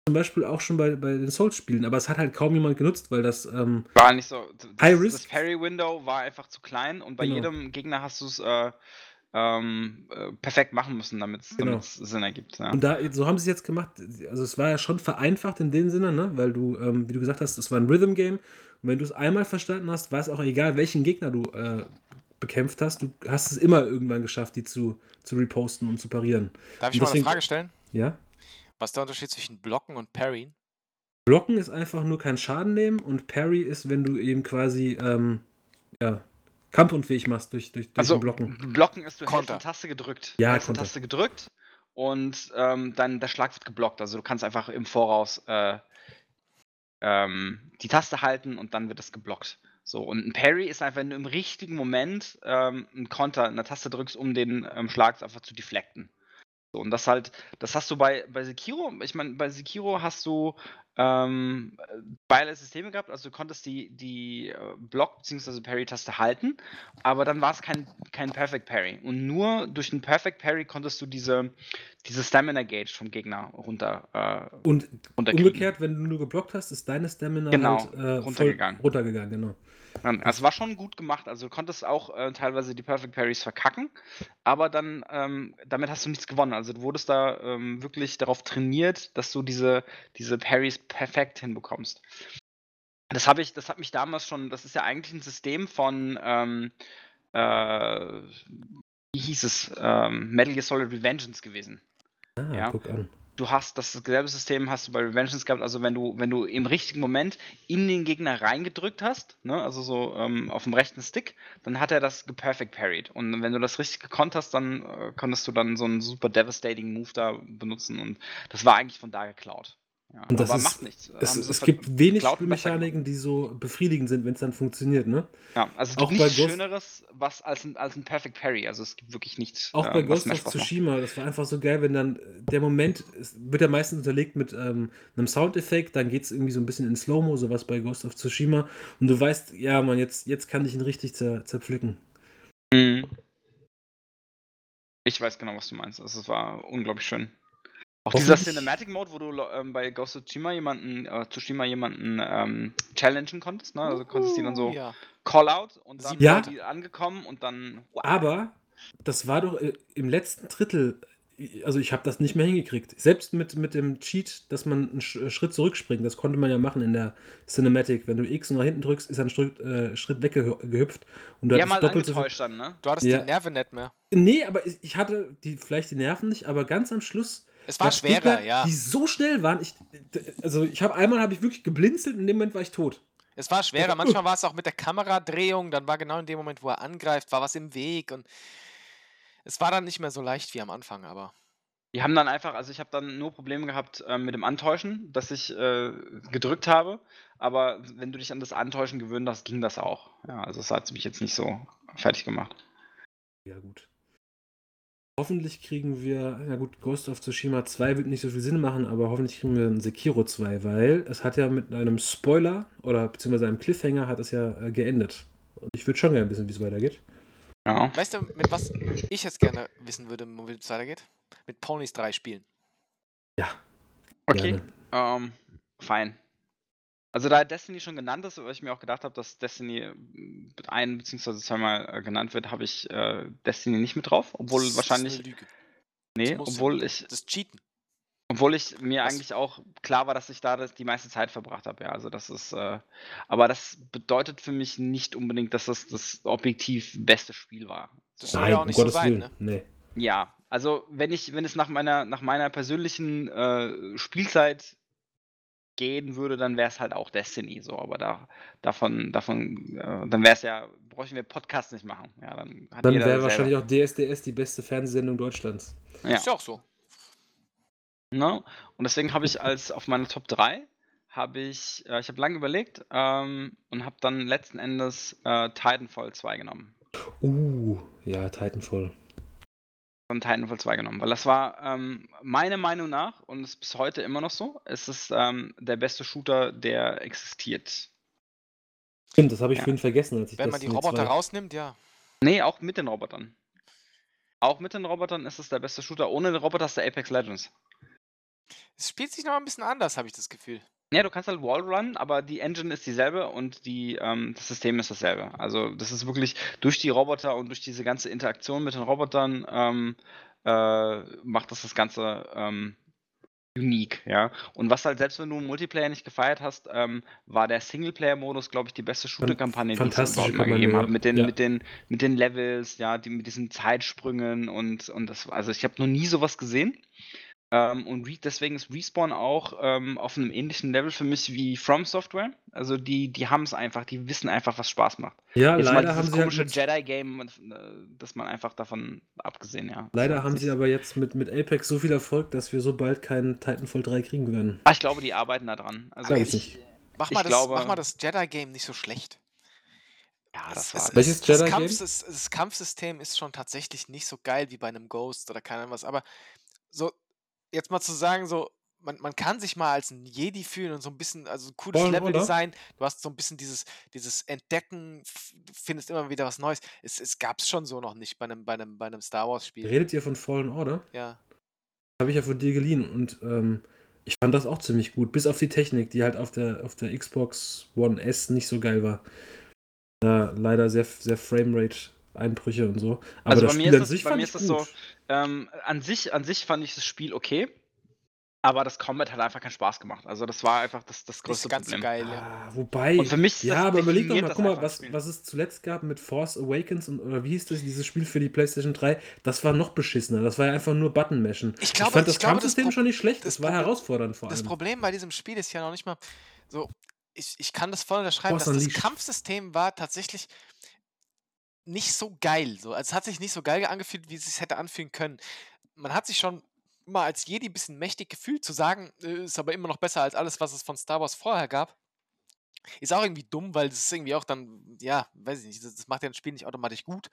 [SPEAKER 5] zum Beispiel auch schon bei, bei den Souls-Spielen, aber es hat halt kaum jemand genutzt, weil das ähm,
[SPEAKER 6] war nicht so. Das,
[SPEAKER 5] Risk?
[SPEAKER 6] das Parry-Window war einfach zu klein und bei
[SPEAKER 5] Genau.
[SPEAKER 6] jedem Gegner hast du es äh, ähm, äh, perfekt machen müssen, damit es
[SPEAKER 5] Genau.
[SPEAKER 6] Sinn ergibt. Ja.
[SPEAKER 5] Und da, so haben sie es jetzt gemacht. Also es war ja schon vereinfacht in dem Sinne, ne? weil du, ähm, wie du gesagt hast, es war ein Rhythm-Game. Und wenn du es einmal verstanden hast, war es auch egal, welchen Gegner du äh, bekämpft hast. Du hast es immer irgendwann geschafft, die zu, zu reposten und zu parieren.
[SPEAKER 4] Darf ich
[SPEAKER 5] Und
[SPEAKER 4] mal eine
[SPEAKER 5] deswegen-
[SPEAKER 4] Frage stellen?
[SPEAKER 5] Ja?
[SPEAKER 4] Was ist der Unterschied zwischen Blocken und Parryen?
[SPEAKER 5] Blocken ist einfach nur kein Schaden nehmen und Parry ist, wenn du eben quasi ähm, ja, kampfunfähig machst durch, durch, durch
[SPEAKER 6] Also
[SPEAKER 5] den Blocken.
[SPEAKER 6] Blocken ist, du hältst
[SPEAKER 4] Konter.
[SPEAKER 6] eine Taste gedrückt.
[SPEAKER 5] Ja,
[SPEAKER 6] du hältst eine. Taste gedrückt und ähm, dann der Schlag wird geblockt. Also du kannst einfach im Voraus äh, ähm, die Taste halten und dann wird das geblockt. So, und ein Parry ist einfach, wenn du im richtigen Moment ähm, einen Konter, eine Taste drückst, um den ähm, Schlag einfach zu deflecten. So, und das halt, das hast du bei, bei Sekiro, ich meine, bei Sekiro hast du ähm, beide Systeme gehabt, also du konntest die, die äh, Block- bzw. Parry-Taste halten, aber dann war es kein, kein Perfect Parry. Und nur durch den Perfect Parry konntest du diese, diese Stamina Gauge vom Gegner runter, äh,
[SPEAKER 5] Und umgekehrt, wenn du nur geblockt hast, ist deine Stamina
[SPEAKER 6] Genau,
[SPEAKER 5] halt äh,
[SPEAKER 6] runtergegangen.
[SPEAKER 5] Runtergegangen, genau.
[SPEAKER 6] Ähm, Also war schon gut gemacht. Also du konntest auch äh, teilweise die Perfect Parries verkacken, aber dann ähm, damit hast du nichts gewonnen. Also du wurdest da ähm, wirklich darauf trainiert, dass du diese, diese Parries perfekt hinbekommst. Das habe ich, das hat mich damals schon, das ist ja eigentlich ein System von ähm, äh, wie hieß es? Ähm, Metal Gear Solid Revengeance gewesen.
[SPEAKER 5] Ah,
[SPEAKER 6] Ja.
[SPEAKER 5] guck an.
[SPEAKER 6] Du hast das selbe System hast du bei Revengeance gehabt, also wenn du, wenn du im richtigen Moment in den Gegner reingedrückt hast, ne, also so ähm, auf dem rechten Stick, dann hat er das geperfect parried. Und wenn du das richtig gekonnt hast, dann äh, konntest du dann so einen super devastating Move da benutzen und das war eigentlich von da geklaut. Ja,
[SPEAKER 5] Und das
[SPEAKER 6] aber
[SPEAKER 5] ist-
[SPEAKER 6] macht nichts.
[SPEAKER 5] Es, es gibt wenig Spielmechaniken, die so befriedigend sind, wenn es dann funktioniert, ne?
[SPEAKER 6] Ja, also es
[SPEAKER 5] auch
[SPEAKER 6] gibt
[SPEAKER 5] bei
[SPEAKER 6] nichts Schöneres was als ein, als ein Perfect Parry. Also es gibt wirklich nichts.
[SPEAKER 5] Auch
[SPEAKER 6] äh,
[SPEAKER 5] bei Ghost of
[SPEAKER 6] Spaß macht.
[SPEAKER 5] Tsushima, das war einfach so geil, wenn dann äh, der Moment, es wird ja meistens unterlegt mit ähm, einem Soundeffekt, dann geht es irgendwie so ein bisschen in Slow-Mo, sowas bei Ghost of Tsushima. Und du weißt, ja, man, jetzt, jetzt kann ich ihn richtig zer, zerpflücken.
[SPEAKER 6] Mhm. Ich weiß genau, was du meinst. Also es war unglaublich schön. Auch dieser Cinematic Mode, wo du ähm, bei Ghost of Tsushima jemanden, äh, Tsushima jemanden ähm, challengen konntest, ne? Also konntest die dann so
[SPEAKER 4] Ja.
[SPEAKER 6] Call-out und dann
[SPEAKER 5] Ja.
[SPEAKER 6] sind die angekommen und dann. wow.
[SPEAKER 5] Aber das war doch äh, im letzten Drittel also ich habe das nicht mehr hingekriegt. Selbst mit, mit dem Cheat, dass man einen Sch- Schritt zurückspringt, das konnte man ja machen in der Cinematic. Wenn du X nach hinten drückst, ist er ein Schritt, äh, Schritt weggehüpft. Und du
[SPEAKER 6] haben halt
[SPEAKER 5] doppelt
[SPEAKER 6] angetäuscht dann, ne?
[SPEAKER 4] Du hattest
[SPEAKER 5] Ja.
[SPEAKER 4] die Nerven nicht mehr.
[SPEAKER 5] Nee, aber ich ich hatte die, vielleicht die Nerven nicht, aber ganz am Schluss.
[SPEAKER 4] Es war schwerer,
[SPEAKER 5] Gegner,
[SPEAKER 4] ja.
[SPEAKER 5] Die so schnell waren. Ich, also ich habe einmal habe ich wirklich geblinzelt und in dem Moment war ich tot.
[SPEAKER 4] Es war schwerer. Manchmal war es auch mit der Kameradrehung. Dann war genau in dem Moment, wo er angreift, war was im Weg. Und es war dann nicht mehr so leicht wie am Anfang, aber.
[SPEAKER 6] Die haben dann einfach, also ich habe dann nur Probleme gehabt ähm, mit dem Antäuschen, dass ich äh, gedrückt habe. Aber wenn du dich an das Antäuschen gewöhnt hast, ging das auch. Ja, also es hat mich jetzt nicht so fertig gemacht.
[SPEAKER 5] Ja, gut. Hoffentlich kriegen wir, na gut, Ghost of Tsushima 2 wird nicht so viel Sinn machen, aber hoffentlich kriegen wir ein Sekiro 2, weil es hat ja mit einem Spoiler oder beziehungsweise einem Cliffhanger hat es ja äh, geendet. Und ich würde schon gerne wissen, wie es weitergeht.
[SPEAKER 6] Ja.
[SPEAKER 4] Weißt du, mit was ich jetzt gerne wissen würde, wie es weitergeht? Mit Ponys 3 spielen.
[SPEAKER 6] Okay.
[SPEAKER 5] Gerne.
[SPEAKER 6] Ähm, fein. Also da Destiny schon genannt ist, weil ich mir auch gedacht habe, dass Destiny ähm, ein bzw. zweimal äh, genannt wird, habe ich äh, Destiny nicht mit drauf, obwohl
[SPEAKER 4] Das ist
[SPEAKER 6] wahrscheinlich.
[SPEAKER 4] eine Lüge.
[SPEAKER 6] nee,
[SPEAKER 4] Das
[SPEAKER 6] obwohl ich,
[SPEAKER 4] Das ist Cheaten.
[SPEAKER 6] obwohl ich mir
[SPEAKER 4] Was?
[SPEAKER 6] eigentlich auch klar war, dass ich da das, die meiste Zeit verbracht habe. Ja, also das ist, äh, aber das bedeutet für mich nicht unbedingt, dass das das objektiv beste Spiel war.
[SPEAKER 4] Das soll
[SPEAKER 5] Nein,
[SPEAKER 4] ja auch
[SPEAKER 5] um
[SPEAKER 4] nicht so
[SPEAKER 5] Gottes
[SPEAKER 4] sein, ne?
[SPEAKER 5] Nee.
[SPEAKER 6] Ja, also wenn ich, wenn es nach meiner, nach meiner persönlichen äh, Spielzeit gehen würde, dann wäre es halt auch Destiny so, aber da, davon, davon, äh, dann wäre es ja, bräuchten wir Podcast nicht machen. Ja, dann
[SPEAKER 5] Dann wäre wahrscheinlich auch DSDS die beste Fernsehsendung Deutschlands.
[SPEAKER 6] Ja.
[SPEAKER 4] Ist ja auch so.
[SPEAKER 6] Ne? Und deswegen habe ich als auf meiner Top 3 habe ich, äh, ich habe lange überlegt ähm, und habe dann letzten Endes äh, Titanfall 2 genommen.
[SPEAKER 5] Uh, ja, Titanfall.
[SPEAKER 6] Von Titanfall 2 genommen, weil das war ähm, meiner Meinung nach und ist bis heute immer noch so, es ist ähm, der beste Shooter, der existiert.
[SPEAKER 5] Stimmt, das habe ich
[SPEAKER 6] Ja.
[SPEAKER 5] vorhin vergessen, als ich
[SPEAKER 4] Wenn man die Roboter
[SPEAKER 5] 2
[SPEAKER 4] rausnimmt, ja.
[SPEAKER 6] Nee, auch mit den Robotern. Auch mit den Robotern ist es der beste Shooter. Ohne den Roboter ist der Apex Legends.
[SPEAKER 4] Es spielt sich noch ein bisschen anders, habe ich das Gefühl.
[SPEAKER 6] Ja, du kannst halt Wallrun, aber die Engine ist dieselbe und die, ähm, das System ist dasselbe. Also das ist wirklich durch die Roboter und durch diese ganze Interaktion mit den Robotern ähm, äh, macht das das Ganze ähm, unique, ja. Und was halt, selbst wenn du Multiplayer nicht gefeiert hast, ähm, war der Singleplayer-Modus, glaube ich, die beste Shooter-Kampagne, die es überhaupt mal gegeben hat. Mit den,
[SPEAKER 5] Ja.
[SPEAKER 6] mit den, mit den Levels, ja, die, mit diesen Zeitsprüngen und, und das, also ich habe noch nie sowas gesehen. Ähm, und Re deswegen ist Respawn auch ähm, auf einem ähnlichen Level für mich wie From Software. Also die, die haben es einfach, die wissen einfach, was Spaß macht.
[SPEAKER 5] Ja,
[SPEAKER 6] Jetzt mal
[SPEAKER 5] leider haben
[SPEAKER 6] dieses
[SPEAKER 5] sie halt
[SPEAKER 6] komische
[SPEAKER 5] mit,
[SPEAKER 6] Jedi-Game, äh, das man einfach davon abgesehen, ja.
[SPEAKER 5] leider haben
[SPEAKER 6] das
[SPEAKER 5] sie aber jetzt mit, mit Apex so viel Erfolg, dass wir so bald keinen Titanfall 3 kriegen werden.
[SPEAKER 6] Ah, ich glaube, die arbeiten da dran. Also
[SPEAKER 5] ich
[SPEAKER 6] ich,
[SPEAKER 5] nicht.
[SPEAKER 4] Mach
[SPEAKER 6] Ich
[SPEAKER 4] mal, das,
[SPEAKER 6] glaube-
[SPEAKER 4] mach mal das Jedi-Game nicht so schlecht.
[SPEAKER 6] ja, das
[SPEAKER 4] es-
[SPEAKER 6] war.
[SPEAKER 4] es-
[SPEAKER 5] Welches
[SPEAKER 4] das,
[SPEAKER 5] Jedi-Game?
[SPEAKER 4] Kampfsys- das Kampfsystem ist schon tatsächlich nicht so geil wie bei einem Ghost oder keine Ahnung was. Aber so, jetzt mal zu sagen, so, man, man kann sich mal als ein Jedi fühlen und so ein bisschen, also ein cooles
[SPEAKER 5] Order?
[SPEAKER 4] Leveldesign. Du hast so ein bisschen dieses, dieses Entdecken, findest immer wieder was Neues. Es, es gab es schon so noch nicht bei einem, bei einem, bei einem Star Wars-Spiel.
[SPEAKER 5] Redet ihr von Fallen Order?
[SPEAKER 4] Ja.
[SPEAKER 5] Habe ich ja von dir geliehen und ähm, ich fand das auch ziemlich gut, bis auf die Technik, die halt auf der, auf der Xbox One S nicht so geil war. Da leider sehr, sehr Framerate-Einbrüche und so. Aber
[SPEAKER 6] Also
[SPEAKER 5] das
[SPEAKER 6] bei mir
[SPEAKER 5] Spiel
[SPEAKER 6] ist
[SPEAKER 5] an sich
[SPEAKER 6] bei
[SPEAKER 5] fand
[SPEAKER 6] mir
[SPEAKER 5] ich
[SPEAKER 6] ist es so. Ähm, an, sich, an sich fand ich das Spiel okay, aber das Combat hat einfach keinen Spaß gemacht. Also das war einfach das, das größte
[SPEAKER 4] so
[SPEAKER 6] Problem.
[SPEAKER 4] geil, ja.
[SPEAKER 5] Ah, wobei,
[SPEAKER 6] Und für mich
[SPEAKER 5] ja,
[SPEAKER 6] das-
[SPEAKER 5] aber überleg doch mal,
[SPEAKER 6] das
[SPEAKER 5] guck mal, was,
[SPEAKER 6] das
[SPEAKER 5] was es zuletzt gab mit Force Awakens und, oder wie hieß das, dieses Spiel für die PlayStation 3, das war noch beschissener. Das war ja einfach nur Button-Mashen.
[SPEAKER 4] Ich glaube-
[SPEAKER 5] fand das
[SPEAKER 4] ich glaube, das
[SPEAKER 5] Kampfsystem
[SPEAKER 4] Pro-
[SPEAKER 5] schon nicht schlecht,
[SPEAKER 4] das
[SPEAKER 5] das war herausfordernd vor
[SPEAKER 4] Das
[SPEAKER 5] allem.
[SPEAKER 4] Problem bei diesem Spiel ist ja noch nicht mal so, ich, ich kann das voll unterschreiben,
[SPEAKER 5] Force
[SPEAKER 4] dass das
[SPEAKER 5] Unleashed.
[SPEAKER 4] Kampfsystem war tatsächlich nicht so geil. So. Also es hat sich nicht so geil angefühlt, wie es sich hätte anfühlen können. Man hat sich schon mal als Jedi ein bisschen mächtig gefühlt, zu sagen, äh, ist aber immer noch besser als alles, was es von Star Wars vorher gab. Ist auch irgendwie dumm, weil ist irgendwie auch dann, ja, weiß ich nicht, das, das macht ja ein Spiel nicht automatisch gut.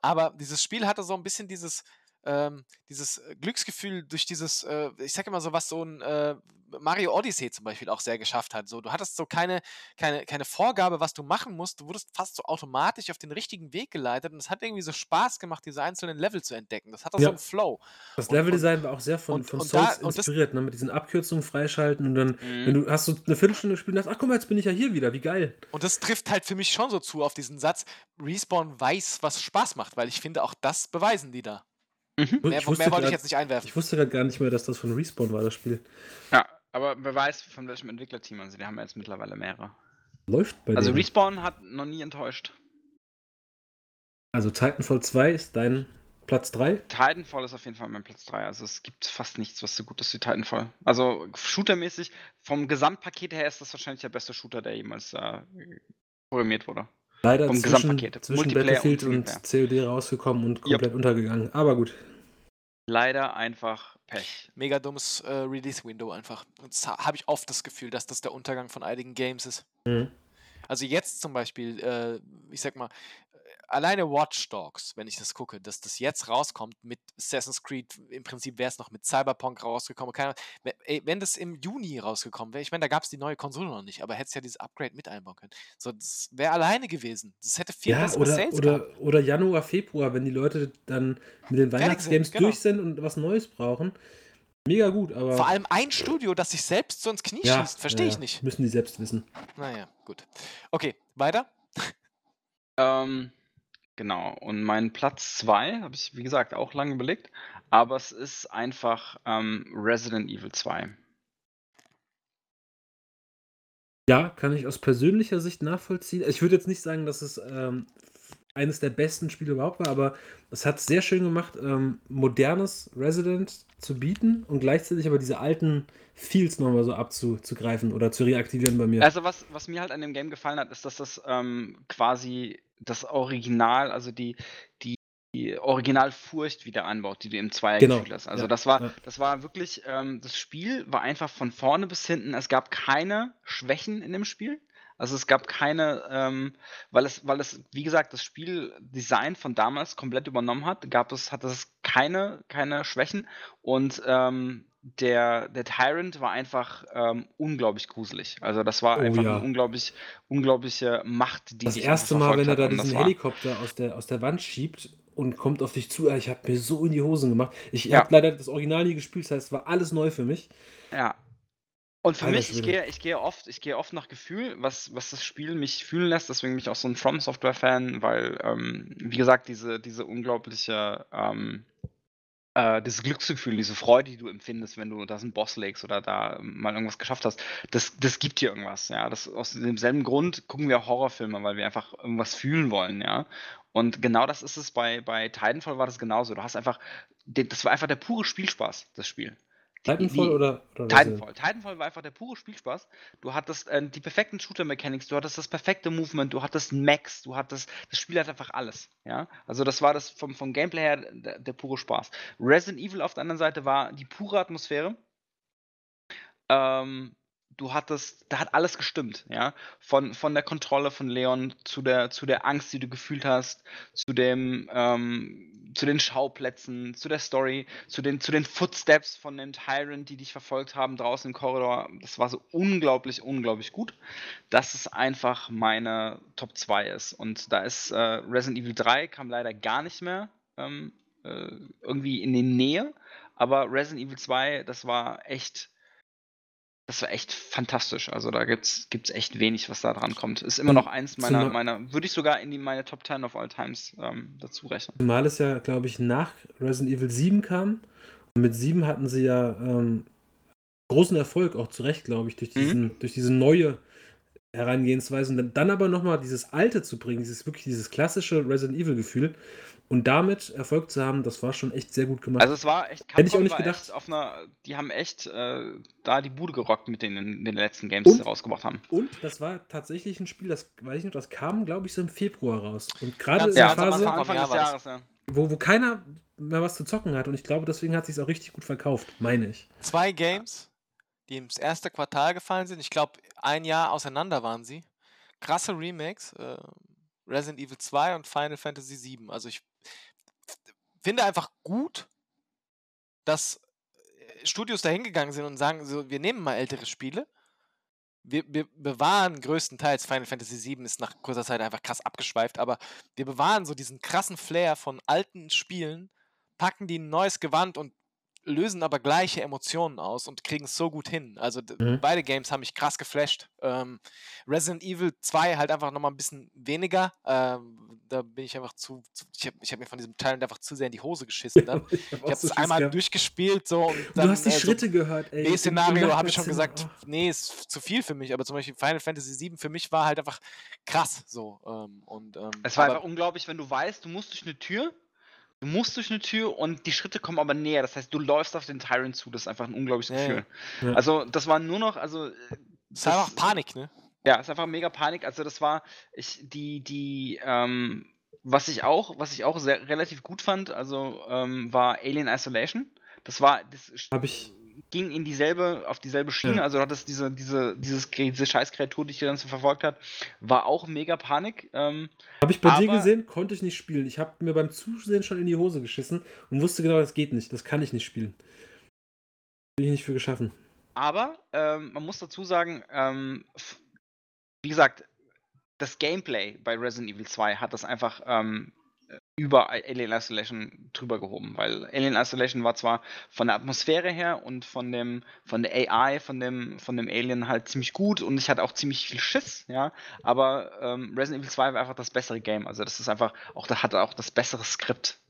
[SPEAKER 4] Aber dieses Spiel hatte so ein bisschen dieses, ähm, dieses äh, Glücksgefühl durch dieses, äh, ich sag immer so, was so ein äh, Mario Odyssey zum Beispiel auch sehr geschafft hat. So, du hattest so keine, keine, keine Vorgabe, was du machen musst. Du wurdest fast so automatisch auf den richtigen Weg geleitet und es hat irgendwie so Spaß gemacht, diese einzelnen Level zu entdecken. Das hat auch so
[SPEAKER 5] Ja.
[SPEAKER 4] einen Flow.
[SPEAKER 5] Das Leveldesign war auch sehr von,
[SPEAKER 4] und-
[SPEAKER 5] von
[SPEAKER 4] und
[SPEAKER 5] Souls
[SPEAKER 4] da-
[SPEAKER 5] inspiriert, ne? mit diesen Abkürzungen freischalten und dann,
[SPEAKER 6] Mhm.
[SPEAKER 5] wenn du hast so eine Viertelstunde gespielt und hast, ach guck mal, jetzt bin ich ja hier wieder, wie geil.
[SPEAKER 4] Und das trifft halt für mich schon so zu auf diesen Satz, Respawn weiß, was Spaß macht, weil ich finde, auch das beweisen die da.
[SPEAKER 6] Mhm.
[SPEAKER 5] Ich
[SPEAKER 4] Mehr, mehr
[SPEAKER 5] wusste
[SPEAKER 4] wollte ich
[SPEAKER 5] grad-
[SPEAKER 4] jetzt nicht einwerfen.
[SPEAKER 5] Ich wusste gerade gar nicht mehr, dass das von Respawn war, das Spiel.
[SPEAKER 6] Ja, aber wer weiß, von welchem Entwicklerteam. Also, die haben ja jetzt mittlerweile mehrere.
[SPEAKER 5] Läuft bei
[SPEAKER 6] Also,
[SPEAKER 5] denen.
[SPEAKER 6] Respawn hat noch nie enttäuscht.
[SPEAKER 5] Also Titanfall 2 ist dein Platz 3.
[SPEAKER 6] Titanfall ist auf jeden Fall mein Platz 3. Also, es gibt fast nichts, was so gut ist wie Titanfall. Also, shootermäßig, vom Gesamtpaket her ist das wahrscheinlich der beste Shooter, der jemals äh, programmiert wurde.
[SPEAKER 5] Leider
[SPEAKER 6] Vom
[SPEAKER 5] zwischen,
[SPEAKER 6] Gesamtpaket.
[SPEAKER 5] zwischen
[SPEAKER 6] Multiplayer
[SPEAKER 5] Battlefield
[SPEAKER 6] und
[SPEAKER 5] und, COD rausgekommen und
[SPEAKER 6] Yep.
[SPEAKER 5] komplett untergegangen. Aber gut.
[SPEAKER 6] Leider einfach Pech.
[SPEAKER 4] Mega dummes äh, Release-Window einfach. Habe ich oft das Gefühl, dass das der Untergang von einigen Games ist.
[SPEAKER 5] Mhm.
[SPEAKER 4] Also jetzt zum Beispiel, äh, ich sag mal, alleine Watch Dogs, wenn ich das gucke, dass das jetzt rauskommt mit Assassin's Creed, im Prinzip wäre es noch mit Cyberpunk rausgekommen. Keine, ey, wenn das im Juni rausgekommen wäre, ich meine, da gab es die neue Konsole noch nicht, aber hättest ja dieses Upgrade mit einbauen können. So, das wäre alleine gewesen. Das hätte viel
[SPEAKER 5] Ja, oder,
[SPEAKER 4] Sales gehabt.
[SPEAKER 5] oder, oder Januar, Februar, wenn die Leute dann mit den Weihnachtsgames
[SPEAKER 4] genau.
[SPEAKER 5] durch sind und was Neues brauchen. Mega gut, aber.
[SPEAKER 4] Vor allem ein Studio, das sich selbst so ins Knie
[SPEAKER 5] ja,
[SPEAKER 4] schießt, verstehe
[SPEAKER 5] ja,
[SPEAKER 4] ich nicht.
[SPEAKER 5] Müssen die selbst wissen.
[SPEAKER 4] Naja, gut. Okay, weiter.
[SPEAKER 6] Ähm, genau. Und mein Platz 2 habe ich, wie gesagt, auch lange überlegt. Aber es ist einfach ähm, Resident Evil 2.
[SPEAKER 5] Ja, kann ich aus persönlicher Sicht nachvollziehen. Ich würde jetzt nicht sagen, dass es ähm, eines der besten Spiele überhaupt war, aber es hat sehr schön gemacht, ähm, modernes Resident zu bieten und gleichzeitig aber diese alten Feels nochmal so abzugreifen oder zu reaktivieren bei mir.
[SPEAKER 6] Also was, was mir halt an dem Game gefallen hat, ist, dass das ähm, quasi das Original, also die, die, die Originalfurcht wieder anbaut, die du im Zweier
[SPEAKER 5] Genau,
[SPEAKER 6] gefühlt hast. Also
[SPEAKER 5] ja,
[SPEAKER 6] das war,
[SPEAKER 5] ja.
[SPEAKER 6] das war wirklich, ähm, das Spiel war einfach von vorne bis hinten. Es gab keine Schwächen in dem Spiel. Also es gab keine, ähm, weil es, weil es, wie gesagt, das Spieldesign von damals komplett übernommen hat, gab es, hat es keine, keine Schwächen und ähm, der, der Tyrant war einfach ähm, unglaublich gruselig. Also das war
[SPEAKER 5] Oh
[SPEAKER 6] einfach
[SPEAKER 5] ja.
[SPEAKER 6] eine unglaublich, unglaubliche Macht, die
[SPEAKER 5] Das erste Mal, wenn er da diesen Helikopter aus der, aus der Wand schiebt und kommt auf dich zu, ich habe mir so in die Hosen gemacht. Ich
[SPEAKER 6] Ja.
[SPEAKER 5] habe leider das Original nie gespielt, das heißt, es war alles neu für mich.
[SPEAKER 6] Ja. Und für
[SPEAKER 5] Alter
[SPEAKER 6] mich, ich gehe, ich gehe oft, ich gehe oft nach Gefühl, was, was das Spiel mich fühlen lässt, deswegen bin ich auch so ein From Software-Fan, weil, ähm, wie gesagt, diese, diese unglaubliche, ähm, äh, dieses Glücksgefühl, diese Freude, die du empfindest, wenn du da einen Boss legst oder da mal irgendwas geschafft hast, das, das gibt dir irgendwas, ja. Das, aus demselben Grund gucken wir Horrorfilme, weil wir einfach irgendwas fühlen wollen, ja. Und genau das ist es bei, bei Titanfall war das genauso. Du hast einfach, das war einfach der pure Spielspaß, das Spiel.
[SPEAKER 5] Titanfall
[SPEAKER 6] die-
[SPEAKER 5] oder, oder?
[SPEAKER 6] Titanfall. Titanfall war einfach der pure Spielspaß. Du hattest äh, die perfekten Shooter-Mechanics, du hattest das perfekte Movement, du hattest Max, du hattest, das Spiel hat einfach alles. Ja, also das war das vom, vom Gameplay her der, der pure Spaß. Resident Evil auf der anderen Seite war die pure Atmosphäre. Ähm, du hattest, da hat alles gestimmt, ja. Von, von der Kontrolle von Leon zu der, zu der Angst, die du gefühlt hast, zu dem, ähm, zu den Schauplätzen, zu der Story, zu den, zu den Footsteps von dem Tyrant, die dich verfolgt haben draußen im Korridor. Das war so unglaublich, unglaublich gut, dass es einfach meine Top 2 ist. Und da ist äh, Resident Evil 3 kam leider gar nicht mehr ähm, äh, irgendwie in die Nähe. Aber Resident Evil 2, das war echt, das war echt fantastisch. Also da gibt's, gibt's echt wenig, was da dran kommt. Ist immer
[SPEAKER 5] Und
[SPEAKER 6] noch eins meiner,
[SPEAKER 5] zumal-
[SPEAKER 6] meiner, würde ich sogar in die, meine Top 10 of all times ähm, dazu rechnen.
[SPEAKER 5] Zumal es ja, glaube ich, nach Resident Evil 7 kam. Und mit 7 hatten sie ja ähm, großen Erfolg, auch zu Recht, glaube ich, durch,
[SPEAKER 6] Mhm.
[SPEAKER 5] diesen, durch diese neue Herangehensweise. Und dann, dann aber nochmal dieses Alte zu bringen, dieses wirklich dieses klassische Resident Evil-Gefühl und damit Erfolg zu haben, das war schon echt sehr gut gemacht.
[SPEAKER 6] Also es war echt,
[SPEAKER 5] Hätte ich auch
[SPEAKER 6] Capcom
[SPEAKER 5] nicht gedacht.
[SPEAKER 6] Auf einer, die haben echt äh, da die Bude gerockt mit den, in den letzten Games,
[SPEAKER 5] Und-
[SPEAKER 6] die sie rausgebracht haben.
[SPEAKER 5] und das war tatsächlich ein Spiel, das weiß ich noch, das kam, glaube ich, so im Februar raus. Und gerade in der
[SPEAKER 4] Ja,
[SPEAKER 5] Phase,
[SPEAKER 4] Anfang
[SPEAKER 6] des. Jahres, ja.
[SPEAKER 5] wo, wo keiner mehr was zu zocken hat. Und ich glaube, deswegen hat sich auch richtig gut verkauft, meine ich.
[SPEAKER 4] Zwei Games, die ins erste Quartal gefallen sind. Ich glaube, ein Jahr auseinander waren sie. Krasse Remakes. Äh, Resident Evil 2 und Final Fantasy 7. Also ich finde einfach gut, dass äh, Studios da hingegangen sind und sagen, so, wir nehmen mal ältere Spiele. Wir, wir bewahren größtenteils, Final Fantasy VII ist nach kurzer Zeit einfach krass abgeschweift, aber wir bewahren so diesen krassen Flair von alten Spielen, packen die in ein neues Gewand und lösen aber gleiche Emotionen aus und kriegen es so gut hin. Also
[SPEAKER 5] Mhm.
[SPEAKER 4] beide Games haben mich krass geflasht. Ähm, Resident Evil 2 halt einfach nochmal ein bisschen weniger. Ähm, da bin ich einfach zu, zu ich habe ich hab mir von diesem Teil einfach zu sehr in die Hose geschissen dann. [LAUGHS]
[SPEAKER 5] ich
[SPEAKER 4] habe es einmal durchgespielt so und dann,
[SPEAKER 5] Du hast die
[SPEAKER 4] äh, so
[SPEAKER 5] Schritte gehört, ey. im
[SPEAKER 4] B-Szenario habe ich schon gesagt,
[SPEAKER 5] Oh.
[SPEAKER 4] nee, ist zu viel für mich, aber zum Beispiel Final Fantasy VII für mich war halt einfach krass so. Ähm, und, ähm,
[SPEAKER 6] Es war
[SPEAKER 4] aber-
[SPEAKER 6] einfach unglaublich, wenn du weißt, du musst durch eine Tür, du musst durch eine Tür und die Schritte kommen aber näher. Das heißt, du läufst auf den Tyrant zu. Das ist einfach ein unglaubliches
[SPEAKER 4] Ja, ja.
[SPEAKER 6] Gefühl.
[SPEAKER 5] Ja.
[SPEAKER 6] Also, das war nur noch, also. äh,
[SPEAKER 4] es ist einfach Panik, ne?
[SPEAKER 6] Ja, ist einfach mega Panik. Also das war ich die die ähm, was ich auch was ich auch sehr relativ gut fand, also ähm, war Alien Isolation. Das war das sch-
[SPEAKER 5] Hab ich.
[SPEAKER 6] Ging in dieselbe auf dieselbe Schiene.
[SPEAKER 5] Ja.
[SPEAKER 6] Also du hattest diese diese dieses diese Scheißkreatur, die dich dann so verfolgt hat, war auch mega Panik. Ähm,
[SPEAKER 5] Habe ich bei dir gesehen, konnte ich nicht spielen. Ich habe mir beim Zusehen schon in die Hose geschissen und wusste genau, das geht nicht. Das kann ich nicht spielen. Bin ich nicht für geschaffen.
[SPEAKER 6] Aber ähm, man muss dazu sagen, ähm, wie gesagt, das Gameplay bei Resident Evil 2 hat das einfach ähm, über Alien Isolation drüber gehoben, weil Alien Isolation war zwar von der Atmosphäre her und von dem von der AI von dem von dem Alien halt ziemlich gut und ich hatte auch ziemlich viel Schiss, ja, aber ähm, Resident Evil 2 war einfach das bessere Game, also das ist einfach auch da hatte auch das bessere Skript.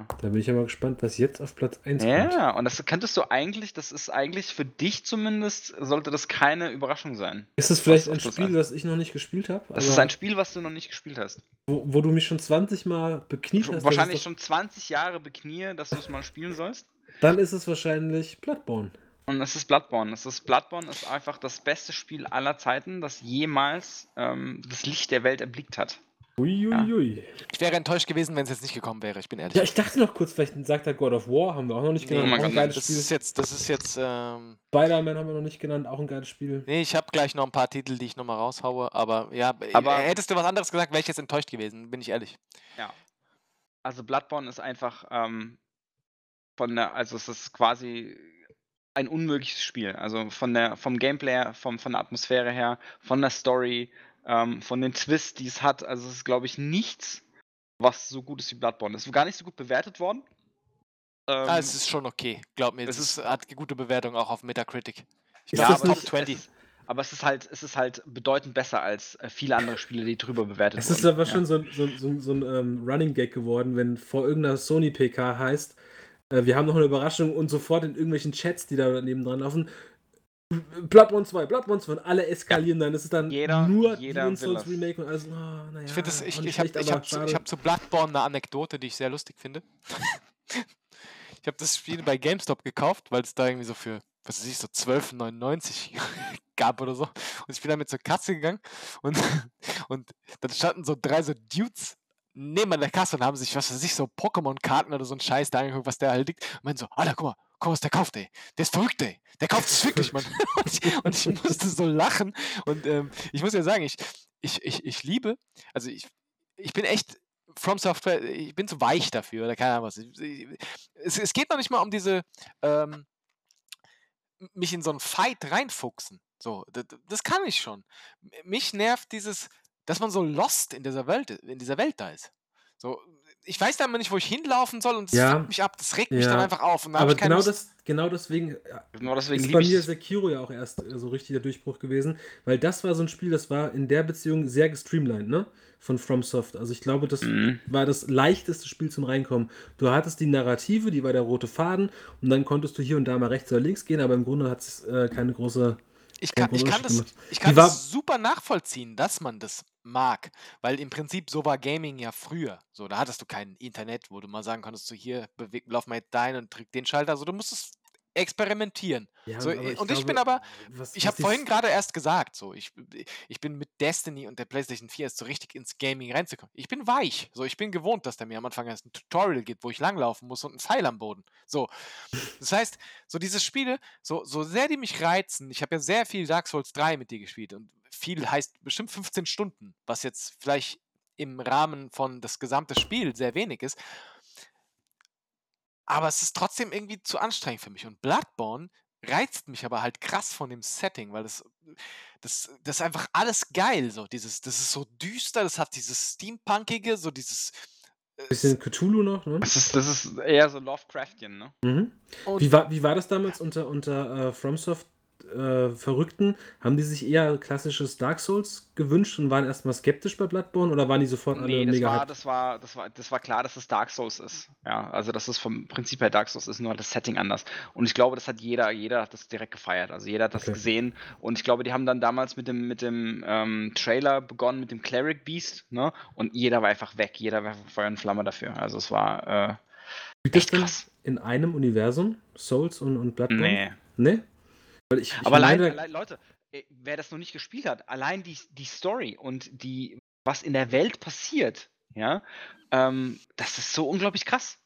[SPEAKER 5] Da bin ich ja mal gespannt, was jetzt auf Platz 1 kommt.
[SPEAKER 6] Ja, und das könntest du eigentlich, das ist eigentlich für dich zumindest, sollte das keine Überraschung sein.
[SPEAKER 5] Ist es vielleicht
[SPEAKER 6] Was
[SPEAKER 5] ein Spiel,
[SPEAKER 6] eins?
[SPEAKER 5] das ich noch nicht gespielt habe?
[SPEAKER 6] Das ist ein Spiel, was du noch nicht gespielt hast.
[SPEAKER 5] wo, wo du mich schon 20 Mal bekniet hast.
[SPEAKER 6] Wahrscheinlich schon 20 Jahre beknie, dass du es mal spielen sollst.
[SPEAKER 5] Dann ist es wahrscheinlich Bloodborne.
[SPEAKER 6] Und es ist Bloodborne. Es ist Bloodborne ist einfach das beste Spiel aller Zeiten, das jemals ähm, das Licht der Welt erblickt hat.
[SPEAKER 5] Uiuiui.
[SPEAKER 4] Ich wäre enttäuscht gewesen, wenn es jetzt nicht gekommen wäre, ich bin ehrlich.
[SPEAKER 5] Ja, ich dachte noch kurz, vielleicht sagt er God of War, haben wir auch noch nicht
[SPEAKER 4] Nee,
[SPEAKER 5] genannt.
[SPEAKER 6] oh mein
[SPEAKER 5] auch ein geiles
[SPEAKER 4] das
[SPEAKER 5] Spiel.
[SPEAKER 4] ist jetzt, das ist jetzt, ähm,
[SPEAKER 5] Spider-Man haben wir noch nicht genannt, auch ein geiles Spiel.
[SPEAKER 4] nee, ich habe gleich noch ein paar Titel, die ich nochmal raushaue, aber ja,
[SPEAKER 6] Aber-
[SPEAKER 4] hättest du was anderes gesagt, wäre ich jetzt enttäuscht gewesen, bin ich ehrlich.
[SPEAKER 6] Also Bloodborne ist einfach ähm, von der, also es ist quasi ein unmögliches Spiel. Also von der, vom Gameplay, her, vom, von der Atmosphäre her, von der Story, ähm, von den Twists, die es hat. Also es ist, glaube ich, nichts, was so gut ist wie Bloodborne. Es ist gar nicht so gut bewertet worden. Ähm,
[SPEAKER 4] ah, es ist schon okay, glaub mir,
[SPEAKER 6] es
[SPEAKER 4] es ist, hat gute Bewertung auch auf Metacritic. Ich
[SPEAKER 5] Ist
[SPEAKER 4] glaube,
[SPEAKER 5] das
[SPEAKER 4] Top
[SPEAKER 5] nicht-
[SPEAKER 4] 20.
[SPEAKER 6] Es ist, aber es ist halt, es ist halt bedeutend besser als äh, viele andere Spiele, die drüber bewertet
[SPEAKER 5] Es ist aber schon so, ein- so, so, so ein ähm, Running Gag geworden, wenn vor irgendeiner Sony PK heißt, äh, wir haben noch eine Überraschung und sofort in irgendwelchen Chats, die da nebendran laufen, Bloodborne 2, Bloodborne 2 und alle eskalieren dann. Es ist dann
[SPEAKER 6] Jeder-
[SPEAKER 5] nur
[SPEAKER 6] jeder
[SPEAKER 5] Demon's Souls. Remake und alles. Oh, naja,
[SPEAKER 4] Ich finde das, ich, ich habe hab, zu- ich hab zu Bloodborne eine Anekdote, die ich sehr lustig finde. [LAUGHS] ich habe das Spiel bei GameStop gekauft, weil es da irgendwie so für, was weiß ich, so 12,99 [LAUGHS] gab oder so. Und ich bin damit zur Kasse gegangen und, [LAUGHS] und dann standen so drei so Dudes neben an der Kasse und haben sich, was weiß ich, so Pokémon-Karten oder so ein Scheiß da angeguckt, was der halt liegt. Und meinen so, Alter, guck mal, was der kauft, ey. Der ist verrückt, ey. Der kauft es wirklich, Mann. [LAUGHS] [LAUGHS] Und ich, und ich musste so lachen. Und ähm, ich muss ja sagen, ich, ich, ich, ich liebe, also ich, ich bin echt From Software, ich bin zu weich dafür oder keine Ahnung was. Es, es geht noch nicht mal um diese, ähm, mich in so einen Fight reinfuchsen. So, das, das kann ich schon. Mich nervt dieses, dass man so lost in dieser Welt, in dieser Welt da ist. So, ich weiß dann immer nicht, wo ich hinlaufen soll und das
[SPEAKER 5] Ja,
[SPEAKER 4] fuckt mich ab, das regt mich dann
[SPEAKER 5] ja,
[SPEAKER 4] einfach auf. Und dann
[SPEAKER 5] aber genau,
[SPEAKER 4] Lust-
[SPEAKER 5] das, genau deswegen äh,
[SPEAKER 6] Genau deswegen
[SPEAKER 5] ist bei mir Sekiro ja auch erst äh, so richtig der Durchbruch gewesen, weil das war so ein Spiel, das war in der Beziehung sehr gestreamlined, ne? Von FromSoft. Also ich glaube, das
[SPEAKER 6] Mhm.
[SPEAKER 5] war das leichteste Spiel zum Reinkommen. Du hattest die Narrative, die war der rote Faden und dann konntest du hier und da mal rechts oder links gehen, aber im Grunde hat es äh, keine große.
[SPEAKER 4] Ich kann, ich kann, das, ich kann das super nachvollziehen, dass man das mag, weil im Prinzip so war Gaming ja früher. So, da hattest du kein Internet, wo du mal sagen konntest, so hier, beweg, lauf mal jetzt dahin und drück den Schalter. Also du musstest experimentieren.
[SPEAKER 5] Ja,
[SPEAKER 4] So, äh, und ich bin aber-
[SPEAKER 5] was-
[SPEAKER 4] Ich habe vorhin gerade erst gesagt, so ich, ich bin mit Destiny und der PlayStation 4 erst so richtig ins Gaming reinzukommen. Ich bin weich, so ich bin gewohnt, dass der mir am Anfang erst ein Tutorial gibt, wo ich langlaufen muss und ein Pfeil am Boden. So, das heißt, so diese Spiele, so, so sehr die mich reizen, ich habe ja sehr viel Dark Souls 3 mit dir gespielt und viel heißt bestimmt 15 Stunden, was jetzt vielleicht im Rahmen von das gesamte Spiel sehr wenig ist. Aber es ist trotzdem irgendwie zu anstrengend für mich. Und Bloodborne reizt mich aber halt krass von dem Setting, weil das, das, das ist einfach alles geil. So dieses, das ist so düster, das hat dieses Steampunkige, so dieses. äh,
[SPEAKER 5] Bisschen Cthulhu noch, ne?
[SPEAKER 6] Das ist, das ist eher so Lovecraftian, ne?
[SPEAKER 5] Mhm. Wie war, wie war das damals unter, unter äh, FromSoft? Äh, Verrückten, haben die sich eher klassisches Dark Souls gewünscht und waren erstmal skeptisch bei Bloodborne oder waren die sofort alle
[SPEAKER 6] Nee, das
[SPEAKER 5] mega
[SPEAKER 6] war, das, war, das, war, das war klar, dass es Dark Souls ist. Ja, also dass es vom Prinzip her Dark Souls ist, nur das Setting anders. Und ich glaube, das hat jeder, jeder hat das direkt gefeiert. Also jeder hat das
[SPEAKER 5] Okay.
[SPEAKER 6] gesehen. Und ich glaube, die haben dann damals mit dem, mit dem ähm, Trailer begonnen, mit dem Cleric Beast, ne? Und jeder war einfach weg. Jeder war einfach Feuer und Flamme dafür. Also es war äh, echt krass.
[SPEAKER 5] in einem Universum? Souls und, und Bloodborne?
[SPEAKER 6] Nee.
[SPEAKER 5] Nee? Ich, ich
[SPEAKER 6] Aber allein, allein, Leute, äh, wer das noch nicht gespielt hat, allein die, die Story und die, was in der Welt passiert, ja, ähm, das ist so unglaublich krass.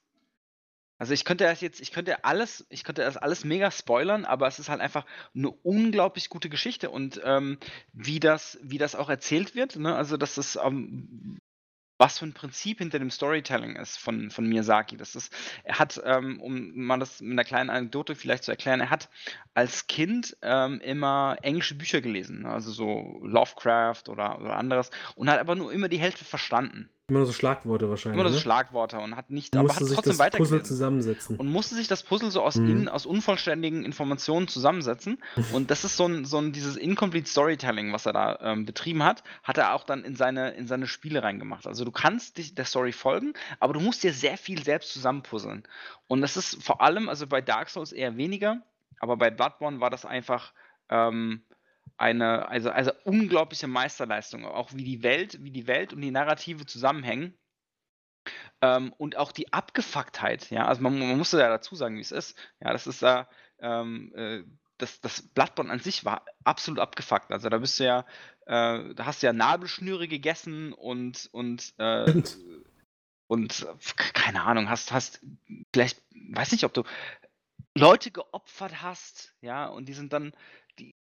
[SPEAKER 6] Also ich könnte das jetzt, ich könnte alles, ich könnte das alles mega spoilern, aber es ist halt einfach eine unglaublich gute Geschichte und ähm, wie das, wie das auch erzählt wird, ne? Also das ist ähm, was für ein Prinzip hinter dem Storytelling ist von, von Miyazaki. Das ist, er hat, ähm, um mal das mit einer kleinen Anekdote vielleicht zu erklären, er hat als Kind ähm, immer englische Bücher gelesen, ne? also so Lovecraft oder, oder anderes, und hat aber nur immer die Hälfte verstanden.
[SPEAKER 5] Immer nur so Schlagworte wahrscheinlich.
[SPEAKER 6] Immer nur so
[SPEAKER 5] ne?
[SPEAKER 6] Schlagworte und hat nicht, aber hat
[SPEAKER 5] sich
[SPEAKER 6] trotzdem
[SPEAKER 5] das Puzzle zusammensetzen.
[SPEAKER 6] Und musste sich das Puzzle so aus,
[SPEAKER 5] Mhm.
[SPEAKER 6] in, aus unvollständigen Informationen zusammensetzen. [LAUGHS] Und das ist so ein, so ein dieses Incomplete Storytelling, was er da ähm, betrieben hat, hat er auch dann in seine, in seine Spiele reingemacht. Also du kannst dich der Story folgen, aber du musst dir sehr viel selbst zusammenpuzzeln. Und das ist vor allem, also bei Dark Souls eher weniger, aber bei Bloodborne war das einfach ähm, eine, also, also unglaubliche Meisterleistung. Auch wie die Welt, wie die Welt und die Narrative zusammenhängen. Ähm, und auch die Abgefucktheit, ja, also man, man muss ja dazu sagen, wie es ist. Ja, das ist da, ähm, äh, das, das Bloodborne an sich war absolut abgefuckt. Also da bist du ja, äh, da hast du ja Nabelschnüre gegessen und, und, äh,
[SPEAKER 5] Und-
[SPEAKER 6] keine Ahnung, hast, hast, vielleicht, weiß nicht, ob du Leute geopfert hast, ja, und die sind dann,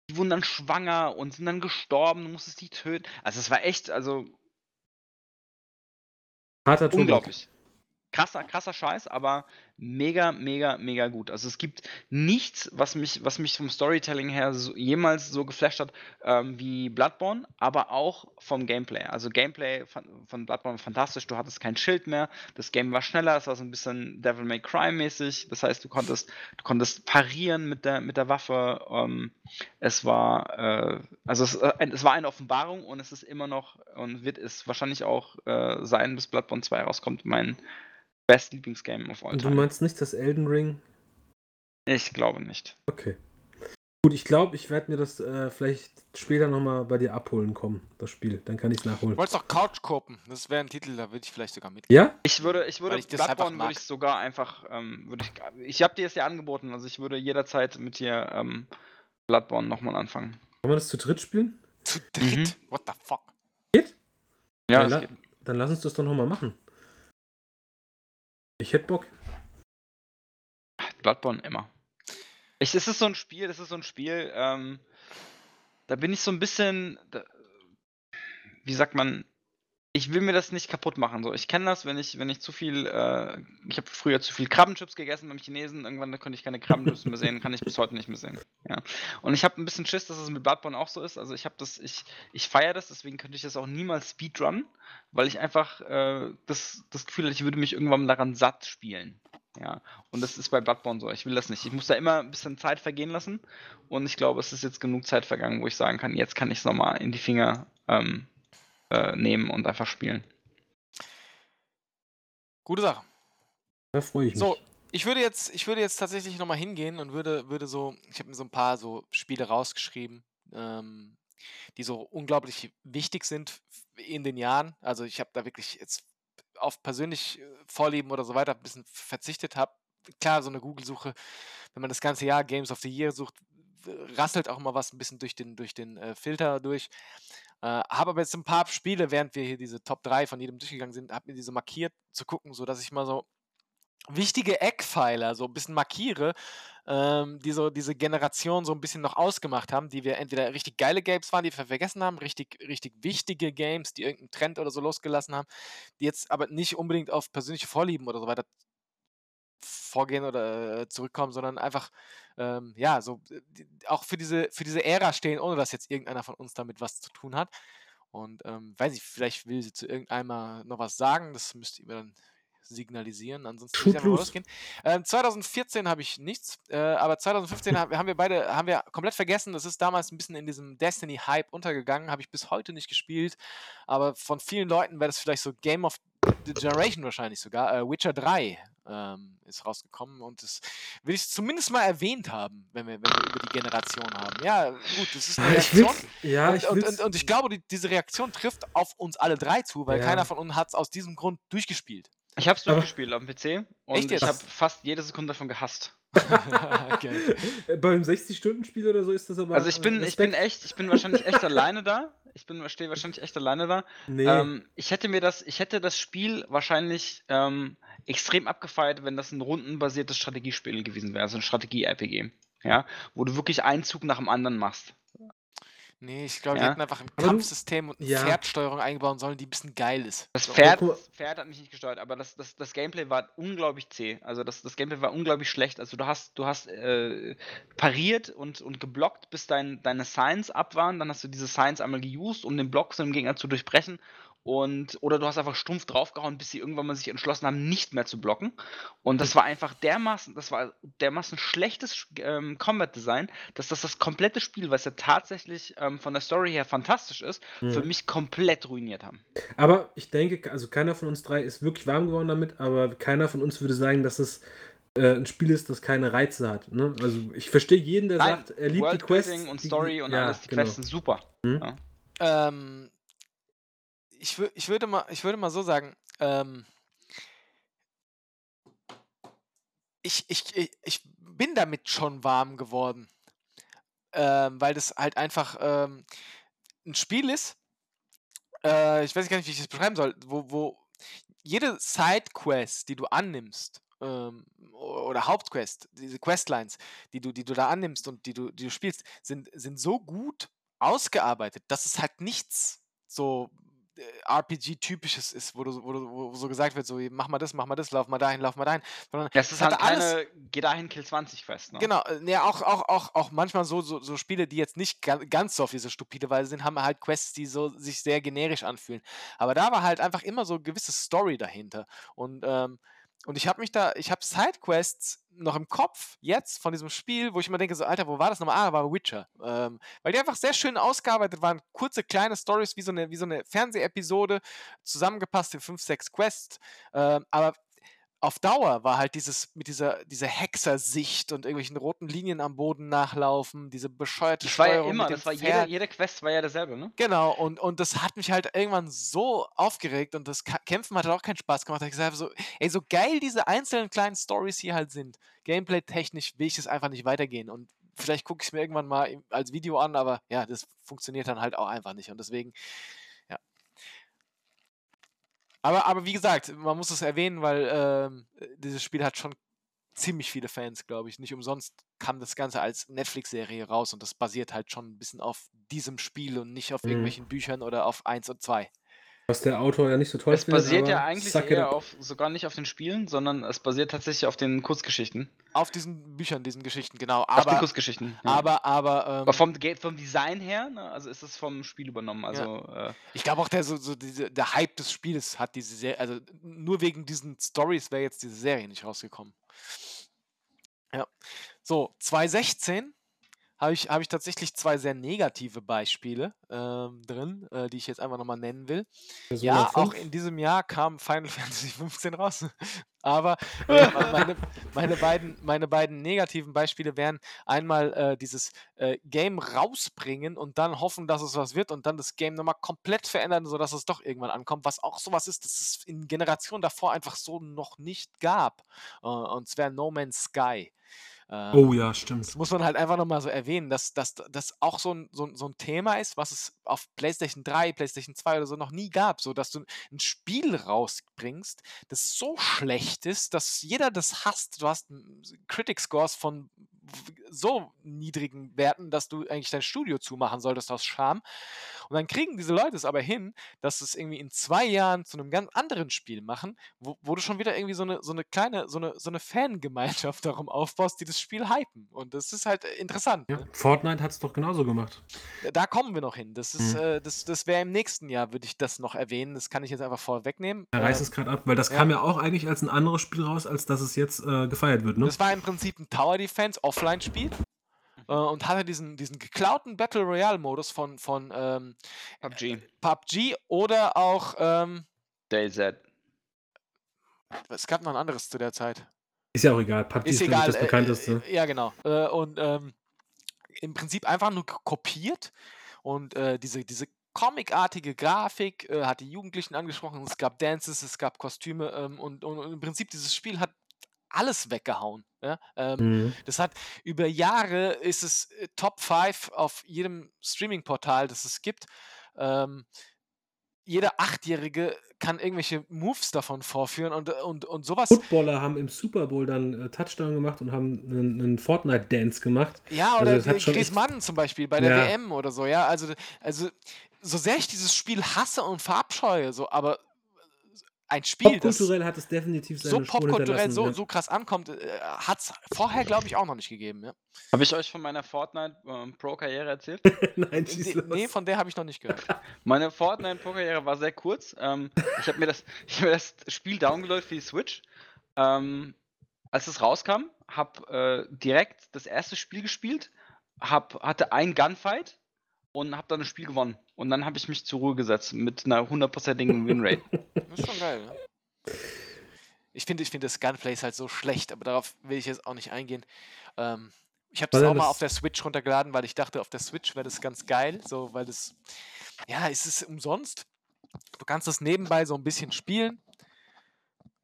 [SPEAKER 6] die, wurden dann schwanger und sind dann gestorben, du musstest die töten. Also es war echt, also
[SPEAKER 5] Harter Tobak.
[SPEAKER 6] Unglaublich. Krasser, krasser Scheiß, aber mega, mega, mega gut. Also es gibt nichts, was mich, was mich vom Storytelling her so, jemals so geflasht hat ähm, wie Bloodborne, aber auch vom Gameplay. Also Gameplay von, von Bloodborne fantastisch. Du hattest kein Schild mehr, das Game war schneller, es war so ein bisschen Devil May Cry mäßig. Das heißt, du konntest, du konntest parieren mit der, mit der Waffe. Ähm, es war, äh, also es, äh, es war eine Offenbarung und es ist immer noch und wird es wahrscheinlich auch äh, sein, bis Bloodborne 2 rauskommt, mein best Lieblingsgame of all
[SPEAKER 5] Und du
[SPEAKER 6] time.
[SPEAKER 5] meinst nicht das Elden Ring?
[SPEAKER 6] Ich glaube nicht.
[SPEAKER 5] Okay. Gut, ich glaube, ich werde mir das äh, vielleicht später nochmal bei dir abholen kommen, das Spiel. Dann kann ich es
[SPEAKER 4] Du
[SPEAKER 5] nachholen.
[SPEAKER 4] wolltest doch Couch kopen. Das wäre ein Titel, da würde ich vielleicht sogar mit.
[SPEAKER 5] Ja?
[SPEAKER 6] Ich würde, ich würde
[SPEAKER 4] Weil ich das
[SPEAKER 6] Bloodborne würde ich sogar einfach, ähm, würde ich, ich habe dir es ja angeboten, also ich würde jederzeit mit dir ähm, Bloodborne nochmal anfangen.
[SPEAKER 5] Wollen wir das zu dritt spielen?
[SPEAKER 4] Zu dritt? What the fuck?
[SPEAKER 5] Geht?
[SPEAKER 6] Ja,
[SPEAKER 5] Dann
[SPEAKER 6] das
[SPEAKER 5] la-
[SPEAKER 6] geht.
[SPEAKER 5] Dann lass uns das doch nochmal machen. Ich hätte Bock.
[SPEAKER 6] Bloodborne immer. Ich, es ist so ein Spiel, das ist so ein Spiel, ähm, da bin ich so ein bisschen, da, wie sagt man, ich will mir das nicht kaputt machen. So, ich kenne das, wenn ich, wenn ich zu viel, äh, ich habe früher zu viel Krabbenchips gegessen beim Chinesen, irgendwann konnte ich keine Krabbenchips mehr sehen, kann ich bis heute nicht mehr sehen. Ja. Und ich habe ein bisschen Schiss, dass es mit Bloodborne auch so ist. Also ich habe das, ich, ich feiere das, deswegen könnte ich das auch niemals speedrunnen, weil ich einfach äh, das, das Gefühl hatte, ich würde mich irgendwann daran satt spielen. Ja, und das ist bei Bloodborne so. Ich will das nicht. Ich muss da immer ein bisschen Zeit vergehen lassen. Und ich glaube, es ist jetzt genug Zeit vergangen, wo ich sagen kann, jetzt kann ich es nochmal in die Finger ähm, äh, nehmen und einfach spielen.
[SPEAKER 4] Gute Sache.
[SPEAKER 5] Da freue ich mich.
[SPEAKER 4] So, ich würde jetzt, ich würde jetzt tatsächlich nochmal hingehen und würde, würde so, ich habe mir so ein paar so Spiele rausgeschrieben, ähm, die so unglaublich wichtig sind in den Jahren. Also ich habe da wirklich jetzt auf persönlich äh, Vorlieben oder so weiter ein bisschen verzichtet habe. Klar, so eine Google-Suche, wenn man das ganze Jahr Games of the Year sucht, rasselt auch immer was ein bisschen durch den, durch den äh, Filter durch. Äh, habe aber jetzt ein paar Spiele, während wir hier diese Top 3 von jedem durchgegangen sind, habe mir diese markiert zu gucken, sodass ich mal so wichtige Eckpfeiler so ein bisschen markiere, ähm, die so diese Generation so ein bisschen noch ausgemacht haben, die wir entweder richtig geile Games waren, die wir vergessen haben, richtig, richtig wichtige Games, die irgendeinen Trend oder so losgelassen haben, die jetzt aber nicht unbedingt auf persönliche Vorlieben oder so weiter vorgehen oder äh, zurückkommen, sondern einfach ähm, ja so äh, auch für diese für diese Ära stehen, ohne dass jetzt irgendeiner von uns damit was zu tun hat. Und ähm, weiß ich, vielleicht will sie zu irgendeinmal noch was sagen. Das müsst ihr mir dann signalisieren, ansonsten würde ich einfach losgehen. Ähm, 2014 habe ich nichts, äh, aber 2015 ha- haben wir beide, haben wir komplett vergessen. Das ist damals ein bisschen in diesem Destiny-Hype untergegangen, habe ich bis heute nicht gespielt, aber von vielen Leuten wäre das vielleicht so Game of the Generation wahrscheinlich sogar. Äh, Witcher 3 ähm, ist rausgekommen und das will ich zumindest mal erwähnt haben, wenn wir, wenn wir über die Generation haben. Ja, gut, das ist eine [LAUGHS] Reaktion.
[SPEAKER 5] ja,
[SPEAKER 4] und,
[SPEAKER 5] ich
[SPEAKER 4] und, und, und ich glaube, die, diese Reaktion trifft auf uns alle drei zu, weil
[SPEAKER 5] Ja.
[SPEAKER 4] keiner von uns hat es aus diesem Grund durchgespielt.
[SPEAKER 6] Ich hab's durchgespielt auf dem PC und
[SPEAKER 4] Echt
[SPEAKER 6] ich
[SPEAKER 4] jetzt?
[SPEAKER 6] habe fast jede Sekunde davon gehasst. [LAUGHS]
[SPEAKER 4] okay.
[SPEAKER 5] beim 60-Stunden-Spiel oder so ist das aber.
[SPEAKER 6] Also ich bin, ich bin echt, ich bin wahrscheinlich echt alleine da. Ich bin, stehe wahrscheinlich echt alleine da.
[SPEAKER 5] Nee.
[SPEAKER 6] Ähm, ich hätte mir das, ich hätte das Spiel wahrscheinlich ähm, extrem abgefeiert, wenn das ein rundenbasiertes Strategiespiel gewesen wäre, also ein Strategie-RPG. Ja, wo du wirklich einen Zug nach dem anderen machst.
[SPEAKER 4] Nee, ich glaube, die
[SPEAKER 6] Ja.
[SPEAKER 4] hätten einfach ein
[SPEAKER 5] Aber du-
[SPEAKER 4] Kampfsystem und eine
[SPEAKER 5] ja.
[SPEAKER 4] Pferdsteuerung einbauen sollen, die ein bisschen geil ist.
[SPEAKER 6] Das
[SPEAKER 4] So.
[SPEAKER 6] Pferd,
[SPEAKER 5] guck mal-
[SPEAKER 6] das Pferd hat mich nicht gesteuert, aber das, das, das Gameplay war unglaublich zäh. Also das, das Gameplay war unglaublich schlecht. Also du hast, du hast äh, pariert und, und geblockt, bis dein, deine Signs ab waren. Dann hast du diese Signs einmal geused, um den Block von dem Gegner zu durchbrechen. Und, oder du hast einfach stumpf draufgehauen, bis sie irgendwann mal sich entschlossen haben, nicht mehr zu blocken. Und das war einfach dermaßen, das war dermaßen schlechtes ähm, Combat-Design, dass das das komplette Spiel, was ja tatsächlich ähm, von der Story her fantastisch ist, für
[SPEAKER 5] Mhm.
[SPEAKER 6] mich komplett ruiniert haben.
[SPEAKER 5] Aber ich denke, also keiner von uns drei ist wirklich warm geworden damit, aber keiner von uns würde sagen, dass es äh, ein Spiel ist, das keine Reize hat. Ne? Also ich verstehe jeden, der
[SPEAKER 6] Nein,
[SPEAKER 5] sagt, er liebt die Quests.
[SPEAKER 6] Und
[SPEAKER 5] die-
[SPEAKER 6] Story und
[SPEAKER 5] ja,
[SPEAKER 6] alles, die
[SPEAKER 5] genau.
[SPEAKER 6] Quests sind super.
[SPEAKER 4] Ähm, ich, ich, würde mal, ich würde mal so sagen, ähm, ich, ich, ich, bin damit schon warm geworden. Ähm, weil das halt einfach ähm, ein Spiel ist, äh, ich weiß gar nicht, wie ich das beschreiben soll, wo, wo jede Sidequest, die du annimmst, ähm, oder Hauptquest, diese Questlines, die du, die du da annimmst und die du, die du spielst, sind, sind so gut ausgearbeitet, dass es halt nichts so RPG-typisches ist, wo, du, so- wo, du, wo so gesagt wird, so mach mal das, mach mal das, lauf mal dahin, lauf mal dahin. Sondern
[SPEAKER 6] Das ist halt keine Geh dahin, Kill 20 Quest. Ne?
[SPEAKER 4] Genau, äh, ja, auch, auch, auch, auch manchmal so, so, so Spiele, die jetzt nicht ga- ganz so auf diese stupide Weise sind, haben halt Quests, die so sich sehr generisch anfühlen. Aber da war halt einfach immer so eine gewisse Story dahinter. Und, ähm, und ich habe mich da, ich habe Sidequests noch im Kopf jetzt von diesem Spiel, wo ich immer denke, so, Alter, wo war das nochmal? Ah, war Witcher. Ähm, weil die einfach sehr schön ausgearbeitet waren, kurze, kleine Stories, wie so eine, wie so eine Fernsehepisode, zusammengepasst in fünf, sechs Quests. Ähm, aber auf Dauer war halt dieses mit dieser, dieser Hexersicht und irgendwelchen roten Linien am Boden nachlaufen, diese bescheuerte
[SPEAKER 6] Das war ja immer, das war jede, jede Quest war ja dasselbe, ne?
[SPEAKER 4] Genau, und, und das hat mich halt irgendwann so aufgeregt und das Kämpfen hat halt auch keinen Spaß gemacht. Ich gesagt, so, ey, so geil diese einzelnen kleinen Stories hier halt sind. Gameplay-technisch will ich es einfach nicht weitergehen. Und vielleicht gucke ich es mir irgendwann mal als Video an, aber ja, das funktioniert dann halt auch einfach nicht. Und deswegen. Aber, aber wie gesagt, man muss es erwähnen, weil ähm, dieses Spiel hat schon ziemlich viele Fans, glaube ich. Nicht umsonst kam das Ganze als Netflix-Serie raus und das basiert halt schon ein bisschen auf diesem Spiel und nicht auf
[SPEAKER 5] Mhm.
[SPEAKER 4] irgendwelchen Büchern oder auf 1 und 2.
[SPEAKER 5] Was der Autor ja nicht so toll
[SPEAKER 6] Es basiert ja
[SPEAKER 5] aber
[SPEAKER 6] eigentlich eher auf, sogar nicht auf den Spielen, sondern es basiert tatsächlich auf den Kurzgeschichten.
[SPEAKER 4] Auf diesen Büchern, diesen Geschichten, genau.
[SPEAKER 6] auf den
[SPEAKER 4] Aber,
[SPEAKER 6] Kurzgeschichten. ja.
[SPEAKER 4] aber, aber, ähm,
[SPEAKER 6] Aber vom, vom Design her, ne, also ist es vom Spiel übernommen. Also äh,
[SPEAKER 4] ich glaube auch, der, so, so diese, der Hype des Spiels hat diese Serie, also nur wegen diesen Stories wäre jetzt diese Serie nicht rausgekommen. Ja. So, 2016 habe ich, hab ich tatsächlich zwei sehr negative Beispiele ähm, drin, äh, die ich jetzt einfach nochmal nennen will. Ja, auch
[SPEAKER 5] 5.
[SPEAKER 4] in diesem Jahr kam Final [LAUGHS] Fantasy 15 raus. [LAUGHS] Aber [LAUGHS] äh, meine, meine, beiden, meine beiden negativen Beispiele wären einmal äh, dieses äh, Game rausbringen und dann hoffen, dass es was wird und dann das Game nochmal komplett verändern, sodass es doch irgendwann ankommt, was auch sowas ist, das es in Generationen davor einfach so noch nicht gab. Äh, und zwar No Man's Sky. Ähm,
[SPEAKER 5] Oh ja, stimmt.
[SPEAKER 4] das muss man halt einfach nochmal so erwähnen, dass das auch so ein, so, ein- so ein Thema ist, was es auf PlayStation 3, PlayStation 2 oder so noch nie gab. So dass du ein Spiel rausbringst, das so schlecht ist, dass jeder das hasst. Du hast m, Critic Scores von so niedrigen Werten, dass du eigentlich dein Studio zumachen solltest aus Scham. Und dann kriegen diese Leute es aber hin, dass sie es irgendwie in zwei Jahren zu einem ganz anderen Spiel machen, wo, wo du schon wieder irgendwie so eine, so eine kleine, so eine, so eine Fangemeinschaft darum aufbaust, die das Spiel hypen. Und das ist halt äh, interessant.
[SPEAKER 5] Ja,
[SPEAKER 4] Ne?
[SPEAKER 5] Fortnite hat es doch genauso gemacht.
[SPEAKER 4] Da kommen wir noch hin. Das ist,
[SPEAKER 5] Mhm.
[SPEAKER 4] äh, das, das wäre im nächsten Jahr, würde ich das noch erwähnen. Das kann ich jetzt einfach vorwegnehmen.
[SPEAKER 5] Er reißt
[SPEAKER 4] Ähm,
[SPEAKER 5] es gerade ab, weil das
[SPEAKER 4] ja.
[SPEAKER 5] kam ja auch eigentlich als ein anderes Spiel raus, als dass es jetzt äh, gefeiert wird, ne?
[SPEAKER 4] Das war im Prinzip ein Tower Defense Offline-Spiel äh, und hatte diesen, diesen geklauten Battle Royale-Modus von, von ähm,
[SPEAKER 6] PUBG.
[SPEAKER 4] PUBG oder auch, ähm,
[SPEAKER 6] DayZ.
[SPEAKER 4] es gab noch ein anderes zu der Zeit.
[SPEAKER 5] Ist ja auch egal. PUBG ist,
[SPEAKER 4] Ist egal.
[SPEAKER 5] das
[SPEAKER 4] äh,
[SPEAKER 5] bekannteste.
[SPEAKER 4] Äh, ja, genau. Äh, und ähm, im Prinzip einfach nur kopiert und äh, diese, diese comicartige Grafik äh, hat die Jugendlichen angesprochen. Es gab Dances, es gab Kostüme ähm, und, und, und im Prinzip dieses Spiel hat alles weggehauen. Ja? Ähm,
[SPEAKER 5] Mhm.
[SPEAKER 4] Das hat über Jahre ist es äh, Top 5 auf jedem Streaming-Portal, das es gibt. Ähm, jeder Achtjährige kann irgendwelche Moves davon vorführen und, und, und sowas.
[SPEAKER 5] Footballer haben im Super Bowl dann äh, Touchdown gemacht und haben einen, einen Fortnite-Dance gemacht.
[SPEAKER 4] Ja, oder also Griezmann zum Beispiel bei der
[SPEAKER 5] Ja.
[SPEAKER 4] WM oder so, ja. Also, also so sehr ich dieses Spiel hasse und verabscheue, so, aber ein Spiel, das
[SPEAKER 5] Popkulturell hat es definitiv seine
[SPEAKER 4] so popkulturell so, so krass ankommt, äh, hat es vorher, glaube ich, auch noch nicht gegeben. Ja.
[SPEAKER 6] Habe ich euch von meiner Fortnite ähm, Pro-Karriere erzählt? [LAUGHS]
[SPEAKER 5] Nein, schieß
[SPEAKER 4] Nee,
[SPEAKER 5] los.
[SPEAKER 4] nee, von der habe ich noch nicht gehört. [LAUGHS]
[SPEAKER 6] Meine Fortnite Pro-Karriere war sehr kurz. Ähm, ich habe mir, das- [LAUGHS] ich hab mir das Spiel downgeloadet für die Switch. Ähm, als es rauskam, habe äh, direkt das erste Spiel gespielt, hab, hatte ein Gunfight und habe dann das Spiel gewonnen. Und dann habe ich mich zur Ruhe gesetzt mit einer hundertprozentigen [LAUGHS] Winrate.
[SPEAKER 4] Das ist schon geil, ne? Ich finde, ich finde das Gunplay ist halt so schlecht, aber darauf will ich jetzt auch nicht eingehen. Ähm, ich habe das auch mal auf der Switch runtergeladen, weil ich dachte, auf der Switch wäre das ganz geil, so, weil das, ja, es ist umsonst. Du kannst das nebenbei so ein bisschen spielen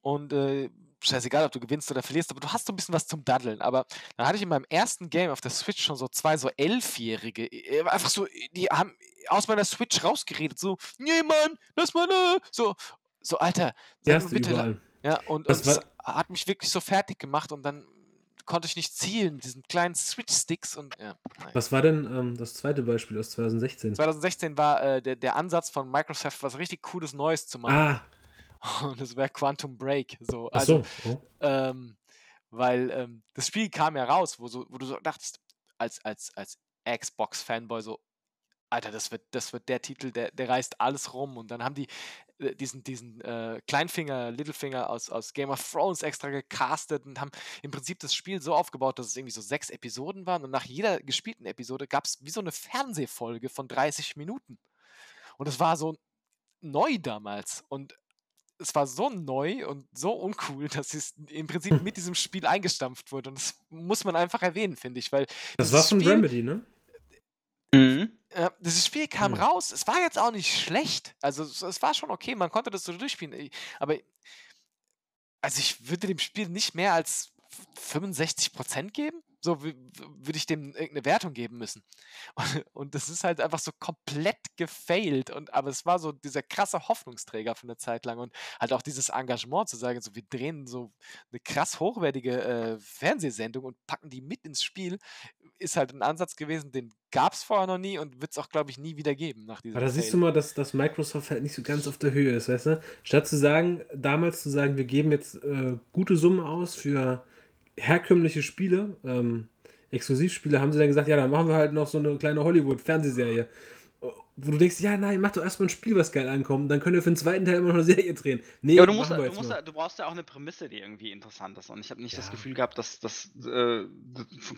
[SPEAKER 4] und äh, scheißegal, ob du gewinnst oder verlierst, aber du hast so ein bisschen was zum Daddeln. Aber dann hatte ich in meinem ersten Game auf der Switch schon so zwei so Elfjährige, äh, einfach so, die haben aus meiner Switch rausgeredet, so, nee, Mann, lass mal, äh, so, so, Alter, sag bitte,
[SPEAKER 5] überall.
[SPEAKER 4] ja, und,
[SPEAKER 5] Das
[SPEAKER 4] und hat mich wirklich so fertig gemacht und dann konnte ich nicht zielen mit diesen kleinen Switch-Sticks und ja.
[SPEAKER 5] Was war denn ähm, das zweite Beispiel aus 2016?
[SPEAKER 4] 2016 war äh, der, der Ansatz von Microsoft, was richtig cooles Neues zu machen.
[SPEAKER 5] Ah, [LAUGHS]
[SPEAKER 4] Und das wäre Quantum Break. So. Also,
[SPEAKER 5] so. Oh.
[SPEAKER 4] ähm, weil ähm, das Spiel kam ja raus, wo, so, wo du so dachtest, als, als, als Xbox-Fanboy so, Alter, das wird, das wird der Titel, der, der reißt alles rum. Und dann haben die äh, diesen, diesen äh, Kleinfinger, Littlefinger aus, aus Game of Thrones extra gecastet und haben im Prinzip das Spiel so aufgebaut, dass es irgendwie so sechs Episoden waren. Und nach jeder gespielten Episode gab es wie so eine Fernsehfolge von 30 Minuten. Und es war so neu damals. Und es war so neu und so uncool, [LAUGHS] dass es im Prinzip mit diesem Spiel eingestampft wurde. Und das muss man einfach erwähnen, finde ich, weil
[SPEAKER 5] Das war von
[SPEAKER 4] Spiel,
[SPEAKER 5] Remedy, ne?
[SPEAKER 6] mhm.
[SPEAKER 4] äh, dieses Spiel kam
[SPEAKER 5] Hm.
[SPEAKER 4] raus. Es war jetzt auch nicht schlecht. Also es, es war schon okay, man konnte das so durchspielen. Aber also ich würde dem Spiel nicht mehr als 65% geben. So wü- wü- würde ich dem irgendeine Wertung geben müssen. [LAUGHS] Und, und das ist halt einfach so komplett gefailt. Und, aber es war so dieser krasse Hoffnungsträger für eine Zeit lang. Und halt auch dieses Engagement zu sagen, so wir drehen so eine krass hochwertige äh, Fernsehsendung und packen die mit ins Spiel, ist halt ein Ansatz gewesen, den gab es vorher noch nie und wird es auch, glaube ich, nie wieder geben nach diesem
[SPEAKER 5] Aber da siehst du
[SPEAKER 4] Fail.
[SPEAKER 5] mal, dass, dass Microsoft halt nicht so ganz auf der Höhe ist, weißt du? Statt zu sagen, damals zu sagen, wir geben jetzt äh, gute Summen aus für herkömmliche Spiele, ähm, Exklusivspiele, haben sie dann gesagt, ja, dann machen wir halt noch so eine kleine Hollywood-Fernsehserie. Wo du denkst, ja, nein, mach doch erstmal ein Spiel, was geil ankommt, dann können wir für den zweiten Teil immer noch eine Serie drehen. Nee,
[SPEAKER 6] Ja, aber du, musst,
[SPEAKER 5] wir
[SPEAKER 6] du, musst, ja- du brauchst ja auch eine Prämisse, die irgendwie interessant ist. Und ich habe nicht das
[SPEAKER 5] Ja.
[SPEAKER 6] Gefühl gehabt, dass das äh,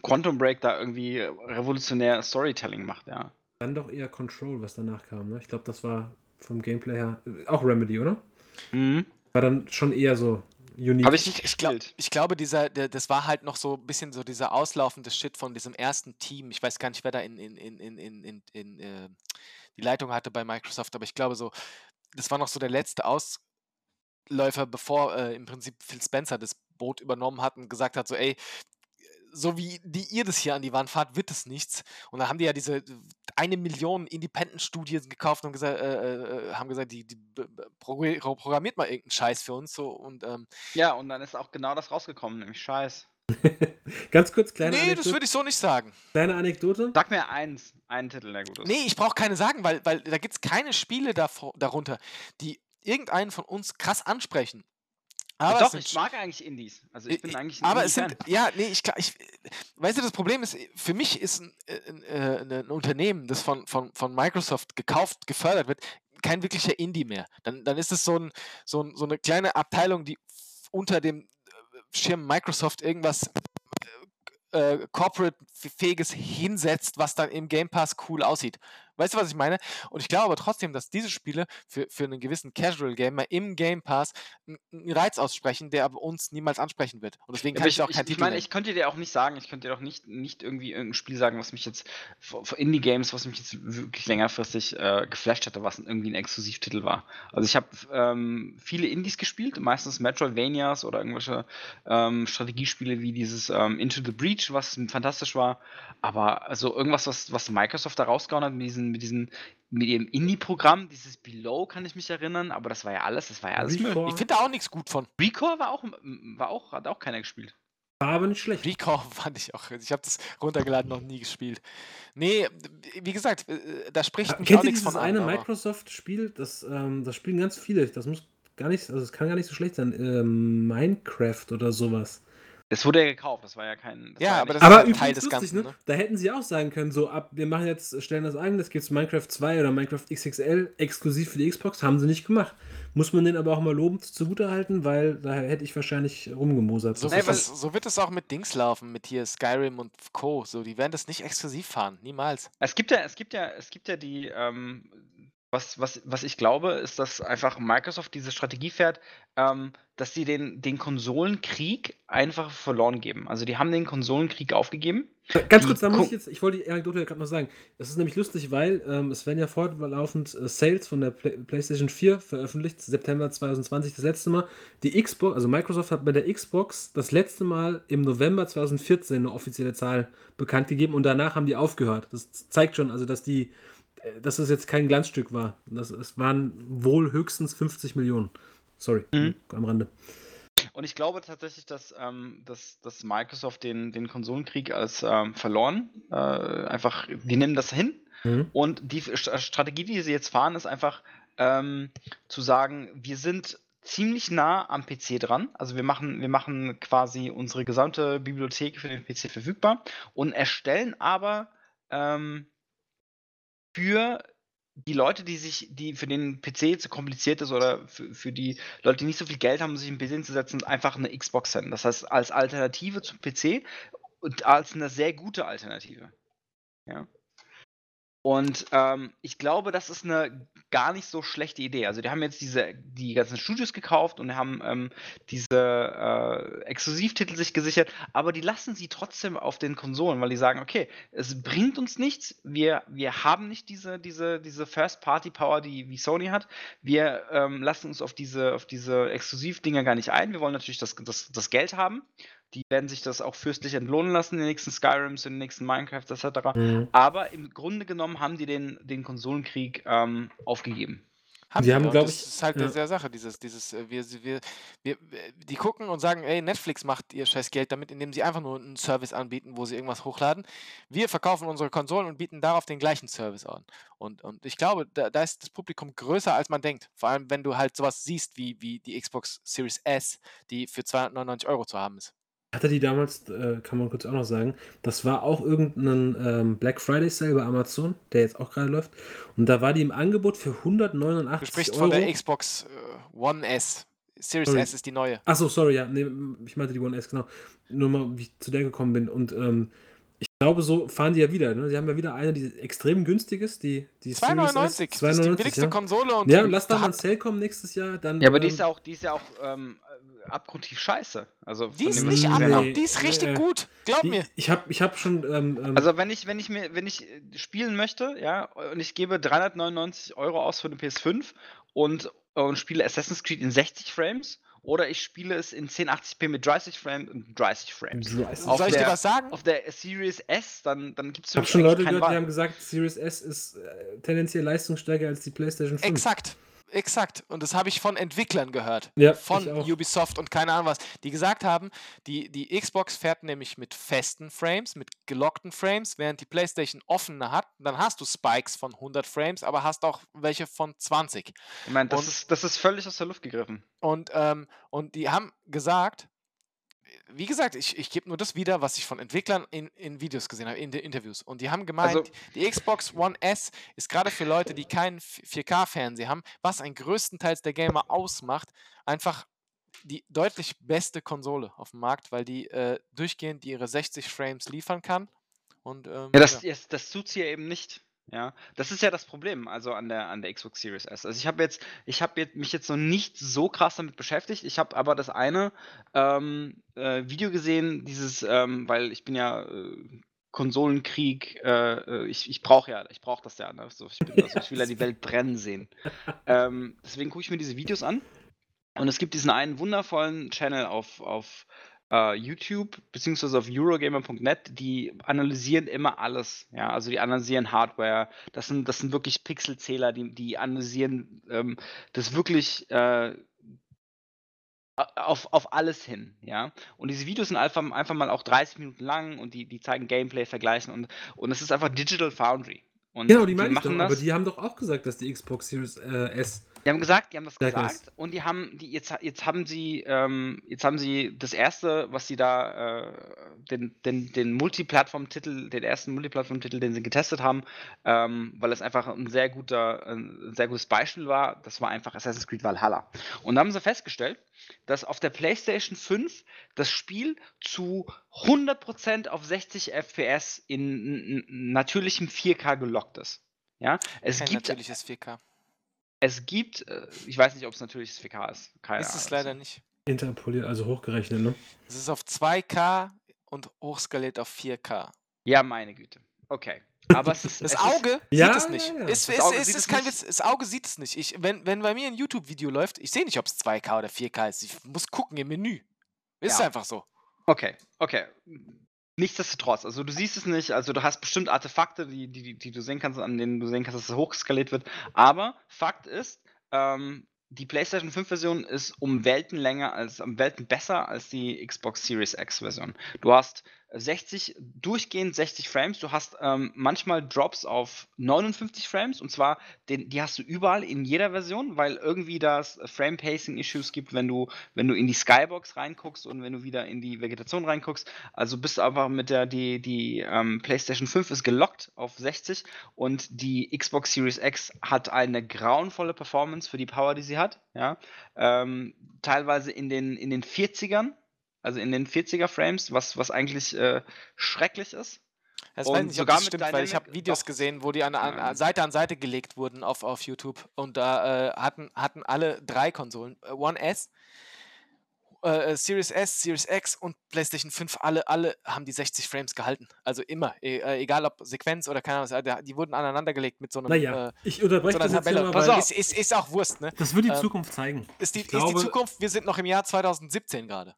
[SPEAKER 6] Quantum Break da irgendwie revolutionär Storytelling macht, ja.
[SPEAKER 5] Dann doch eher Control, was danach kam, ne? Ich glaube, das war vom Gameplay her äh, auch Remedy, oder?
[SPEAKER 6] Mhm.
[SPEAKER 5] War dann schon eher so unique.
[SPEAKER 6] Habe ich nicht
[SPEAKER 4] Ich, glaub,
[SPEAKER 6] gespielt.
[SPEAKER 4] ich glaube, dieser, der, das war halt noch so ein bisschen so dieser auslaufende Shit von diesem ersten Team. Ich weiß gar nicht, wer da in, in, in, in, in, in, in äh, die Leitung hatte bei Microsoft, aber ich glaube so, das war noch so der letzte Ausläufer, bevor äh, im Prinzip Phil Spencer das Boot übernommen hat und gesagt hat, so, ey, so wie die ihr das hier an die Wand fahrt, wird es nichts. Und dann haben die ja diese äh, eine Million Independent-Studien gekauft und gesagt, äh, äh, haben gesagt, die, die programmiert mal irgendeinen Scheiß für uns so und ähm,
[SPEAKER 6] Ja, und dann ist auch genau das rausgekommen, nämlich Scheiß. [LAUGHS]
[SPEAKER 5] Ganz kurz, kleine,
[SPEAKER 4] nee, das
[SPEAKER 5] Anekdote,
[SPEAKER 4] würde ich so nicht sagen.
[SPEAKER 5] kleine Anekdote.
[SPEAKER 6] Sag mir eins, einen Titel, der gut ist.
[SPEAKER 4] Nee, ich brauche keine sagen, weil, weil da gibt es keine Spiele davor, darunter, die irgendeinen von uns krass ansprechen. Aber
[SPEAKER 6] Doch, ich mag eigentlich Indies. Also ich bin eigentlich ein
[SPEAKER 4] aber es sind, ja, nee, ich, ich, weißt du, das Problem ist, für mich ist ein, äh, ein, äh, ein, ein Unternehmen, das von, von, von Microsoft gekauft, gefördert wird, kein wirklicher Indie mehr. Dann, dann ist es so, ein, so, ein, so eine kleine Abteilung, die unter dem äh, Schirm Microsoft irgendwas äh, corporate-fähiges hinsetzt, was dann im Game Pass cool aussieht. Weißt du, was ich meine? Und ich glaube aber trotzdem, dass diese Spiele für, für einen gewissen Casual-Gamer im Game Pass einen Reiz aussprechen, der aber uns niemals ansprechen wird. Und deswegen kann
[SPEAKER 6] aber
[SPEAKER 4] ich, auch
[SPEAKER 6] ich,
[SPEAKER 4] kein
[SPEAKER 6] ich, ich
[SPEAKER 4] Titel
[SPEAKER 6] meine, ich könnte dir auch nicht sagen, ich könnte dir auch nicht, nicht irgendwie irgendein Spiel sagen, was mich jetzt Indie-Games, was mich jetzt wirklich längerfristig äh, geflasht hatte, was irgendwie ein Exklusivtitel war. Also ich habe ähm, viele Indies gespielt, meistens Metroidvanias oder irgendwelche ähm, Strategiespiele wie dieses ähm, Into the Breach, was fantastisch war. Aber also irgendwas, was, was Microsoft da rausgehauen hat mit diesen, mit diesen, mit ihrem Indie-Programm, dieses Below kann ich mich erinnern, aber das war ja alles, das war ja alles.
[SPEAKER 5] Recore
[SPEAKER 4] Ich finde da auch nichts gut von.
[SPEAKER 6] Recore war auch, war auch, hat auch keiner gespielt.
[SPEAKER 5] war aber nicht schlecht.
[SPEAKER 4] Recall [LAUGHS] fand ich auch. Ich habe das runtergeladen, noch nie gespielt. Nee, wie gesagt, äh, da spricht mich auch
[SPEAKER 5] Kennt ihr
[SPEAKER 4] nichts
[SPEAKER 5] dieses
[SPEAKER 4] von an.
[SPEAKER 5] eine Microsoft-Spiel? Das, ähm, das spielen ganz viele. Das muss gar nicht, also es kann gar nicht so schlecht sein. Ähm, Minecraft oder sowas.
[SPEAKER 6] Das wurde ja gekauft, das war ja kein. Das
[SPEAKER 4] Ja,
[SPEAKER 6] war
[SPEAKER 4] aber das ist
[SPEAKER 5] Aber übrigens
[SPEAKER 4] Teil des
[SPEAKER 5] lustig,
[SPEAKER 4] Ganzen,
[SPEAKER 5] ne?
[SPEAKER 4] ne?
[SPEAKER 5] Da hätten sie auch sagen können, so ab, wir machen jetzt, stellen das ein, das gibt's Minecraft 2 oder Minecraft XXL exklusiv für die Xbox, haben sie nicht gemacht. Muss man den aber auch mal lobend zugutehalten, weil da hätte ich wahrscheinlich rumgemosert.
[SPEAKER 4] So, wird das, so wird es auch mit Dings laufen, mit hier Skyrim und Co. So, die werden das nicht exklusiv fahren, niemals.
[SPEAKER 6] Es gibt ja, es gibt ja, es gibt ja die, ähm, was, was, was ich glaube, ist, dass einfach Microsoft diese Strategie fährt, ähm, dass sie den, den Konsolenkrieg einfach verloren geben. Also die haben den Konsolenkrieg aufgegeben.
[SPEAKER 5] Ganz
[SPEAKER 6] die
[SPEAKER 5] kurz, da muss ich jetzt, ich wollte die Anekdote ja gerade noch sagen. Das ist nämlich lustig, weil ähm, es werden ja fortlaufend äh, Sales von der Play PlayStation 4 veröffentlicht, September 2020 das letzte Mal. Die Xbox, also Microsoft hat bei der Xbox das letzte Mal im November 2014 eine offizielle Zahl bekannt gegeben und danach haben die aufgehört. Das zeigt schon, also dass die, äh, dass das jetzt kein Glanzstück war. Das, es waren wohl höchstens 50 Millionen. Sorry,
[SPEAKER 6] Mhm.
[SPEAKER 5] am Rande.
[SPEAKER 6] Und ich glaube tatsächlich, dass, ähm, dass, dass Microsoft den, den Konsolenkrieg als ähm, verloren, äh, einfach, die nehmen das hin
[SPEAKER 5] Mhm.
[SPEAKER 6] Und die St- Strategie, die sie jetzt fahren, ist einfach ähm, zu sagen, wir sind ziemlich nah am PC dran. Also wir machen, wir machen quasi unsere gesamte Bibliothek für den PC verfügbar und erstellen aber ähm, für die Leute, die sich, die für den PC zu kompliziert ist oder für, für die Leute, die nicht so viel Geld haben, um sich einen PC hinzusetzen, einfach eine Xbox senden. Das heißt, als Alternative zum PC und als eine sehr gute Alternative. Ja. Und ähm, ich glaube, das ist eine gar nicht so schlechte Idee. Also die haben jetzt diese, die ganzen Studios gekauft und haben ähm, diese äh, Exklusivtitel sich gesichert, aber die lassen sie trotzdem auf den Konsolen, weil die sagen, okay, es bringt uns nichts, wir, wir haben nicht diese, diese, diese First-Party-Power, die wie Sony hat. Wir ähm, lassen uns auf diese, auf diese Exklusivdinger gar nicht ein. Wir wollen natürlich das, das, das Geld haben. Die werden sich das auch fürstlich entlohnen lassen in den nächsten Skyrims, in den nächsten Minecrafts etc.
[SPEAKER 5] Mhm.
[SPEAKER 6] Aber im Grunde genommen haben die den, den Konsolenkrieg ähm, aufgegeben.
[SPEAKER 4] Haben
[SPEAKER 5] Die haben,
[SPEAKER 4] und
[SPEAKER 5] glaub
[SPEAKER 4] das
[SPEAKER 5] ich-
[SPEAKER 4] ist halt
[SPEAKER 5] ja.
[SPEAKER 4] eine der Sache, dieses, dieses, äh, wir, wir, wir, die gucken und sagen, ey, Netflix macht ihr scheiß Geld damit, indem sie einfach nur einen Service anbieten, wo sie irgendwas hochladen. Wir verkaufen unsere Konsolen und bieten darauf den gleichen Service an. Und, und ich glaube, da, da ist das Publikum größer, als man denkt. Vor allem, wenn du halt sowas siehst, wie, wie die Xbox Series S, die für 299 Euro zu haben ist.
[SPEAKER 5] Hatte die damals, äh, kann man kurz auch noch sagen, das war auch irgendein ähm, Black Friday Sale bei Amazon, der jetzt auch gerade läuft. Und da war die im Angebot für
[SPEAKER 4] Du
[SPEAKER 5] 189
[SPEAKER 4] sprichst
[SPEAKER 5] Euro.
[SPEAKER 4] von der Xbox äh, One S. Series
[SPEAKER 5] Sorry.
[SPEAKER 4] S ist die neue.
[SPEAKER 5] Achso, sorry, ja, nee, ich meinte die One S, genau. Nur mal, wie ich zu der gekommen bin. Und ähm, ich glaube, so fahren die ja wieder. Ne? Sie haben ja wieder eine, die extrem günstig ist, die, die Series S.
[SPEAKER 4] 2,99. Das ist die
[SPEAKER 5] 2,99,
[SPEAKER 4] billigste
[SPEAKER 5] ja.
[SPEAKER 4] Konsole und
[SPEAKER 5] Ja,
[SPEAKER 4] die
[SPEAKER 5] lass da mal ein Sale kommen nächstes Jahr. Dann,
[SPEAKER 6] Ja, aber die
[SPEAKER 5] ähm,
[SPEAKER 6] ist ja auch, die ist ja auch ähm, äh, abgrundtief scheiße. Also
[SPEAKER 4] Die ist nicht
[SPEAKER 5] Nee.
[SPEAKER 4] ab,
[SPEAKER 6] habe.
[SPEAKER 4] die ist richtig
[SPEAKER 5] Nee.
[SPEAKER 4] gut. Glaub
[SPEAKER 5] die,
[SPEAKER 4] mir.
[SPEAKER 5] Ich habe ich hab schon. Ähm, ähm,
[SPEAKER 6] Also wenn ich, wenn ich mir, wenn ich äh, spielen möchte, ja, und ich gebe 399 Euro aus für eine PS5 und, und spiele Assassin's Creed in 60 Frames oder ich spiele es in 1080p mit 30 Frames und 30 Frames.
[SPEAKER 5] 30.
[SPEAKER 6] Auf
[SPEAKER 4] Soll ich dir
[SPEAKER 6] der-
[SPEAKER 4] was sagen?
[SPEAKER 6] Auf der Series S, dann, dann gibt es
[SPEAKER 5] ich habe schon Leute gehört, die haben gesagt, Series S ist äh, tendenziell leistungsstärker als die PlayStation 5.
[SPEAKER 4] Exakt. Exakt. Und das habe ich von Entwicklern gehört.
[SPEAKER 5] Ja,
[SPEAKER 4] von. Ubisoft und keine Ahnung was. Die gesagt haben, die, die Xbox fährt nämlich mit festen Frames, mit gelockten Frames, während die PlayStation offene hat. Dann hast du Spikes von 100 Frames, aber hast auch welche von 20.
[SPEAKER 6] Ich meine, das
[SPEAKER 4] Und-
[SPEAKER 6] ist, das ist völlig aus der Luft gegriffen.
[SPEAKER 4] Und, ähm, und die haben gesagt, wie gesagt, ich, ich gebe nur das wieder, was ich von Entwicklern in, in Videos gesehen habe, in den Interviews. Und die haben gemeint,
[SPEAKER 6] Also-
[SPEAKER 4] die Xbox One S ist gerade für Leute, die keinen 4K-Fernseher haben, was ein größtenteils der Gamer ausmacht, einfach die deutlich beste Konsole auf dem Markt, weil die äh, durchgehend ihre 60 Frames liefern kann. Und, ähm,
[SPEAKER 6] Ja, das, das, das tut sie ja eben nicht. Ja, das ist ja das Problem, also an der, an der Xbox Series S. Also ich habe jetzt, ich habe jetzt, mich jetzt noch nicht so krass damit beschäftigt. Ich habe aber das eine ähm, äh, Video gesehen, dieses, ähm, weil ich bin ja äh, Konsolenkrieg, äh, äh, ich, ich brauche ja, ich brauche das ja, ne? so, ich, bin, also, ich will ja die Welt brennen sehen. ähm, deswegen gucke ich mir diese Videos an. Und es gibt diesen einen wundervollen Channel auf, auf äh, YouTube beziehungsweise auf Eurogamer.net, die analysieren immer alles. Ja, also die analysieren Hardware. Das sind, das sind wirklich Pixelzähler, die, die analysieren ähm, das wirklich äh, auf, auf alles hin, ja. Und diese Videos sind einfach, einfach mal auch 30 Minuten lang und die, die zeigen Gameplay, vergleichen und, und es ist einfach Digital Foundry. Und
[SPEAKER 5] Genau, die meine ich doch.
[SPEAKER 6] machen
[SPEAKER 5] Aber
[SPEAKER 6] das.
[SPEAKER 5] die haben doch auch gesagt, dass die Xbox Series äh, S.
[SPEAKER 6] Die haben gesagt, die haben das
[SPEAKER 5] Sag das.
[SPEAKER 6] gesagt und die haben, die jetzt, jetzt haben sie, ähm, jetzt haben sie das erste, was sie da, äh, den, den, den Multiplattform-Titel, den ersten Multiplattform-Titel, den sie getestet haben, ähm, weil es einfach ein sehr guter, ein sehr gutes Beispiel war, das war einfach Assassin's Creed Valhalla. Und da haben sie festgestellt, dass auf der PlayStation 5 das Spiel zu 100% auf 60 FPS in natürlichem 4K gelockt ist. Ja, es
[SPEAKER 4] kein
[SPEAKER 6] gibt
[SPEAKER 4] natürliches 4K.
[SPEAKER 6] Es gibt, äh, ich weiß nicht, ob es natürliches 4K ist. Keine
[SPEAKER 4] Ist es
[SPEAKER 6] Ahnung.
[SPEAKER 4] leider nicht.
[SPEAKER 5] Interpoliert, also hochgerechnet, ne?
[SPEAKER 4] Es ist auf 2K und hochskaliert auf 4K.
[SPEAKER 6] Ja, meine Güte. Okay. Aber es ist.
[SPEAKER 4] Das
[SPEAKER 6] es
[SPEAKER 4] Auge sieht es nicht.
[SPEAKER 5] ja, ja.
[SPEAKER 4] Ist,
[SPEAKER 6] Das Auge es
[SPEAKER 4] kein
[SPEAKER 6] nicht.
[SPEAKER 4] Witz. Das Auge sieht es nicht. Ich, wenn, wenn bei mir ein YouTube-Video läuft, ich sehe nicht, ob es 2K oder 4K ist. Ich muss gucken im Menü. Ist
[SPEAKER 6] Ja.
[SPEAKER 4] einfach so.
[SPEAKER 6] Okay, okay. Nichtsdestotrotz, also du siehst es nicht, also du hast bestimmt Artefakte, die, die, die- du sehen kannst, an denen du sehen kannst, dass es hochskaliert wird. Aber Fakt ist, ähm, die PlayStation 5 Version ist um Welten länger als, um Welten besser als die Xbox Series X Version. Du hast 60, durchgehend 60 Frames, du hast ähm, manchmal Drops auf 59 Frames und zwar, den, die hast du überall in jeder Version, weil irgendwie das Frame Pacing Issues gibt, wenn du, wenn du in die Skybox reinguckst und wenn du wieder in die Vegetation reinguckst. Also bist einfach mit der, die, die ähm, PlayStation 5 ist gelockt auf 60 und die Xbox Series X hat eine grauenvolle Performance für die Power, die sie hat. Ja? Ähm, teilweise in den, in den 40ern, also in den 40er Frames, was, was eigentlich äh, schrecklich ist.
[SPEAKER 4] Das
[SPEAKER 6] Und
[SPEAKER 4] weiß ich nicht, ob
[SPEAKER 6] sogar
[SPEAKER 4] das
[SPEAKER 6] mit
[SPEAKER 4] stimmt, weil ich habe
[SPEAKER 6] Dynamic-
[SPEAKER 4] Videos
[SPEAKER 6] doch.
[SPEAKER 4] gesehen, wo die an, an,
[SPEAKER 6] Nein.
[SPEAKER 4] Seite an Seite gelegt wurden auf, auf YouTube und da äh, hatten, hatten alle drei Konsolen, äh, One S, äh, äh, Series S, Series X und PlayStation 5, alle, alle haben die 60 Frames gehalten. Also immer, e äh, egal ob Sequenz oder keine Ahnung, was, die wurden aneinander gelegt mit so einem
[SPEAKER 5] Naja,
[SPEAKER 4] äh,
[SPEAKER 5] ich unterbreche
[SPEAKER 4] so einer
[SPEAKER 5] das jetzt
[SPEAKER 4] Tabelle.
[SPEAKER 5] mal, weil
[SPEAKER 6] auf.
[SPEAKER 4] Ist, ist, ist auch Wurst, ne?
[SPEAKER 5] das wird die
[SPEAKER 4] Ähm,
[SPEAKER 5] Zukunft zeigen.
[SPEAKER 4] Ist die,
[SPEAKER 5] Ich
[SPEAKER 4] ist die
[SPEAKER 5] glaube-
[SPEAKER 4] Zukunft, wir sind noch im Jahr 2017 gerade.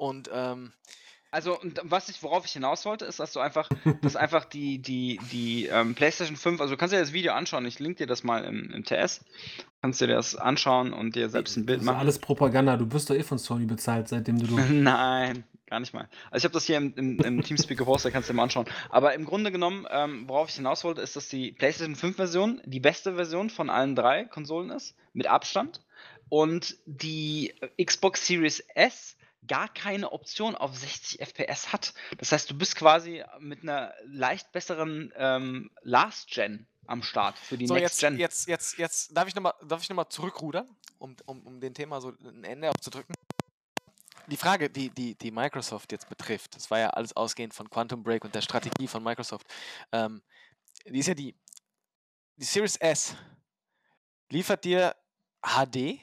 [SPEAKER 4] Und ähm,
[SPEAKER 6] Also, und was ich, worauf ich hinaus wollte, ist, dass du einfach, [LAUGHS] dass einfach die, die, die ähm, PlayStation 5, also du kannst dir das Video anschauen, ich link dir das mal im, im TS, kannst dir das anschauen und dir selbst ein
[SPEAKER 5] Das
[SPEAKER 6] Bild
[SPEAKER 5] ist
[SPEAKER 6] machen.
[SPEAKER 5] alles Propaganda. Du wirst doch eh von Sony bezahlt, seitdem du. [LAUGHS] du
[SPEAKER 6] Nein, gar nicht mal. Also ich habe das hier im, im, im Teamspeak gepostet, kannst du dir mal anschauen. Aber im Grunde genommen, ähm, worauf ich hinaus wollte, ist, dass die PlayStation 5 Version die beste Version von allen drei Konsolen ist, mit Abstand. Und die Xbox Series S gar keine Option auf 60 FPS hat. Das heißt, du bist quasi mit einer leicht besseren ähm, Last Gen am Start für die
[SPEAKER 4] so,
[SPEAKER 6] Next
[SPEAKER 4] jetzt,
[SPEAKER 6] Gen.
[SPEAKER 4] jetzt, jetzt, jetzt darf ich nochmal noch zurückrudern, um, um, um den Thema so ein Ende aufzudrücken. Die Frage, die, die, die Microsoft jetzt betrifft, das war ja alles ausgehend von Quantum Break und der Strategie von Microsoft, ähm, die ist ja die, die Series S liefert dir HD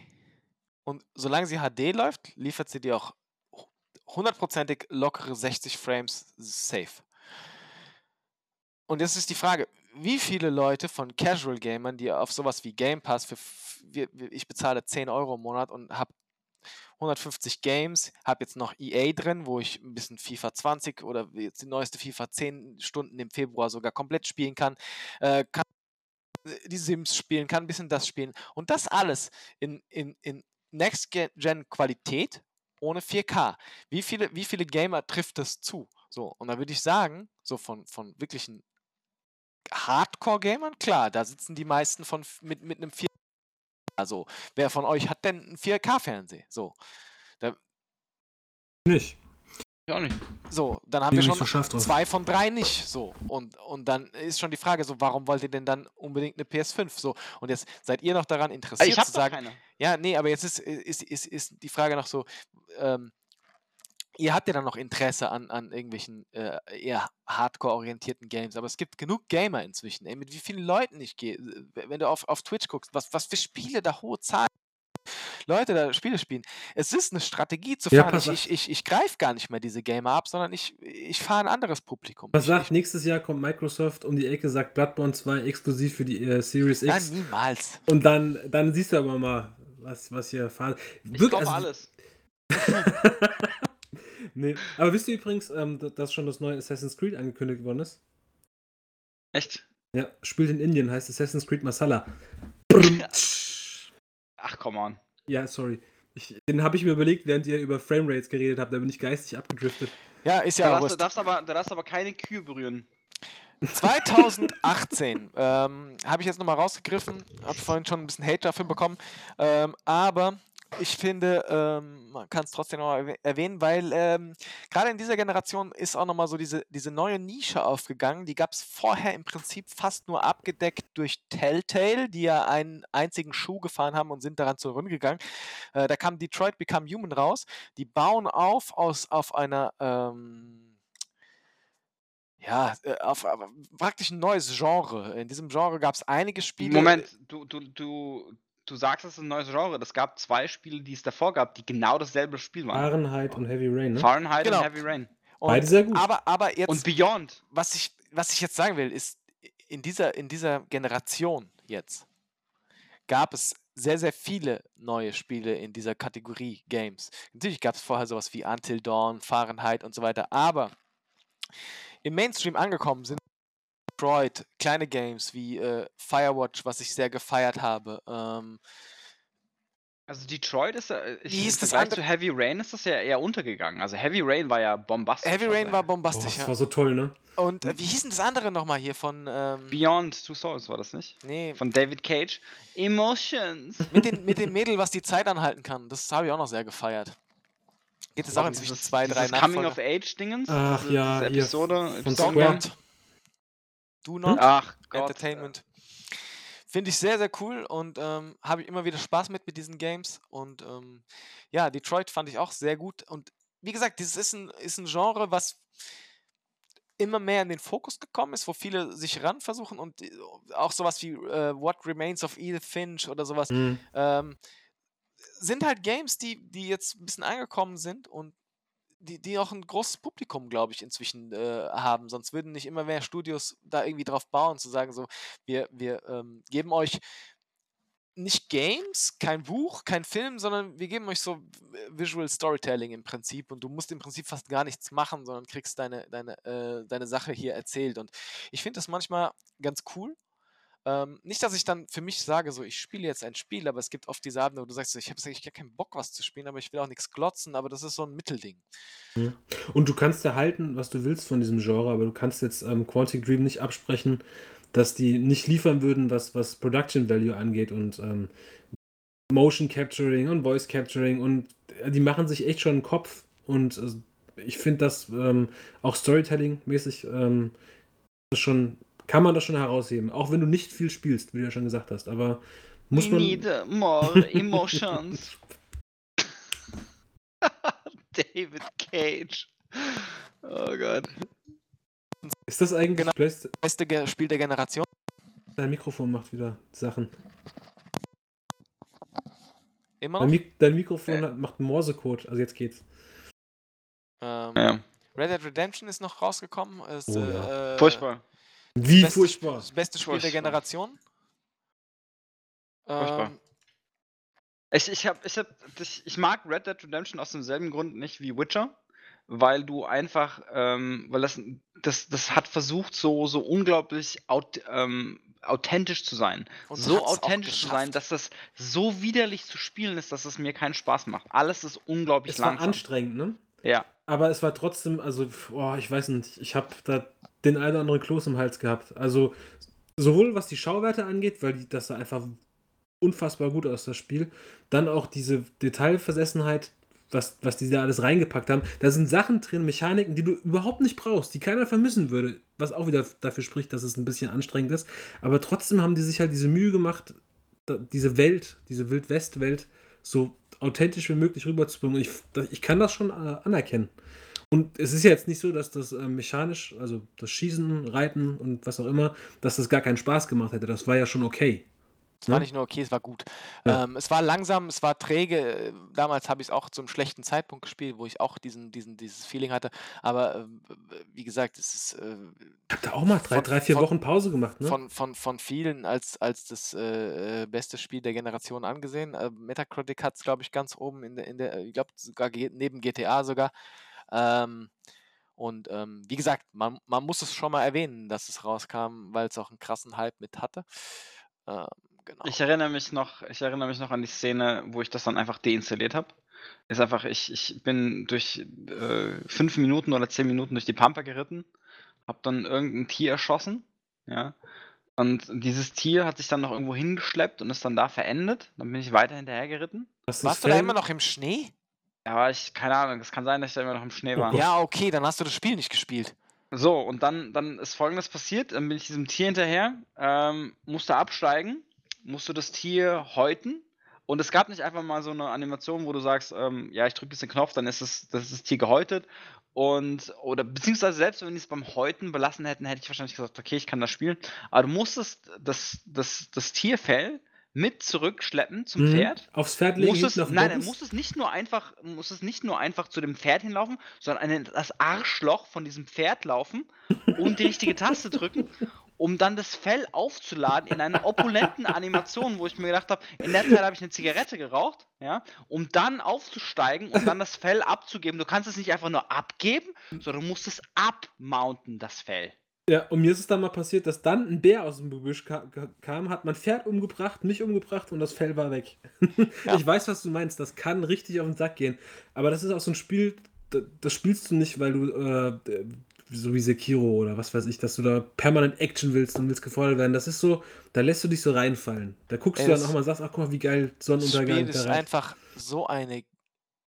[SPEAKER 4] und solange sie HD läuft, liefert sie dir auch hundertprozentig lockere 60 Frames safe. Und jetzt ist die Frage, wie viele Leute von Casual Gamern, die auf sowas wie Game Pass für, ich bezahle 10 Euro im Monat und habe 150 Games, habe jetzt noch EA drin, wo ich ein bisschen FIFA 20 oder jetzt die neueste FIFA 10 Stunden im Februar sogar komplett spielen kann, äh, kann die Sims spielen, kann ein bisschen das spielen. Und das alles in, in, in Next-Gen-Qualität ohne 4K. Wie viele, wie viele Gamer trifft das zu? So, und da würde ich sagen, so von, von wirklichen Hardcore-Gamern, klar, da sitzen die meisten von, mit, mit einem 4K. Also, wer von euch hat denn einen 4K-Fernseher? So,
[SPEAKER 5] Nicht.
[SPEAKER 6] Ich auch nicht.
[SPEAKER 4] so, dann haben
[SPEAKER 5] Bin
[SPEAKER 4] wir
[SPEAKER 5] nicht
[SPEAKER 4] schon
[SPEAKER 5] so scharf drauf.
[SPEAKER 4] zwei von drei nicht. So, und, und dann ist schon die Frage, so, warum wollt ihr denn dann unbedingt eine PS5? So, und jetzt seid ihr noch daran interessiert
[SPEAKER 6] Ich hab
[SPEAKER 4] zu
[SPEAKER 6] doch
[SPEAKER 4] sagen,
[SPEAKER 6] keine.
[SPEAKER 4] Ja, nee, aber jetzt ist, ist, ist, ist die Frage noch so, ähm, ihr habt ja dann noch Interesse an, an irgendwelchen äh, eher hardcore-orientierten Games, aber es gibt genug Gamer inzwischen, ey, mit wie vielen Leuten ich gehe, äh, wenn du auf, auf Twitch guckst, was, was für Spiele da hohe Zahlen Leute da Spiele spielen. Es ist eine Strategie zu
[SPEAKER 5] Ja,
[SPEAKER 4] fahren.
[SPEAKER 5] pass
[SPEAKER 4] ich ich, ich, greife gar nicht mehr diese Gamer ab, sondern ich, ich fahre ein anderes Publikum.
[SPEAKER 5] Was sagt, nächstes Jahr kommt Microsoft um die Ecke, sagt Bloodborne 2 exklusiv für die äh, Series
[SPEAKER 4] ich, ja,
[SPEAKER 5] X.
[SPEAKER 4] niemals.
[SPEAKER 5] Und dann, dann siehst du aber mal, was, was hier fahren.
[SPEAKER 6] Ich kaufe alles. [LAUGHS]
[SPEAKER 5] nee. Aber wisst ihr übrigens, ähm, dass schon das neue Assassin's Creed angekündigt worden ist?
[SPEAKER 6] Echt?
[SPEAKER 5] Ja, spielt in Indien, heißt Assassin's Creed Masala. [LAUGHS]
[SPEAKER 6] Ach, come on.
[SPEAKER 5] ja, sorry. Ich, den habe ich mir überlegt, während ihr über Framerates geredet habt, da bin ich geistig abgedriftet.
[SPEAKER 4] Ja, ist
[SPEAKER 6] Da
[SPEAKER 4] ja
[SPEAKER 6] darfst, du darfst, aber, da darfst du aber keine Kühe berühren.
[SPEAKER 4] 2018 [LAUGHS] ähm, habe ich jetzt nochmal rausgegriffen, habe vorhin schon ein bisschen Hate dafür bekommen, ähm, aber ich finde, ähm, man kann es trotzdem noch mal erwäh- erwähnen, weil ähm, gerade in dieser Generation ist auch nochmal so diese, diese neue Nische aufgegangen. Die gab es vorher im Prinzip fast nur abgedeckt durch Telltale, die ja einen einzigen Schuh gefahren haben und sind daran zurückgegangen. Äh, da kam Detroit Become Human raus. Die bauen auf aus, auf einer ähm, ja, äh, auf, auf praktisch ein neues Genre. In diesem Genre gab es einige Spiele.
[SPEAKER 6] Moment, du, du, du, du sagst, es ist ein neues Genre. Das gab zwei Spiele, die es davor gab, die genau dasselbe Spiel waren.
[SPEAKER 5] Fahrenheit und Heavy Rain, ne?
[SPEAKER 6] Fahrenheit
[SPEAKER 4] Genau.
[SPEAKER 6] und Heavy Rain.
[SPEAKER 4] Und,
[SPEAKER 5] Beide sehr gut.
[SPEAKER 4] Aber, aber jetzt,
[SPEAKER 6] Und Beyond.
[SPEAKER 4] was ich, was ich jetzt sagen will, ist, in dieser, in dieser Generation jetzt gab es sehr, sehr viele neue Spiele in dieser Kategorie Games. Natürlich gab es vorher sowas wie Until Dawn, Fahrenheit und so weiter, aber im Mainstream angekommen sind Detroit, kleine Games wie äh, Firewatch, was ich sehr gefeiert habe. Ähm,
[SPEAKER 6] Also Detroit ist ja, ich,
[SPEAKER 4] Wie hieß
[SPEAKER 6] im
[SPEAKER 4] das andere-
[SPEAKER 6] zu Heavy Rain ist das ja eher untergegangen. Also Heavy Rain war ja bombastisch.
[SPEAKER 4] Heavy Rain war
[SPEAKER 5] Boah,
[SPEAKER 4] bombastisch,
[SPEAKER 5] das
[SPEAKER 4] ja.
[SPEAKER 5] war so toll, ne?
[SPEAKER 4] Und äh, wie hieß denn das andere nochmal hier von, ähm,
[SPEAKER 6] Beyond Two Souls war das nicht?
[SPEAKER 4] nee,
[SPEAKER 6] Von David Cage. Emotions.
[SPEAKER 4] mit, den, mit dem Mädel, was die Zeit anhalten kann. Das habe ich auch noch sehr gefeiert. Geht es auch inzwischen
[SPEAKER 6] Dieses-
[SPEAKER 4] zwei, drei
[SPEAKER 6] dieses Coming of Age Dingens.
[SPEAKER 5] Ach
[SPEAKER 6] diese,
[SPEAKER 5] ja,
[SPEAKER 6] Episode.
[SPEAKER 5] von Square.
[SPEAKER 4] Do Not
[SPEAKER 6] Ach Gott.
[SPEAKER 4] Entertainment. Finde ich sehr, sehr cool und ähm, habe ich immer wieder Spaß mit mit diesen Games. Und ähm, ja, Detroit fand ich auch sehr gut. Und wie gesagt, dieses ist ein, ist ein Genre, was immer mehr in den Fokus gekommen ist, wo viele sich ran versuchen und äh, auch sowas wie äh, What Remains of Edith Finch oder sowas
[SPEAKER 5] Mhm.
[SPEAKER 4] ähm, sind halt Games, die, die jetzt ein bisschen angekommen sind und die, die auch ein großes Publikum, glaube ich, inzwischen äh, haben. Sonst würden nicht immer mehr Studios da irgendwie drauf bauen, zu sagen, so, wir, wir ähm, geben euch nicht Games, kein Buch, kein Film, sondern wir geben euch so v- Visual Storytelling im Prinzip und du musst im Prinzip fast gar nichts machen, sondern kriegst deine, deine, äh, deine Sache hier erzählt. Und ich finde das manchmal ganz cool. Ähm, nicht, dass ich dann für mich sage, so, ich spiele jetzt ein Spiel, aber es gibt oft diese Abende, wo du sagst, so, ich habe eigentlich gar keinen Bock, was zu spielen, aber ich will auch nichts glotzen, aber das ist so ein Mittelding.
[SPEAKER 5] Und du kannst ja halten, was du willst von diesem Genre, aber du kannst jetzt ähm, Quantic Dream nicht absprechen, dass die nicht liefern würden, was, was Production Value angeht und ähm, Motion Capturing und Voice Capturing und äh, die machen sich echt schon einen Kopf und äh, ich finde das ähm, auch Storytelling-mäßig ähm, schon, kann man das schon herausheben, auch wenn du nicht viel spielst, wie du ja schon gesagt hast, aber muss
[SPEAKER 6] We
[SPEAKER 5] man.
[SPEAKER 6] need more emotions. [LAUGHS] [LAUGHS] David Cage. Oh Gott.
[SPEAKER 5] Ist das eigentlich
[SPEAKER 4] Genau.
[SPEAKER 5] Playst-
[SPEAKER 4] Beste Ge Spiel der Generation.
[SPEAKER 5] Dein Mikrofon macht wieder Sachen.
[SPEAKER 4] Immer
[SPEAKER 5] Dein,
[SPEAKER 4] noch.
[SPEAKER 5] Mik dein Mikrofon hat, macht Morsecode, also jetzt geht's.
[SPEAKER 4] Ähm,
[SPEAKER 6] Ja.
[SPEAKER 4] Red Dead Redemption ist noch rausgekommen. Ist,
[SPEAKER 5] Oh
[SPEAKER 4] äh,
[SPEAKER 6] Furchtbar.
[SPEAKER 5] Wie
[SPEAKER 4] beste,
[SPEAKER 5] furchtbar.
[SPEAKER 4] Das beste Spiel der
[SPEAKER 6] Furchtbar.
[SPEAKER 4] Generation.
[SPEAKER 6] Furchtbar.
[SPEAKER 4] Ähm,
[SPEAKER 6] Ich, ich, hab, ich, hab, ich, ich mag Red Dead Redemption aus demselben Grund nicht wie Witcher, weil du einfach, ähm, weil das, das, das hat versucht, so, so unglaublich aut, ähm, authentisch zu sein.
[SPEAKER 4] Und
[SPEAKER 6] so authentisch zu sein, dass das so widerlich zu spielen ist, dass es mir keinen Spaß macht. Alles ist unglaublich
[SPEAKER 5] Es war
[SPEAKER 6] langsam.
[SPEAKER 5] anstrengend, ne?
[SPEAKER 6] Ja.
[SPEAKER 5] Aber es war trotzdem, also, boah, ich weiß nicht, ich habe da den einen oder anderen Kloß im Hals gehabt. Also, sowohl was die Schauwerte angeht, weil die, das sah einfach unfassbar gut aus, das Spiel, dann auch diese Detailversessenheit, was, was die da alles reingepackt haben. Da sind Sachen drin, Mechaniken, die du überhaupt nicht brauchst, die keiner vermissen würde, was auch wieder dafür spricht, dass es ein bisschen anstrengend ist. Aber trotzdem haben die sich halt diese Mühe gemacht, diese Welt, diese Wild-West-Welt so authentisch wie möglich rüberzubringen. Ich, ich kann das schon äh, anerkennen. Und es ist ja jetzt nicht so, dass das äh, mechanisch, also das Schießen, Reiten und was auch immer, dass das gar keinen Spaß gemacht hätte. Das war ja schon okay.
[SPEAKER 4] Es war
[SPEAKER 5] Ne?
[SPEAKER 4] nicht nur okay, es war gut.
[SPEAKER 5] Ja.
[SPEAKER 4] Ähm, es war langsam, es war träge. äh, Damals habe ich es auch zum schlechten Zeitpunkt gespielt, wo ich auch diesen, diesen, dieses Feeling hatte. Aber ähm, wie gesagt, es ist äh,
[SPEAKER 5] Ich habe da auch mal drei,
[SPEAKER 4] Von-
[SPEAKER 5] drei vier
[SPEAKER 4] von-
[SPEAKER 5] Wochen Pause gemacht, ne?
[SPEAKER 4] von, von, von vielen als, als das äh, äh, beste Spiel der Generation angesehen. Äh, Metacritic hat es, glaube ich, ganz oben in der, in der ich glaube sogar neben GTA sogar. Ähm, und ähm, wie gesagt, man, man muss es schon mal erwähnen, dass es rauskam, weil es auch einen krassen Hype mit hatte. Ähm, genau.
[SPEAKER 6] Ich erinnere mich noch, ich erinnere mich noch an die Szene, wo ich das dann einfach deinstalliert habe. Ist einfach, ich, ich bin durch äh, fünf Minuten oder zehn Minuten durch die Pampa geritten, habe dann irgendein Tier erschossen, ja. Und dieses Tier hat sich dann noch irgendwo hingeschleppt und ist dann da verendet. Dann bin ich weiter hinterher geritten.
[SPEAKER 4] Warst du da immer noch im Schnee?
[SPEAKER 6] Ja, aber ich, keine Ahnung, es kann sein, dass ich da immer noch im Schnee war.
[SPEAKER 4] Ja, okay, dann hast du das Spiel nicht gespielt.
[SPEAKER 6] So, und dann, dann ist folgendes passiert. Dann bin ich diesem Tier hinterher, ähm, musste absteigen, musste das Tier häuten. Und es gab nicht einfach mal so eine Animation, wo du sagst, ähm, ja, ich drücke jetzt den Knopf, dann ist es, das ist das Tier gehäutet. Und, oder beziehungsweise selbst wenn die es beim Häuten belassen hätten, hätte ich wahrscheinlich gesagt, okay, ich kann das spielen. Aber du musstest das, das, das Tierfell mit zurückschleppen zum
[SPEAKER 5] Mhm.
[SPEAKER 6] Pferd.
[SPEAKER 5] Aufs Pferd legen,
[SPEAKER 6] Muss es, nein,
[SPEAKER 5] Bobbys?
[SPEAKER 6] muss es nicht nur einfach, muss es nicht nur einfach zu dem Pferd hinlaufen, sondern eine, das Arschloch von diesem Pferd laufen und die richtige Taste drücken, um dann das Fell aufzuladen in einer opulenten Animation, wo ich mir gedacht habe, in der Zeit habe ich eine Zigarette geraucht, ja, um dann aufzusteigen und dann das Fell abzugeben. Du kannst es nicht einfach nur abgeben, sondern du musst es abmounten, das Fell.
[SPEAKER 5] Ja, und mir ist es dann mal passiert, dass dann ein Bär aus dem Gebüsch ka ka- kam, hat mein Pferd umgebracht, mich umgebracht und das Fell war weg.
[SPEAKER 4] Ja. [LAUGHS]
[SPEAKER 5] Ich weiß, was du meinst, das kann richtig auf den Sack gehen. Aber das ist auch so ein Spiel, da- das spielst du nicht, weil du, äh, so wie Sekiro oder was weiß ich, dass du da permanent Action willst und willst gefordert werden. Das ist so, da lässt du dich so reinfallen. Da guckst
[SPEAKER 4] Ey,
[SPEAKER 5] du dann
[SPEAKER 4] das-
[SPEAKER 5] auch mal und sagst, ach guck mal, wie geil
[SPEAKER 4] Das
[SPEAKER 5] Sonnenuntergang.
[SPEAKER 4] Spiel ist
[SPEAKER 5] da
[SPEAKER 4] einfach so eine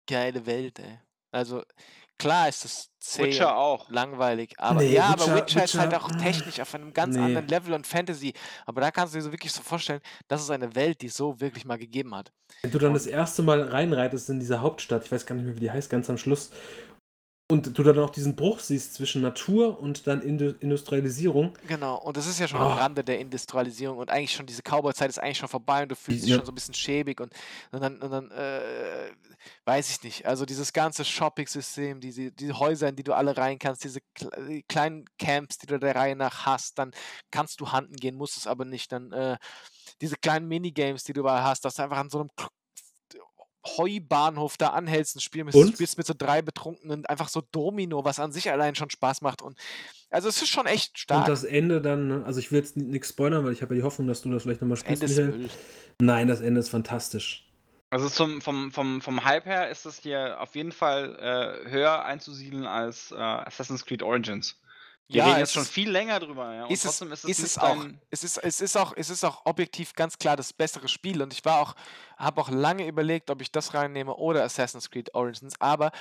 [SPEAKER 4] geile Welt, ey. Also, klar ist es zäh
[SPEAKER 6] Witcher
[SPEAKER 4] und
[SPEAKER 6] auch.
[SPEAKER 4] langweilig, aber
[SPEAKER 5] Nee,
[SPEAKER 4] ja, aber
[SPEAKER 5] Witcher-
[SPEAKER 4] Witcher ist halt
[SPEAKER 5] Witcher,
[SPEAKER 4] auch technisch auf einem ganz
[SPEAKER 5] nee.
[SPEAKER 4] anderen Level und Fantasy. Aber da kannst du dir so wirklich so vorstellen, das ist eine Welt, die es so wirklich mal gegeben hat.
[SPEAKER 5] Wenn du dann das erste Mal reinreitest in diese Hauptstadt, ich weiß gar nicht mehr, wie die heißt, ganz am Schluss, und du dann auch diesen Bruch siehst zwischen Natur und dann Indu Industrialisierung,
[SPEAKER 4] Genau, und das ist ja schon
[SPEAKER 5] Oh.
[SPEAKER 4] am Rande der Industrialisierung und eigentlich schon diese Cowboy-Zeit ist eigentlich schon vorbei und du fühlst dich
[SPEAKER 5] Ja.
[SPEAKER 4] schon so ein bisschen schäbig und, und dann, und dann äh, weiß ich nicht. Also dieses ganze Shopping-System, diese, diese Häuser, in die du alle rein kannst, diese kle- die kleinen Camps, die du der Reihe nach hast, dann kannst du handen gehen, musst es aber nicht. Dann äh, diese kleinen Minigames, die du überall hast, dass du einfach an so einem Heubahnhof da anhältst, ein Spiel mit,
[SPEAKER 5] Und?
[SPEAKER 4] spielst mit so drei Betrunkenen, einfach so Domino, was an sich allein schon Spaß macht. Und also es ist schon echt stark.
[SPEAKER 5] und das Ende dann, ne, also ich will jetzt nichts spoilern, weil ich habe ja die Hoffnung, dass du das vielleicht nochmal spielst,
[SPEAKER 4] Ende.
[SPEAKER 5] Nein, das Ende ist fantastisch.
[SPEAKER 6] Also zum, vom, vom, vom Hype her ist es hier auf jeden Fall äh, höher einzusiedeln als äh, Assassin's Creed Origins. Wir
[SPEAKER 4] Ja,
[SPEAKER 6] reden jetzt schon viel länger drüber, ja. Und
[SPEAKER 4] ist es,
[SPEAKER 6] trotzdem ist es
[SPEAKER 4] ist
[SPEAKER 6] nicht
[SPEAKER 4] es auch.
[SPEAKER 6] dein-
[SPEAKER 4] Es ist, es, ist auch, es ist auch objektiv ganz klar das bessere Spiel und ich war auch, habe auch lange überlegt, ob ich das reinnehme oder Assassin's Creed Origins, aber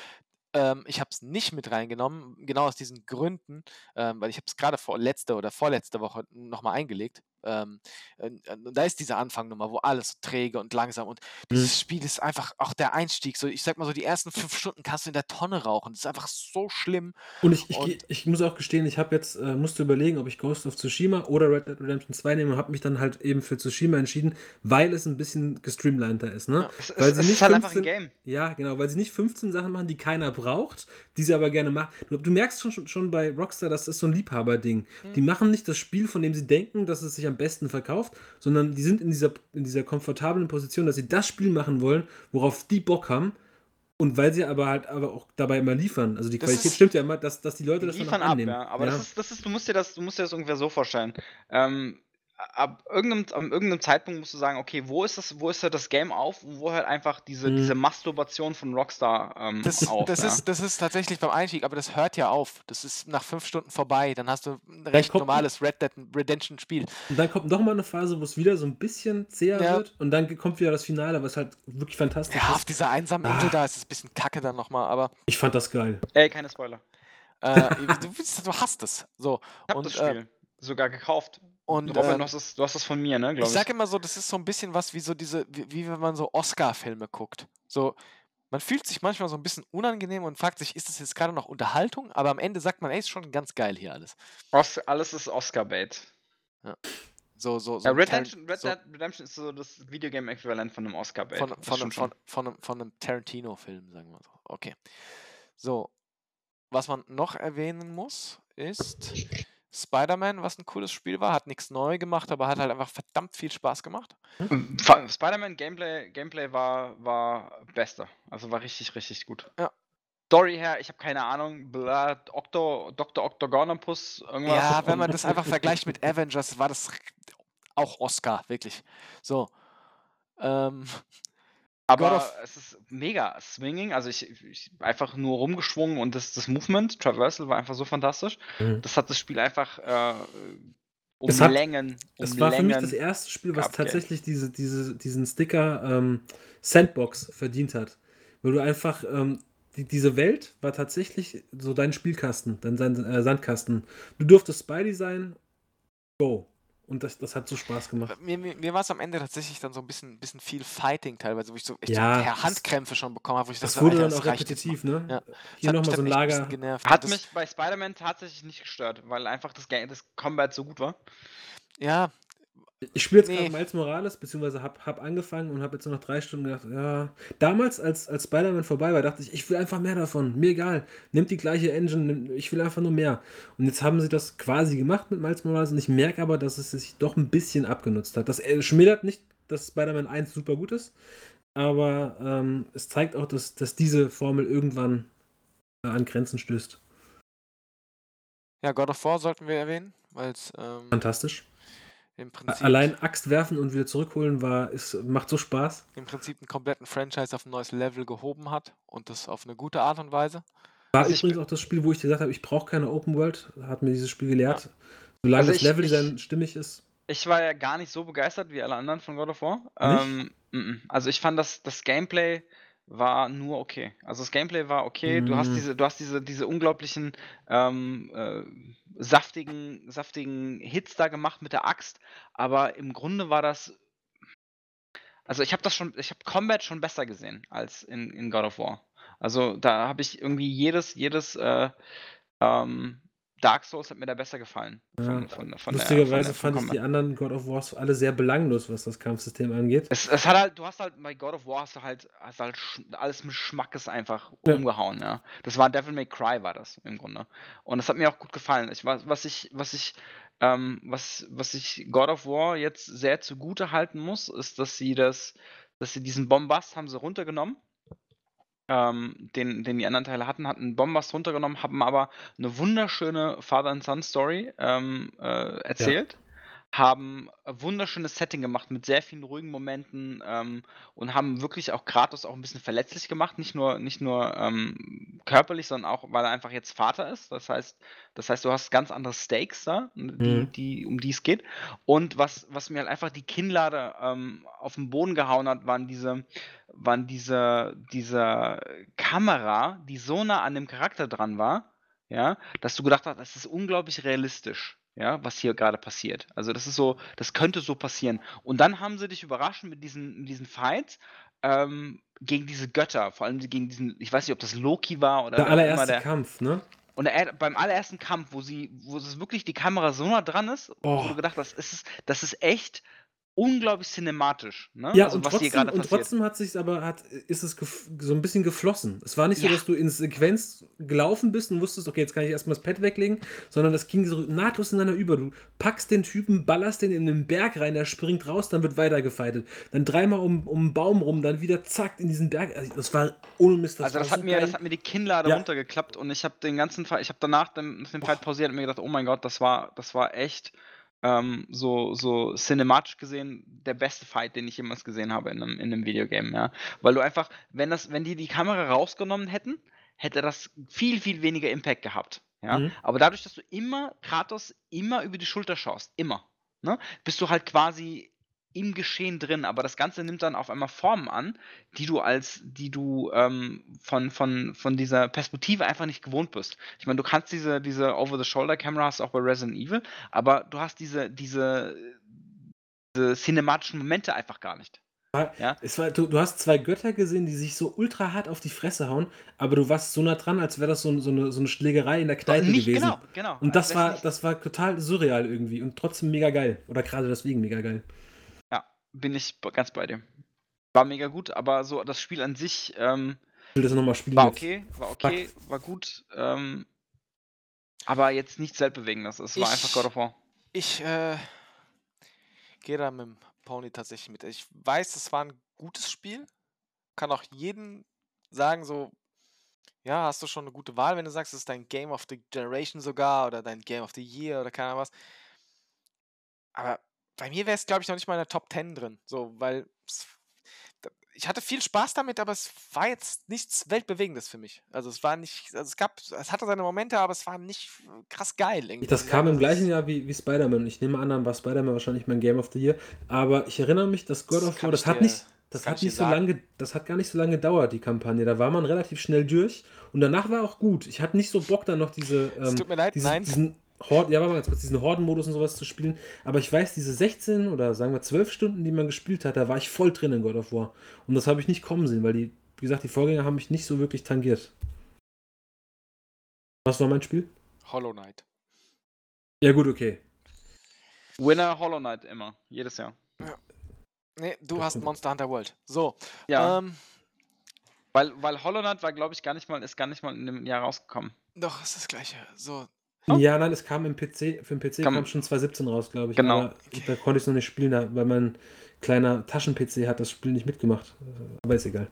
[SPEAKER 4] ähm, ich habe es nicht mit reingenommen, genau aus diesen Gründen, ähm, weil ich habe es gerade vor letzte oder vorletzte Woche nochmal eingelegt. Ähm, da ist diese Anfangnummer, wo alles so träge und langsam und dieses Spiel ist einfach auch der Einstieg. So, ich sag mal so, die ersten fünf Stunden kannst du in der Tonne rauchen. Das ist einfach so schlimm.
[SPEAKER 5] Und ich, ich,
[SPEAKER 4] Und-
[SPEAKER 5] ich muss auch gestehen, ich habe jetzt, äh, musste überlegen, ob ich Ghost of Tsushima oder Red Dead Redemption 2 nehme und habe mich dann halt eben für Tsushima entschieden, weil es ein bisschen gestreamliner ist, ne?
[SPEAKER 4] Ja.
[SPEAKER 6] Es,
[SPEAKER 5] Weil
[SPEAKER 6] es,
[SPEAKER 5] sie
[SPEAKER 6] es
[SPEAKER 5] nicht
[SPEAKER 6] ist halt einfach ein
[SPEAKER 5] 15
[SPEAKER 6] Game.
[SPEAKER 5] Ja, genau, weil sie nicht 15 Sachen machen, die keiner braucht, die sie aber gerne machen. Du, du merkst schon, schon- bei Rockstar, das ist so ein Liebhaberding. Die machen nicht das Spiel, von dem sie denken, dass es sich am besten verkauft, sondern die sind in dieser, in dieser komfortablen Position, dass sie das Spiel machen wollen, worauf die Bock haben. Und weil sie aber halt aber auch dabei immer liefern. Also die
[SPEAKER 4] Das
[SPEAKER 5] Qualität
[SPEAKER 4] ist-
[SPEAKER 5] stimmt ja immer, dass, dass die Leute
[SPEAKER 6] Die
[SPEAKER 5] das dann auch
[SPEAKER 6] liefern ab,
[SPEAKER 5] annehmen.
[SPEAKER 6] ja. Aber Das, ist, das ist, du musst dir das, du musst dir das ungefähr so vorstellen. Ähm, ab irgendeinem, an irgendeinem Zeitpunkt musst du sagen, okay, wo ist das, wo ist halt das Game auf und wo hört einfach diese,
[SPEAKER 5] Mhm.
[SPEAKER 6] diese Masturbation von Rockstar ähm,
[SPEAKER 4] Das,
[SPEAKER 6] auf.
[SPEAKER 4] das,
[SPEAKER 6] ja?
[SPEAKER 4] ist, das ist tatsächlich beim Einstieg, aber das hört ja auf. Das ist nach fünf Stunden vorbei. Dann hast du ein recht
[SPEAKER 5] kommt-
[SPEAKER 4] normales Red Dead Redemption Spiel.
[SPEAKER 5] Und dann kommt noch mal eine Phase, wo es wieder so ein bisschen zäher
[SPEAKER 4] Ja.
[SPEAKER 5] wird und dann kommt wieder das Finale, was halt wirklich fantastisch
[SPEAKER 4] Ja, auf
[SPEAKER 5] ist.
[SPEAKER 4] dieser einsamen Insel
[SPEAKER 5] Ah.
[SPEAKER 4] da ist es ein bisschen kacke dann nochmal, aber
[SPEAKER 5] Ich fand das geil.
[SPEAKER 6] Ey, keine Spoiler.
[SPEAKER 4] äh, [LAUGHS] du, du hast es. So.
[SPEAKER 6] Ich hab
[SPEAKER 4] Und,
[SPEAKER 6] das
[SPEAKER 4] äh,
[SPEAKER 6] Spiel sogar gekauft.
[SPEAKER 4] Und
[SPEAKER 6] Robin,
[SPEAKER 4] äh,
[SPEAKER 6] du, hast das, du hast das von mir, ne,
[SPEAKER 4] ich
[SPEAKER 6] ich.
[SPEAKER 4] sag immer so, das ist so ein bisschen was wie so diese, wie, wie wenn man so Oscar-Filme guckt. So, man fühlt sich manchmal so ein bisschen unangenehm und fragt sich, ist das jetzt gerade noch Unterhaltung? Aber am Ende sagt man, ey, ist schon ganz geil hier alles.
[SPEAKER 6] Os alles ist Oscar-Bait.
[SPEAKER 4] So, so, so
[SPEAKER 6] Ja, Redemption, Red
[SPEAKER 4] so
[SPEAKER 6] Dead Redemption ist so das Videogame-Äquivalent von einem Oscar-Bait.
[SPEAKER 4] von, von,
[SPEAKER 6] schon.
[SPEAKER 4] von, von, einem, von einem Tarantino-Film, sagen wir so. Okay. So, was man noch erwähnen muss, ist Spider-Man, was ein cooles Spiel war, hat nichts neu gemacht, aber hat halt einfach verdammt viel Spaß gemacht.
[SPEAKER 6] Fa- Spider-Man Gameplay, Gameplay war, war bester. Also war richtig, richtig gut.
[SPEAKER 4] Ja.
[SPEAKER 6] Story her, ich habe keine Ahnung. Bla, Octo, Dr. Octogonopus, irgendwas.
[SPEAKER 4] Ja, wenn man das einfach [LAUGHS] vergleicht mit Avengers, war das auch Oscar, wirklich. So. Ähm, God
[SPEAKER 6] Aber
[SPEAKER 4] of-
[SPEAKER 6] es ist mega swinging. Also ich, ich einfach nur rumgeschwungen und das, das Movement, Traversal war einfach so fantastisch.
[SPEAKER 5] Mhm.
[SPEAKER 6] Das hat das Spiel einfach äh, um
[SPEAKER 5] Es hat-
[SPEAKER 6] Längen. Um
[SPEAKER 5] Es war für mich
[SPEAKER 6] Längen.
[SPEAKER 5] das erste Spiel, was tatsächlich diese, diese, diesen Sticker ähm, Sandbox verdient hat. Weil du einfach, ähm, die, diese Welt war tatsächlich so dein Spielkasten, dein, dein äh, Sandkasten. Du durftest Spidey sein, go. Und das, das hat so Spaß gemacht.
[SPEAKER 4] mir mir, mir war es am Ende tatsächlich dann so ein bisschen, bisschen viel Fighting teilweise, wo ich so echt
[SPEAKER 5] Ja,
[SPEAKER 4] so
[SPEAKER 5] das-
[SPEAKER 4] Handkrämpfe schon bekommen habe, wo ich
[SPEAKER 5] Das
[SPEAKER 4] dachte,
[SPEAKER 5] wurde
[SPEAKER 4] Alter,
[SPEAKER 5] dann
[SPEAKER 4] das
[SPEAKER 5] auch repetitiv, ne?
[SPEAKER 4] Ja. Das
[SPEAKER 5] Hier
[SPEAKER 4] hat mich
[SPEAKER 5] nochmal so ein Lager.
[SPEAKER 4] genervt.
[SPEAKER 6] Hat
[SPEAKER 4] das,
[SPEAKER 6] mich bei Spider-Man tatsächlich nicht gestört, weil einfach das, das Combat so gut war.
[SPEAKER 4] Ja,
[SPEAKER 5] Ich spiele jetzt
[SPEAKER 4] Nee.
[SPEAKER 5] gerade Miles Morales, beziehungsweise hab, hab angefangen und habe jetzt nur noch drei Stunden gedacht, ja. Damals, als, als Spider-Man vorbei war, dachte ich, ich will einfach mehr davon. Mir egal. Nimmt die gleiche Engine, nimm, ich will einfach nur mehr. Und jetzt haben sie das quasi gemacht mit Miles Morales und ich merke aber, dass es sich doch ein bisschen abgenutzt hat. Das äh, schmälert nicht, dass Spider-Man 1 super gut ist, aber ähm, es zeigt auch, dass, dass diese Formel irgendwann äh, an Grenzen stößt.
[SPEAKER 4] ja, God of War sollten wir erwähnen, weil es ähm,
[SPEAKER 5] Fantastisch.
[SPEAKER 4] Im Prinzip,
[SPEAKER 5] Allein Axt werfen und wieder zurückholen war, ist, macht so Spaß.
[SPEAKER 4] im Prinzip einen kompletten Franchise auf ein neues Level gehoben hat und das auf eine gute Art und Weise.
[SPEAKER 5] War
[SPEAKER 6] Also
[SPEAKER 5] übrigens auch das Spiel, wo ich gesagt habe, ich brauche keine Open World. Hat mir dieses Spiel gelehrt. Solange
[SPEAKER 6] Also
[SPEAKER 5] das
[SPEAKER 6] ich-
[SPEAKER 5] Leveldesign
[SPEAKER 6] ich-
[SPEAKER 5] stimmig ist.
[SPEAKER 6] Ich war ja gar nicht so begeistert wie alle anderen von God of War. Ähm, mm, mm. also ich fand, dass das Gameplay war nur okay. Also das Gameplay war okay. Du hast
[SPEAKER 5] Mm.
[SPEAKER 6] diese, du hast diese, diese unglaublichen ähm, äh, saftigen, saftigen Hits da gemacht mit der Axt, aber im Grunde war das. Also ich habe das schon, ich habe Combat schon besser gesehen als in, in God of War. Also da habe ich irgendwie jedes, jedes äh, ähm, Dark Souls hat mir da besser gefallen.
[SPEAKER 5] Ja.
[SPEAKER 6] Von, von,
[SPEAKER 5] Lustigerweise
[SPEAKER 6] der,
[SPEAKER 5] fand ich die anderen God of Wars alle sehr belanglos, was das Kampfsystem angeht.
[SPEAKER 6] Es, es hat halt, du hast halt bei God of War hast du halt, hast halt alles mit Schmackes einfach
[SPEAKER 5] Ja.
[SPEAKER 6] umgehauen, ja. Das war Devil May Cry, war das im Grunde. Und das hat mir auch gut gefallen. Ich, was, was ich, was ich, ähm, was, was ich God of War jetzt sehr zugute halten muss, ist, dass sie das, dass sie diesen Bombast haben sie runtergenommen. Ähm, den, den die anderen Teile hatten, hatten Bombast runtergenommen, haben aber eine wunderschöne Father and Son Story ähm, äh, erzählt haben ein wunderschönes Setting gemacht mit sehr vielen ruhigen Momenten ähm, und haben wirklich auch Kratos auch ein bisschen verletzlich gemacht, nicht nur nicht nur ähm, körperlich, sondern auch weil er einfach jetzt Vater ist. Das heißt, das heißt, du hast ganz andere Stakes da, die,
[SPEAKER 5] Mhm.
[SPEAKER 6] die um die es geht. Und was was mir halt einfach die Kinnlade ähm, auf den Boden gehauen hat, waren diese waren diese diese Kamera, die so nah an dem Charakter dran war, ja, dass du gedacht hast, das ist unglaublich realistisch, ja, was hier gerade passiert. Also das ist so, das könnte so passieren. Und dann haben sie dich überrascht mit diesen, mit diesen Fights ähm, gegen diese Götter, vor allem gegen diesen, ich weiß nicht, ob das Loki war oder
[SPEAKER 5] Der allererste
[SPEAKER 6] der,
[SPEAKER 5] Kampf, ne?
[SPEAKER 6] und der, beim allerersten Kampf, wo sie, wo es wirklich die Kamera so nah dran ist, wo
[SPEAKER 5] Oh.
[SPEAKER 6] du gedacht hast, es ist, das ist echt unglaublich cinematisch, ne?
[SPEAKER 5] Ja,
[SPEAKER 6] also
[SPEAKER 5] und, trotzdem, und trotzdem hat sich aber hat, ist es so ein bisschen geflossen. Es war nicht so,
[SPEAKER 6] Ja.
[SPEAKER 5] dass du in Sequenz gelaufen bist und wusstest, okay, jetzt kann ich erstmal das Pad weglegen, sondern das ging so nahtlos ineinander über. Du packst den Typen, ballerst den in den Berg rein, der springt raus, dann wird weitergefeitet. Dann dreimal um, um einen Baum rum, dann wieder zack in diesen Berg. Also das war ohne Mist.
[SPEAKER 6] also
[SPEAKER 5] war
[SPEAKER 6] das hat,
[SPEAKER 5] so
[SPEAKER 6] mir,
[SPEAKER 5] geil.
[SPEAKER 6] das hat mir die Kinnlade
[SPEAKER 5] Ja.
[SPEAKER 6] runtergeklappt und ich habe den ganzen Fight, ich habe danach den, den Fight pausiert und mir gedacht, oh mein Gott, das war, das war echt ähm, so, so cinematisch gesehen der beste Fight, den ich jemals gesehen habe in einem, in einem Videogame, ja. Weil du einfach, wenn das, wenn die die Kamera rausgenommen hätten, hätte das viel, viel weniger Impact gehabt. Ja?
[SPEAKER 5] Mhm.
[SPEAKER 6] Aber dadurch, dass du immer Kratos immer über die Schulter schaust, immer, ne, bist du halt quasi im Geschehen drin, aber das Ganze nimmt dann auf einmal Formen an, die du als, die du ähm, von, von, von dieser Perspektive einfach nicht gewohnt bist. Ich meine, du kannst diese, diese Over-the-Shoulder-Kamera hast auch bei Resident Evil, aber du hast diese, diese, diese cinematischen Momente einfach gar nicht. Ja.
[SPEAKER 5] Es war, du, du hast zwei Götter gesehen, die sich so ultra hart auf die Fresse hauen, aber du warst so nah dran, als wäre das so, so, eine, so eine Schlägerei in der Kneipe
[SPEAKER 6] nicht,
[SPEAKER 5] gewesen.
[SPEAKER 6] genau, genau.
[SPEAKER 5] Und das
[SPEAKER 6] Als wär's
[SPEAKER 5] war,
[SPEAKER 6] nicht-
[SPEAKER 5] das war total surreal irgendwie und trotzdem mega geil. Oder gerade deswegen mega geil.
[SPEAKER 6] Bin ich ganz bei dir. War mega gut, aber so das Spiel an sich ähm,
[SPEAKER 5] Ich will das nochmal spielen.
[SPEAKER 6] war okay, war okay, war gut. Ähm, aber jetzt nichts Weltbewegendes. Es war einfach
[SPEAKER 4] Ich-
[SPEAKER 6] God of War.
[SPEAKER 4] Ich äh, gehe da mit dem Pony tatsächlich mit. Ich weiß, es war ein gutes Spiel. Kann auch jeden sagen, so, ja, hast du schon eine gute Wahl, wenn du sagst, es ist dein Game of the Generation sogar oder dein Game of the Year oder keine Ahnung was. Aber bei mir wäre es, glaube ich, noch nicht mal in der Top 10 drin. So, weil ich hatte viel Spaß damit, aber es war jetzt nichts Weltbewegendes für mich. Also es war nicht, also es gab, es hatte seine Momente, aber es war nicht krass geil. irgendwie.
[SPEAKER 5] Das kam im gleichen Jahr wie, wie Spider-Man. Ich nehme an, dann war Spider-Man wahrscheinlich mein Game of the Year. Aber ich erinnere mich, dass God
[SPEAKER 4] Das
[SPEAKER 5] of War, das hat
[SPEAKER 4] dir-
[SPEAKER 5] nicht,
[SPEAKER 4] das
[SPEAKER 5] hat nicht so
[SPEAKER 4] sagen.
[SPEAKER 5] lange, das hat gar nicht so lange gedauert, die Kampagne. Da war man relativ schnell durch und danach war auch gut. Ich hatte nicht so Bock, dann noch diese,
[SPEAKER 4] Es
[SPEAKER 5] ähm,
[SPEAKER 4] tut mir leid, nein.
[SPEAKER 5] diesen Horden, ja, warte mal ganz kurz, diesen Horden-Modus und sowas zu spielen. Aber ich weiß, diese 16 oder sagen wir 12 Stunden, die man gespielt hat, da war ich voll drin in God of War. Und das habe ich nicht kommen sehen, weil die, wie gesagt, die Vorgänger haben mich nicht so wirklich tangiert. Was war mein Spiel?
[SPEAKER 4] Hollow Knight.
[SPEAKER 5] Ja, gut, okay.
[SPEAKER 6] Winner Hollow Knight immer, jedes Jahr.
[SPEAKER 4] Nee, du
[SPEAKER 5] Das
[SPEAKER 4] hast
[SPEAKER 5] stimmt.
[SPEAKER 4] Monster Hunter World. So,
[SPEAKER 6] Ja,
[SPEAKER 4] ähm,
[SPEAKER 6] weil, weil Hollow Knight war, glaube ich, gar nicht mal, ist gar nicht mal in dem Jahr rausgekommen.
[SPEAKER 4] doch, ist das gleiche. So,
[SPEAKER 6] Oh.
[SPEAKER 5] Ja, nein, es kam im PC, für den PC
[SPEAKER 6] Kam-
[SPEAKER 5] kam, schon 2017 raus, glaube ich.
[SPEAKER 6] Genau.
[SPEAKER 5] Aber da konnte ich es noch nicht spielen, weil mein kleiner Taschen-PC hat das Spiel nicht mitgemacht. Aber ist egal.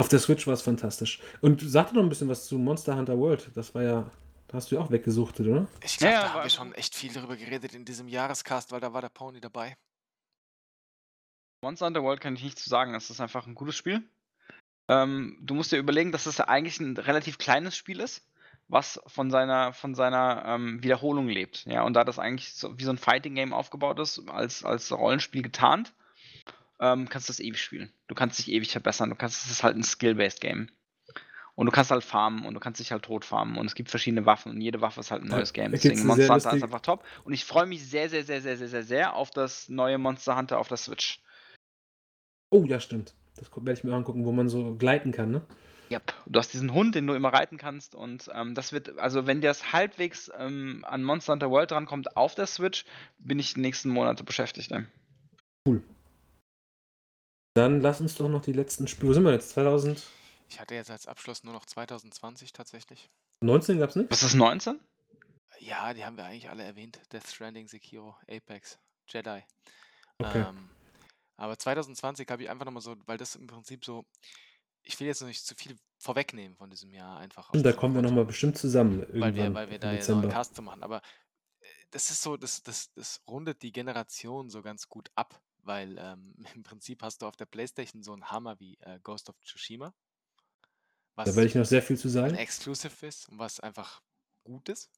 [SPEAKER 5] Auf der Switch war es fantastisch. Und sag doch noch ein bisschen was zu Monster Hunter World. Das war ja, da hast du ja auch weggesuchtet, oder?
[SPEAKER 4] ich glaube,
[SPEAKER 6] Ja,
[SPEAKER 4] da haben wir schon echt viel darüber geredet in diesem Jahrescast, weil da war der Pony dabei.
[SPEAKER 6] Monster Hunter World kann ich nichts zu sagen. Es ist einfach ein gutes Spiel. Ähm, du musst dir überlegen, dass es ja eigentlich ein relativ kleines Spiel ist, was von seiner, von seiner ähm, Wiederholung lebt. Ja, und da das eigentlich so, wie so ein Fighting Game aufgebaut ist, als, als Rollenspiel getarnt, ähm, kannst du das ewig spielen. Du kannst dich ewig verbessern. Du kannst, es ist halt ein Skill-Based Game. Und du kannst halt farmen und du kannst dich halt tot farmen und es gibt verschiedene Waffen und jede Waffe ist halt ein neues Game. Deswegen Monster Hunter ist einfach top. Und ich freue mich sehr, sehr, sehr, sehr, sehr, sehr, sehr auf das neue Monster Hunter auf der Switch.
[SPEAKER 5] Oh, ja, stimmt. Das werde ich mir angucken, wo man so gleiten kann, ne?
[SPEAKER 6] Yep. Du hast diesen Hund, den du immer reiten kannst und ähm, das wird, also wenn das halbwegs ähm, an Monster Hunter World rankommt auf der Switch, bin ich die nächsten Monate beschäftigt. Ne?
[SPEAKER 5] Dann lass uns doch noch die letzten Spiele. Wo sind wir jetzt? 2019
[SPEAKER 4] Ich hatte jetzt als Abschluss nur noch 2020 tatsächlich.
[SPEAKER 5] gab es nichts?
[SPEAKER 6] Was ist 19?
[SPEAKER 4] Ja, die haben wir eigentlich alle erwähnt. Death Stranding, Sekiro, Apex, Jedi.
[SPEAKER 5] Okay.
[SPEAKER 4] Ähm, aber 2020 habe ich einfach nochmal so, weil das im Prinzip so, ich will jetzt noch nicht zu viel vorwegnehmen von diesem Jahr einfach.
[SPEAKER 5] Und da kommen wir nochmal bestimmt zusammen. Irgendwann
[SPEAKER 4] weil wir, weil wir
[SPEAKER 5] im
[SPEAKER 4] da jetzt noch einen
[SPEAKER 5] Dezember.
[SPEAKER 4] Cast zu machen. Aber äh, das ist so, das, das, das rundet die Generation so ganz gut ab, weil ähm, [LAUGHS] im Prinzip hast du auf der Playstation so einen Hammer wie äh, Ghost of Tsushima, was
[SPEAKER 5] Da werde ich noch sehr viel zu
[SPEAKER 4] ein
[SPEAKER 5] sagen.
[SPEAKER 4] Exclusive ist und was einfach gut ist.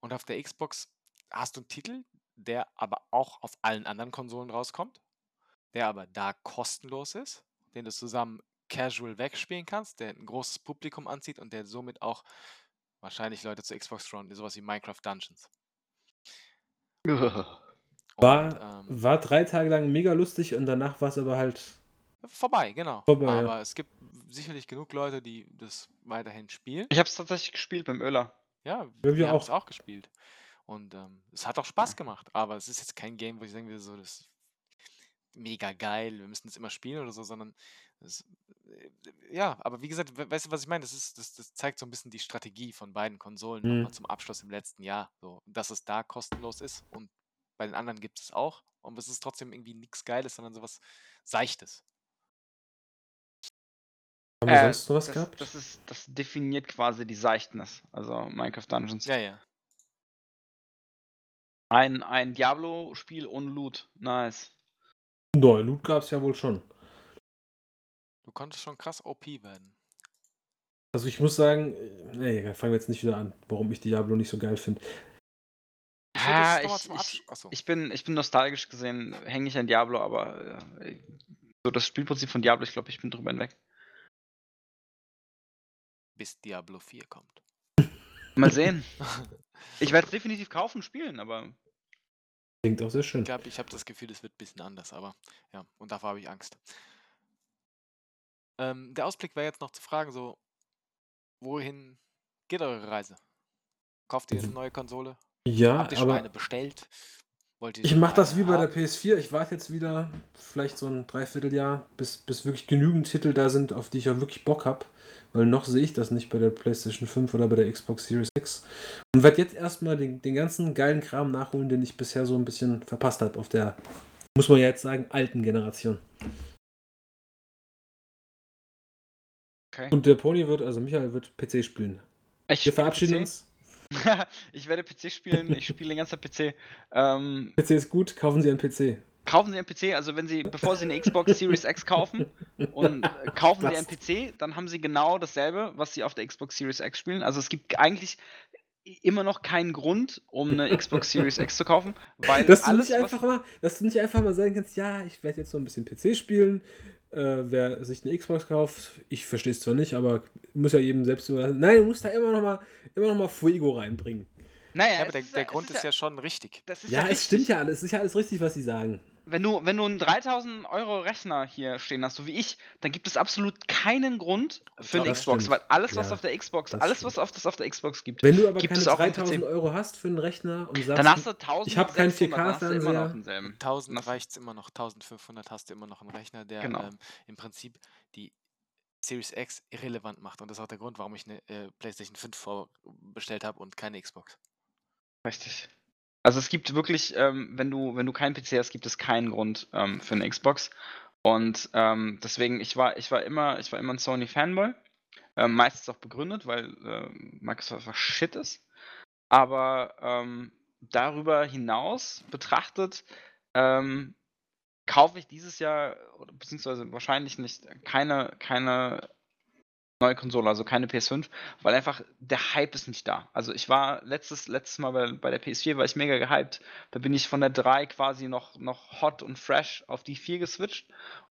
[SPEAKER 4] Und auf der Xbox hast du einen Titel, der aber auch auf allen anderen Konsolen rauskommt, der aber da kostenlos ist, den du zusammen casual wegspielen kannst, der ein großes Publikum anzieht und der somit auch wahrscheinlich Leute zu Xbox trauen, sowas wie Minecraft Dungeons.
[SPEAKER 5] War,
[SPEAKER 4] Und, ähm,
[SPEAKER 5] war drei Tage lang mega lustig und danach war es aber halt.
[SPEAKER 4] vorbei, genau.
[SPEAKER 5] Vorbei, ja.
[SPEAKER 4] aber es gibt sicherlich genug Leute, die das weiterhin spielen.
[SPEAKER 6] Ich habe es tatsächlich gespielt beim Öler.
[SPEAKER 4] Ja,
[SPEAKER 5] wir
[SPEAKER 4] wir haben es auch gespielt. Und ähm, es hat auch Spaß gemacht, aber es ist jetzt kein Game, wo ich sagen würde, so, das ist mega geil, wir müssen es immer spielen oder so, sondern es, äh, ja, aber wie gesagt, we- weißt du, was ich meine? Das, ist, das, das zeigt so ein bisschen die Strategie von beiden Konsolen
[SPEAKER 5] Mhm.
[SPEAKER 4] nochmal zum Abschluss im letzten Jahr. So, dass es da kostenlos ist und bei den anderen gibt es auch. Und es ist trotzdem irgendwie nichts Geiles, sondern sowas Seichtes.
[SPEAKER 5] Haben wir
[SPEAKER 6] Äh,
[SPEAKER 5] sonst noch was
[SPEAKER 6] das,
[SPEAKER 5] gehabt?
[SPEAKER 6] Das, ist, das definiert quasi die Seichtness, also Minecraft Dungeons.
[SPEAKER 4] Ja, ja.
[SPEAKER 6] Ein, ein Diablo-Spiel ohne Loot. Nice.
[SPEAKER 5] Nein, Loot gab es ja wohl schon.
[SPEAKER 4] Du konntest schon krass OP werden.
[SPEAKER 5] Also ich muss sagen, äh, nee, fangen wir jetzt nicht wieder an, warum ich Diablo nicht so geil finde.
[SPEAKER 6] Ah,
[SPEAKER 4] mal
[SPEAKER 6] ich- ich-. Ich bin, ich bin nostalgisch gesehen, hänge ich an Diablo, aber äh, so das Spielprinzip von Diablo, ich glaube, ich bin drüber hinweg.
[SPEAKER 4] bis Diablo 4 kommt. [LAUGHS]
[SPEAKER 6] Mal sehen. [LAUGHS] ich werde es definitiv kaufen und spielen, aber
[SPEAKER 5] Klingt auch sehr schön.
[SPEAKER 4] Ich habe ich hab das Gefühl, es wird ein bisschen anders, aber ja, und davor habe ich Angst. Ähm, der Ausblick wäre jetzt noch zu fragen, so, wohin geht eure Reise? Kauft ihr eine
[SPEAKER 5] Mhm.
[SPEAKER 4] neue Konsole?
[SPEAKER 5] Ja,
[SPEAKER 4] Habt ihr schon
[SPEAKER 5] aber
[SPEAKER 4] eine bestellt?
[SPEAKER 5] Ich mache das
[SPEAKER 4] eine
[SPEAKER 5] wie bei der
[SPEAKER 4] haben?
[SPEAKER 5] PS4. Ich warte jetzt wieder vielleicht so ein Dreivierteljahr, bis, bis wirklich genügend Titel da sind, auf die ich auch wirklich Bock habe. Weil noch sehe ich das nicht bei der PlayStation 5 oder bei der Xbox Series X. Und werde jetzt erstmal den, den ganzen geilen Kram nachholen, den ich bisher so ein bisschen verpasst habe auf der, muss man ja jetzt sagen, alten Generation.
[SPEAKER 6] Okay.
[SPEAKER 5] Und der Pony wird, also Michael wird PC spielen.
[SPEAKER 6] Ich
[SPEAKER 5] Wir verabschieden
[SPEAKER 6] PC.
[SPEAKER 5] uns. [LAUGHS]
[SPEAKER 6] ich werde PC spielen, ich spiele den ganzen PC. Ähm,
[SPEAKER 5] PC ist gut, kaufen Sie einen PC.
[SPEAKER 6] kaufen Sie einen PC, also wenn Sie, bevor Sie eine Xbox [LAUGHS] Series X kaufen und äh, kaufen Sie einen? PC, dann haben Sie genau dasselbe, was Sie auf der Xbox Series X spielen. Also es gibt eigentlich immer noch keinen Grund, um eine Xbox Series X zu kaufen, weil [LAUGHS]
[SPEAKER 5] Dass du,
[SPEAKER 6] alles,
[SPEAKER 5] nicht einfach mal, dass du nicht einfach mal sagen kannst, ja, ich werde jetzt so ein bisschen PC spielen. Äh, wer sich eine Xbox kauft, ich verstehe es zwar nicht, aber muss ja jedem selbst überlassen. Nein, du musst da immer noch mal, immer noch mal Fuego reinbringen.
[SPEAKER 6] naja,
[SPEAKER 4] Ja, aber
[SPEAKER 6] es
[SPEAKER 4] der,
[SPEAKER 6] ist
[SPEAKER 4] der
[SPEAKER 6] es
[SPEAKER 4] Grund ist ja schon richtig.
[SPEAKER 6] das ist
[SPEAKER 5] Ja, es
[SPEAKER 6] richtig.
[SPEAKER 5] stimmt ja alles. Es ist ja alles richtig, was sie sagen.
[SPEAKER 6] Wenn du, wenn du einen 3000 Euro Rechner hier stehen hast, so wie ich, dann gibt es absolut keinen Grund für eine Xbox,
[SPEAKER 5] stimmt.
[SPEAKER 6] weil alles, was
[SPEAKER 5] Ja,
[SPEAKER 6] auf der Xbox, alles, was auf das auf der Xbox gibt,
[SPEAKER 5] Wenn du aber
[SPEAKER 6] Gibt
[SPEAKER 5] keine
[SPEAKER 6] es auch einen
[SPEAKER 5] 3000
[SPEAKER 6] PC?
[SPEAKER 5] Euro hast für einen Rechner und sagst,
[SPEAKER 6] dann hast du 1000.
[SPEAKER 5] ich hab keinen
[SPEAKER 6] 600, dann hast du immer noch
[SPEAKER 5] 4K-Fernseher.
[SPEAKER 6] denselben.
[SPEAKER 4] 1000
[SPEAKER 6] Das-
[SPEAKER 4] reicht es immer noch, 1500 hast du immer noch einen Rechner, der
[SPEAKER 6] Genau.
[SPEAKER 4] ähm, im Prinzip die Series X irrelevant macht. Und das ist auch der Grund, warum ich eine äh, PlayStation 5 vorbestellt habe und keine Xbox.
[SPEAKER 6] Richtig. Also es gibt wirklich, ähm, wenn du, wenn du keinen PC hast, gibt es keinen Grund ähm, für eine Xbox. Und ähm, deswegen, ich war, ich war immer, ich war immer ein Sony-Fanboy. Ähm, meistens auch begründet, weil äh, Microsoft einfach shit ist. Aber ähm, darüber hinaus betrachtet, ähm, kaufe ich dieses Jahr, beziehungsweise wahrscheinlich nicht, keine, keine neue Konsole, also keine PS5, weil einfach der Hype ist nicht da. Also ich war letztes, letztes Mal bei, bei der PS4, war ich mega gehypt. Da bin ich von der 3 quasi noch, noch hot und fresh auf die 4 geswitcht.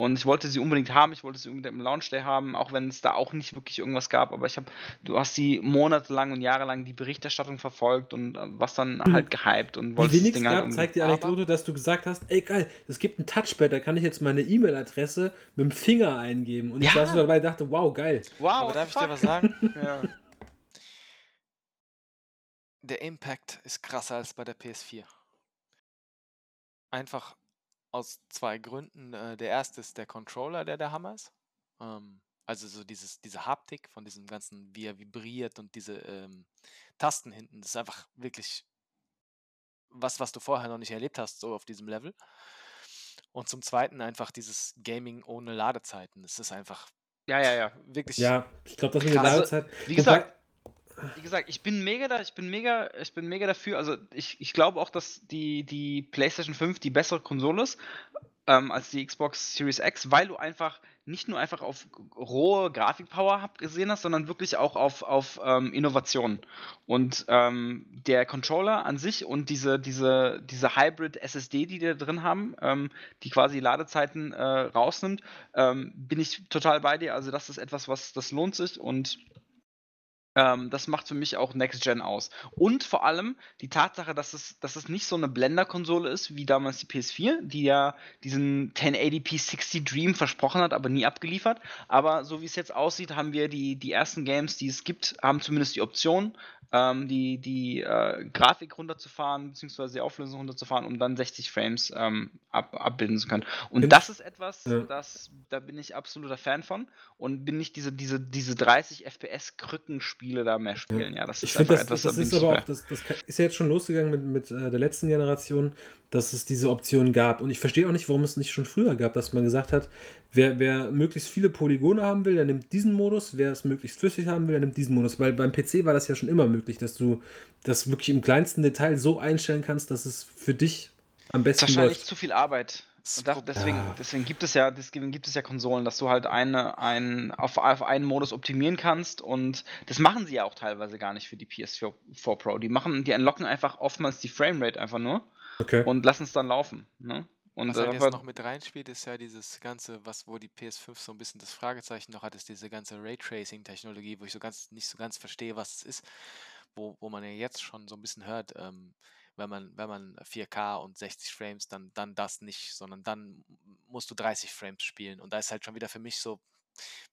[SPEAKER 6] Und ich wollte sie unbedingt haben, ich wollte sie unbedingt im Launch Day haben, auch wenn es da auch nicht wirklich irgendwas gab. Aber ich habe, du hast die monatelang und jahrelang die Berichterstattung verfolgt und äh, was dann
[SPEAKER 5] Mhm.
[SPEAKER 6] halt gehypt und wolltest das
[SPEAKER 5] wenig
[SPEAKER 6] Ding
[SPEAKER 5] es
[SPEAKER 6] halt
[SPEAKER 5] zeigt die Anekdote, dass du gesagt hast, ey geil, es gibt ein Touchpad, da kann ich jetzt meine E-Mail-Adresse mit dem Finger eingeben. Und ich
[SPEAKER 6] Ja.
[SPEAKER 5] saß so dabei und dachte, wow, geil.
[SPEAKER 6] Wow,
[SPEAKER 4] Aber darf ich dir
[SPEAKER 6] fuck.
[SPEAKER 4] was sagen? [LAUGHS]
[SPEAKER 6] Ja.
[SPEAKER 4] Der Impact ist krasser als bei der PS4. Einfach aus zwei Gründen. Äh, der erste ist der Controller, der der Hammer ist. Ähm, also so dieses, diese Haptik von diesem ganzen, wie er vibriert und diese ähm, Tasten hinten. Das ist einfach wirklich was, was du vorher noch nicht erlebt hast, so auf diesem Level. Und zum zweiten einfach dieses Gaming ohne Ladezeiten. Das ist einfach
[SPEAKER 6] ja, ja, ja.
[SPEAKER 4] wirklich
[SPEAKER 5] Ja, ich glaube, das mit der
[SPEAKER 6] Krass.
[SPEAKER 5] Ladezeit.
[SPEAKER 6] Wie gesagt, wie gesagt, ich bin mega da, ich bin mega, ich bin mega dafür. Also ich, ich glaube auch, dass die, die PlayStation 5 die bessere Konsole ist ähm, als die Xbox Series X, weil du einfach nicht nur einfach auf rohe Grafikpower gesehen hast, sondern wirklich auch auf, auf ähm, Innovation. Und ähm, der Controller an sich und diese, diese, diese Hybrid SSD, die da drin haben, ähm, die quasi Ladezeiten äh, rausnimmt, ähm, bin ich total bei dir. Also das ist etwas, was das lohnt sich und ähm, das macht für mich auch Next Gen aus. Und vor allem die Tatsache, dass es, dass es nicht so eine Blender-Konsole ist wie damals die PS4, die ja diesen 1080p 60 Dream versprochen hat, aber nie abgeliefert. Aber so wie es jetzt aussieht, haben wir die, die ersten Games, die es gibt, haben zumindest die Option, ähm, die, die äh, Grafik runterzufahren, beziehungsweise die Auflösung runterzufahren, um dann 60 Frames ähm, ab, abbilden zu können. Und das ist etwas,
[SPEAKER 5] Ja.
[SPEAKER 6] das, da bin ich absoluter Fan von und bin nicht diese, diese, diese 30 FPS-Krückenspiele da mehr spielen. Ja, das
[SPEAKER 5] Ich
[SPEAKER 6] ist einfach
[SPEAKER 5] das,
[SPEAKER 6] etwas,
[SPEAKER 5] das
[SPEAKER 6] da bin
[SPEAKER 5] ist aber auch, das, das ist ja jetzt schon losgegangen mit, mit äh, der letzten Generation, dass es diese Option gab. Und ich verstehe auch nicht, warum es nicht schon früher gab, dass man gesagt hat, wer, wer möglichst viele Polygone haben will, der nimmt diesen Modus, wer es möglichst flüssig haben will, der nimmt diesen Modus. Weil beim PC war das ja schon immer möglich, dass du das wirklich im kleinsten Detail so einstellen kannst, dass es für dich am
[SPEAKER 6] Das ist
[SPEAKER 5] besten
[SPEAKER 6] wahrscheinlich
[SPEAKER 5] läuft.
[SPEAKER 6] zu viel Arbeit. Und da, deswegen,
[SPEAKER 5] Ja.
[SPEAKER 6] deswegen gibt es ja, deswegen gibt es ja Konsolen, dass du halt eine, ein, auf, auf einen Modus optimieren kannst und das machen sie ja auch teilweise gar nicht für die PS4 4 Pro. Die machen, die entlocken einfach oftmals die Framerate einfach nur
[SPEAKER 5] Okay.
[SPEAKER 6] und lassen es dann laufen. Ne? Und
[SPEAKER 4] Was halt
[SPEAKER 6] äh,
[SPEAKER 4] jetzt noch mit reinspielt, ist ja dieses ganze, was wo die PS5 so ein bisschen das Fragezeichen noch hat, ist diese ganze Raytracing-Technologie, wo ich so ganz nicht so ganz verstehe, was es ist, wo, wo man ja jetzt schon so ein bisschen hört, ähm, wenn man, wenn man 4K und 60 Frames, dann, dann das nicht, sondern dann musst du 30 Frames spielen. Und da ist halt schon wieder für mich so,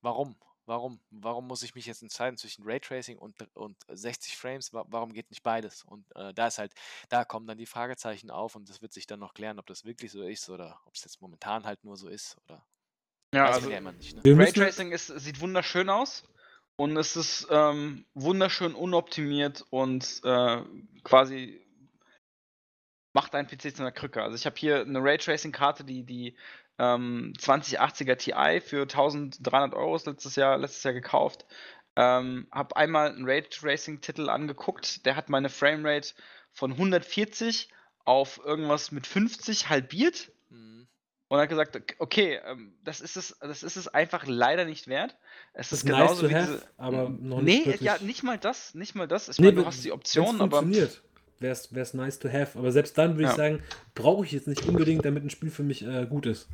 [SPEAKER 4] warum? Warum? Warum muss ich mich jetzt entscheiden zwischen Raytracing und, und 60 Frames? Wa- Warum geht nicht beides? Und äh, da ist halt, da kommen dann die Fragezeichen auf und das wird sich dann noch klären, ob das wirklich so ist oder ob es jetzt momentan halt nur so ist oder
[SPEAKER 6] ja,
[SPEAKER 4] weiß
[SPEAKER 6] also
[SPEAKER 4] man ja immer nicht. Ne?
[SPEAKER 6] Raytracing ist, sieht wunderschön aus und es ist ähm, wunderschön unoptimiert und äh, quasi macht dein PC zu einer Krücke. Also ich habe hier eine Raytracing-Karte, die die ähm, 2080er Ti für 1300 Euro letztes Jahr, letztes Jahr gekauft. Ähm, habe einmal einen Raytracing-Titel angeguckt, der hat meine Framerate von 140 auf irgendwas mit 50 halbiert
[SPEAKER 4] Mhm.
[SPEAKER 6] und hat gesagt, ok- okay, ähm, das ist es, das ist es einfach leider nicht wert. Es ist
[SPEAKER 5] ist nice
[SPEAKER 6] genauso
[SPEAKER 5] to
[SPEAKER 6] wie
[SPEAKER 5] have,
[SPEAKER 6] diese.
[SPEAKER 5] aber
[SPEAKER 6] M-
[SPEAKER 5] noch
[SPEAKER 6] nee,
[SPEAKER 5] nicht wirklich.
[SPEAKER 6] ja, nicht mal das, nicht mal das. Ich
[SPEAKER 5] Nee,
[SPEAKER 6] meine, du hast die Option, aber
[SPEAKER 5] funktioniert, wäre es nice to have. Aber selbst dann würde
[SPEAKER 6] Ja.
[SPEAKER 5] ich sagen, brauche ich jetzt nicht unbedingt, damit ein Spiel für mich äh, gut ist.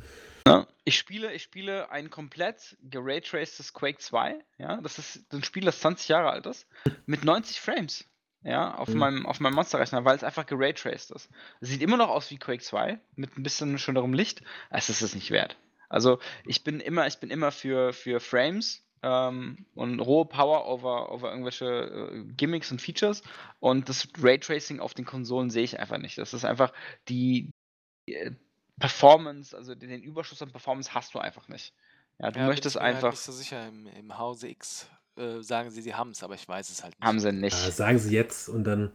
[SPEAKER 6] ich spiele, ich spiele ein komplett geraytracedes Quake 2. Ja, das ist ein Spiel, das 20 Jahre alt ist, mit 90 Frames. Ja, auf
[SPEAKER 5] Mhm.
[SPEAKER 6] meinem, auf meinem Monsterrechner, weil es einfach geraytraced ist. Sieht immer noch aus wie Quake 2, mit ein bisschen schönerem Licht. Es ist es nicht wert. Also ich bin immer, ich bin immer für, für Frames ähm, und rohe Power over, over irgendwelche äh, Gimmicks und Features. Und das Raytracing auf den Konsolen sehe ich einfach nicht. Das ist einfach die, die äh, Performance, also den Überschuss an Performance hast du einfach nicht. Ja, du
[SPEAKER 4] Ja,
[SPEAKER 6] möchtest
[SPEAKER 4] ich mir
[SPEAKER 6] einfach.
[SPEAKER 4] nicht so sicher. Im, im Hause X äh, sagen sie, sie haben es, aber ich weiß es halt nicht.
[SPEAKER 6] Haben sie nicht.
[SPEAKER 5] Ja, sagen sie jetzt und dann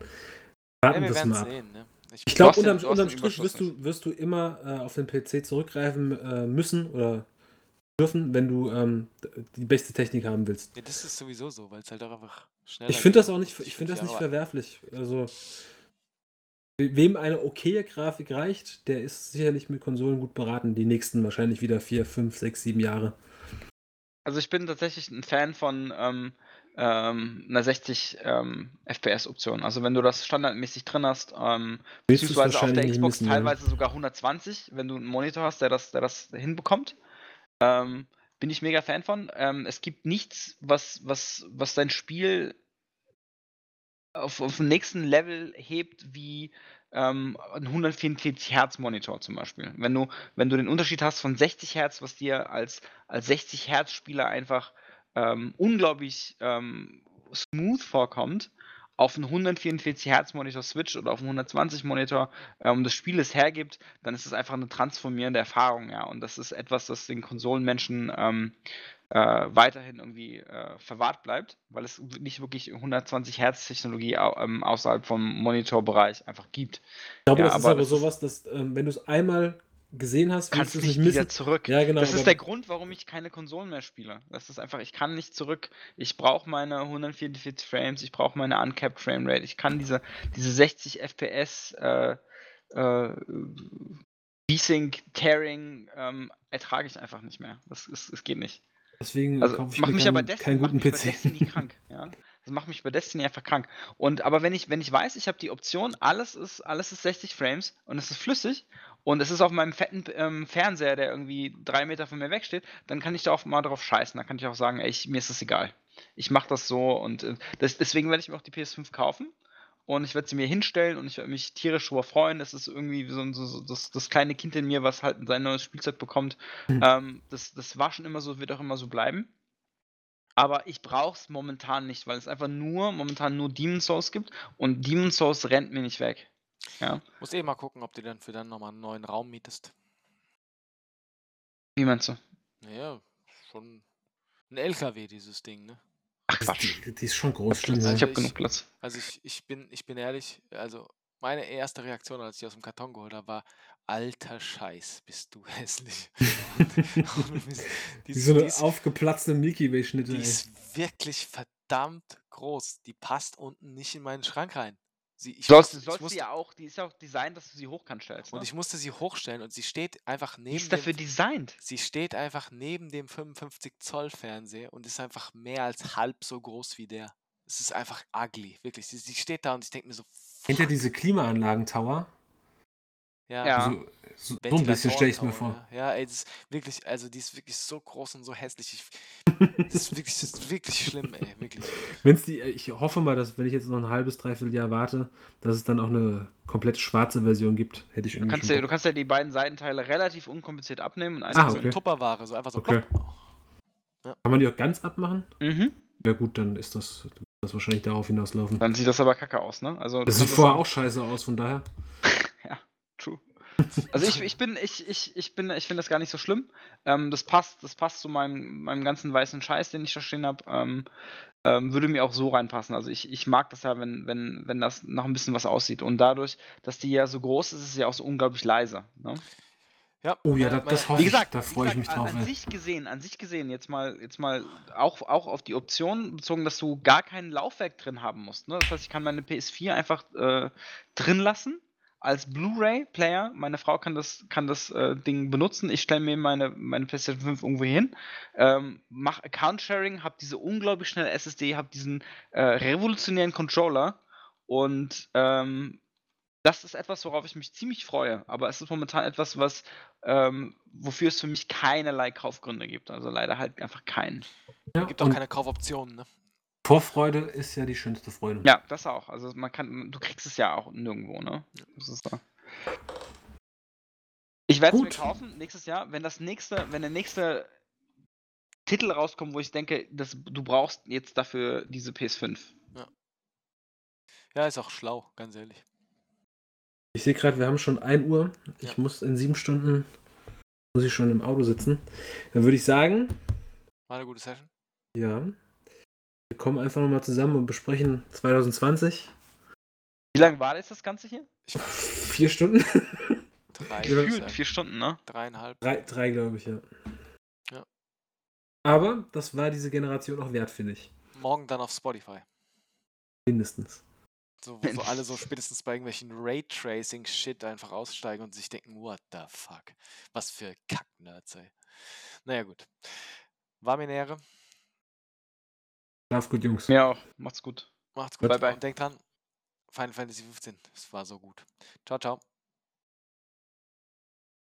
[SPEAKER 4] ja,
[SPEAKER 5] warten
[SPEAKER 4] wir
[SPEAKER 5] das mal ab.
[SPEAKER 4] sehen. Ne?
[SPEAKER 5] Ich
[SPEAKER 6] Du
[SPEAKER 5] glaube, unterm,
[SPEAKER 6] du
[SPEAKER 5] unterm Strich wirst du, wirst du immer äh, auf den PC zurückgreifen äh, müssen oder dürfen, wenn du ähm, die beste Technik haben willst.
[SPEAKER 4] Ja, das ist sowieso so, weil es halt auch einfach schneller
[SPEAKER 5] Ich finde das auch nicht, ich
[SPEAKER 4] Fünf
[SPEAKER 5] finde das nicht verwerflich. Also, we- wem eine okaye Grafik reicht, der ist sicherlich mit Konsolen gut beraten. Die nächsten wahrscheinlich wieder vier, fünf, sechs, sieben Jahre.
[SPEAKER 6] Also ich bin tatsächlich ein Fan von ähm, ähm, einer 60 ähm, FPS-Option. Also wenn du das standardmäßig drin hast, ähm, beziehungsweise auf der
[SPEAKER 5] wahrscheinlich nicht
[SPEAKER 6] Xbox
[SPEAKER 5] missen, ja.
[SPEAKER 6] teilweise sogar 120, wenn du einen Monitor hast, der das, der das hinbekommt. Ähm, bin ich mega Fan von. Ähm, es gibt nichts, was, was, was dein Spiel auf, auf den nächsten Level hebt, wie ähm, ein 144 Hertz Monitor zum Beispiel. Wenn du, wenn du den Unterschied hast von 60 Hertz, was dir als, als 60 Hertz Spieler einfach ähm, unglaublich ähm, smooth vorkommt, auf einen 144 Hertz Monitor switcht oder auf einen 120 Monitor ähm, das Spiel es hergibt, dann ist es einfach eine transformierende Erfahrung, ja. Und das ist etwas, das den Konsolenmenschen ähm, äh, weiterhin irgendwie äh, verwahrt bleibt, weil es nicht wirklich 120 Hertz Technologie ähm, außerhalb vom Monitorbereich einfach gibt.
[SPEAKER 5] Ich glaube,
[SPEAKER 6] Ja,
[SPEAKER 5] das ist
[SPEAKER 6] aber
[SPEAKER 5] aber
[SPEAKER 6] das
[SPEAKER 5] sowas, dass, ähm, wenn du es einmal gesehen hast,
[SPEAKER 6] Kannst
[SPEAKER 5] du
[SPEAKER 6] nicht
[SPEAKER 5] nicht
[SPEAKER 6] wieder zurück.
[SPEAKER 5] Ja, genau.
[SPEAKER 6] das ist der Grund, warum ich keine Konsolen mehr spiele. Das ist einfach, ich kann nicht zurück. Ich brauche meine 144 Frames, ich brauche meine uncapped Framerate. Ich kann diese, diese 60 FPS äh, äh, V-Sync, Tearing ähm, ertrage ich einfach nicht mehr. Das, ist, das geht nicht.
[SPEAKER 5] Deswegen
[SPEAKER 6] Also
[SPEAKER 5] kaufe ich mir
[SPEAKER 6] mich
[SPEAKER 5] keinen,
[SPEAKER 6] Destiny,
[SPEAKER 5] guten
[SPEAKER 6] mich
[SPEAKER 5] PC.
[SPEAKER 6] Destiny [LAUGHS] krank. Ja? Das macht mich bei Destiny einfach krank. Und aber wenn ich, wenn ich weiß, ich habe die Option, alles ist, alles ist 60 Frames und es ist flüssig und es ist auf meinem fetten ähm, Fernseher, der irgendwie drei Meter von mir wegsteht, dann kann ich da auch mal drauf scheißen. Dann kann ich auch sagen, ey, ich, mir ist das egal. Ich mache das so und äh, das, deswegen werde ich mir auch die PS5 kaufen. Und ich werde sie mir hinstellen und ich werde mich tierisch drüber freuen. Das ist irgendwie so, so, so das, das kleine Kind in mir, was halt sein neues Spielzeug bekommt.
[SPEAKER 5] Mhm.
[SPEAKER 6] Ähm, das, das war schon immer so, wird auch immer so bleiben. Aber ich brauche es momentan nicht, weil es einfach nur, momentan nur Demon Souls gibt und Demon Souls rennt mir nicht weg. Ja.
[SPEAKER 4] Muss eh mal gucken, ob du dann für dann nochmal einen neuen Raum mietest.
[SPEAKER 6] Wie meinst du?
[SPEAKER 4] Naja, schon ein LKW, dieses Ding, ne?
[SPEAKER 6] Ach
[SPEAKER 5] Das-
[SPEAKER 6] Quatsch.
[SPEAKER 5] Die, die ist schon groß,
[SPEAKER 6] Ich habe
[SPEAKER 4] ich-
[SPEAKER 6] genug Platz.
[SPEAKER 4] Also ich, ich bin, ich bin ehrlich, also meine erste Reaktion, als ich aus dem Karton geholt habe, war, alter Scheiß, bist du [LAUGHS] hässlich. Mist. [LAUGHS]
[SPEAKER 5] Wie
[SPEAKER 4] die,
[SPEAKER 5] so
[SPEAKER 4] die,
[SPEAKER 5] eine
[SPEAKER 4] ist,
[SPEAKER 5] aufgeplatzte Milky Way-Schnitte,
[SPEAKER 4] die
[SPEAKER 5] ey.
[SPEAKER 4] ist wirklich verdammt groß. Die passt unten nicht in meinen Schrank rein. Sie, ich
[SPEAKER 6] sollst,
[SPEAKER 4] musste- ich musste,
[SPEAKER 6] sie ja auch, die ist ja auch designt, dass du sie hochkant stellst. Ne?
[SPEAKER 4] und ich musste sie hochstellen und sie steht einfach
[SPEAKER 6] die
[SPEAKER 4] neben
[SPEAKER 6] ist dafür
[SPEAKER 4] dem,
[SPEAKER 6] designt.
[SPEAKER 4] sie steht einfach neben dem 55 Zoll Fernseher und ist einfach mehr als halb so groß wie der. Es ist einfach ugly, wirklich. Sie, sie steht da und ich denke mir so, fuck.
[SPEAKER 5] diese Klimaanlagen-Tower?
[SPEAKER 4] Ja,
[SPEAKER 6] Ja.
[SPEAKER 5] So, so, so ein bisschen stelle ich es mir vor.
[SPEAKER 4] Ja, ja ey, das ist wirklich, also die ist wirklich so groß und so hässlich. Ich, [LAUGHS] das ist wirklich, das ist wirklich schlimm, ey, wirklich.
[SPEAKER 5] Wenn's die, ich hoffe mal, dass wenn ich jetzt noch ein halbes, dreiviertel Jahr warte, dass es dann auch eine komplett schwarze Version gibt. Hätte ich
[SPEAKER 6] Du
[SPEAKER 5] irgendwie
[SPEAKER 6] kannst, ja, du kannst ja die beiden Seitenteile relativ unkompliziert abnehmen und
[SPEAKER 5] Ah,
[SPEAKER 6] einfach
[SPEAKER 4] So
[SPEAKER 5] okay.
[SPEAKER 4] eine Tupperware, so einfach so.
[SPEAKER 5] Okay.
[SPEAKER 4] plopp.
[SPEAKER 5] Kann man die auch ganz abmachen?
[SPEAKER 6] Mhm.
[SPEAKER 5] Ja gut, dann ist das, das wahrscheinlich darauf hinauslaufen.
[SPEAKER 6] Dann sieht das aber kacke aus, ne? Also,
[SPEAKER 5] Das sieht vorher auch scheiße aus, von daher. [LAUGHS]
[SPEAKER 6] Also ich, ich bin, ich, ich, ich bin, ich finde das gar nicht so schlimm. Ähm, das passt, das passt zu meinem, meinem ganzen weißen Scheiß, den ich da stehen habe. Ähm, ähm, würde mir auch so reinpassen. Also ich, ich mag das ja, wenn, wenn, wenn das noch ein bisschen was aussieht. Und dadurch, dass die ja so groß ist, ist es ja auch so unglaublich leise. Ne?
[SPEAKER 4] Ja,
[SPEAKER 5] Oh ja, das, das
[SPEAKER 6] Wie
[SPEAKER 5] ich,
[SPEAKER 6] gesagt,
[SPEAKER 5] da
[SPEAKER 6] wie
[SPEAKER 5] freue ich mich drauf.
[SPEAKER 6] An, an sich gesehen, an sich gesehen, jetzt mal, jetzt mal auch, auch auf die Option bezogen, dass du gar kein Laufwerk drin haben musst. Ne? Das heißt, ich kann meine PS4 einfach äh, drin lassen als Blu-ray-Player. Meine Frau kann das, kann das äh, Ding benutzen. Ich stelle mir meine, meine PlayStation 5 irgendwo hin, ähm, mache Account-Sharing, habe diese unglaublich schnelle SSD, habe diesen äh, revolutionären Controller und ähm, das ist etwas, worauf ich mich ziemlich freue. Aber es ist momentan etwas, was ähm, wofür es für mich keinerlei Kaufgründe gibt. Also leider halt einfach keinen.
[SPEAKER 5] Ja,
[SPEAKER 4] gibt auch keine Kaufoptionen, ne?
[SPEAKER 5] Vorfreude ist ja die schönste Freude.
[SPEAKER 6] Ja, das auch. Also man kann, du kriegst es ja auch nirgendwo, ne? Das ist so. Ich werde es mir kaufen nächstes Jahr, wenn das nächste, wenn der nächste Titel rauskommt, wo ich denke, dass du brauchst jetzt dafür diese PS5.
[SPEAKER 4] Ja, ist auch schlau, ganz ehrlich.
[SPEAKER 5] Ich sehe gerade, wir haben schon 1 Uhr. Ich
[SPEAKER 4] Ja.
[SPEAKER 5] muss in sieben Stunden muss ich schon im Auto sitzen. Dann würde ich sagen,
[SPEAKER 4] War eine gute Session.
[SPEAKER 5] ja, wir kommen einfach nochmal zusammen und besprechen 2020.
[SPEAKER 6] Wie lange war jetzt das Ganze hier?
[SPEAKER 5] Vier Stunden?
[SPEAKER 4] Drei, ich
[SPEAKER 6] Gefühlt vier Stunden, ne?
[SPEAKER 4] dreieinhalb.
[SPEAKER 5] drei, drei glaube ich, ja.
[SPEAKER 4] Ja.
[SPEAKER 5] Aber das war diese Generation auch wert, finde ich.
[SPEAKER 4] Morgen dann auf Spotify.
[SPEAKER 5] Mindestens.
[SPEAKER 4] So, wo so alle so spätestens bei irgendwelchen Raytracing-Shit einfach aussteigen und sich denken, what the fuck? Was für Kack-Nerds, ey. Naja, gut. War mir eine Ehre.
[SPEAKER 5] Schlaf gut, Jungs.
[SPEAKER 6] Mir auch. Macht's gut.
[SPEAKER 4] Macht's gut.
[SPEAKER 6] Bye, bye.
[SPEAKER 4] Und denkt dran, Final Fantasy 15. Es war so gut. Ciao, ciao.